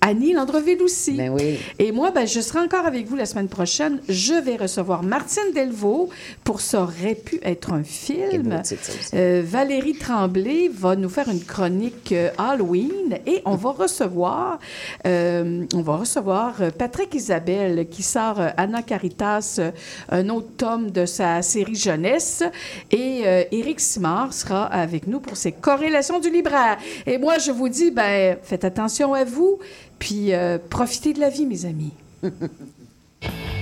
Annie Landreville aussi. Et moi, ben, je serai encore avec vous la semaine prochaine. Je vais recevoir Martine Delvaux pour Ça aurait pu être un film. Valérie Tremblay va nous faire une chronique Halloween et on va recevoir, euh, on va recevoir euh, Patrick Isabelle qui sort euh, Anna Caritas, euh, un autre tome de sa série jeunesse et euh, Éric Simard sera avec nous pour ses corrélations du libraire. Et moi, je vous dis, ben, faites attention à vous, puis profitez de la vie, mes amis.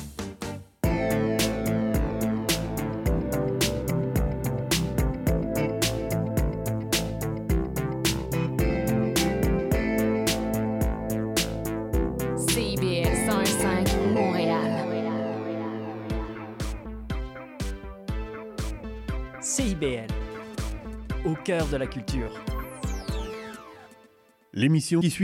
Cœur de la culture. L'émission qui suit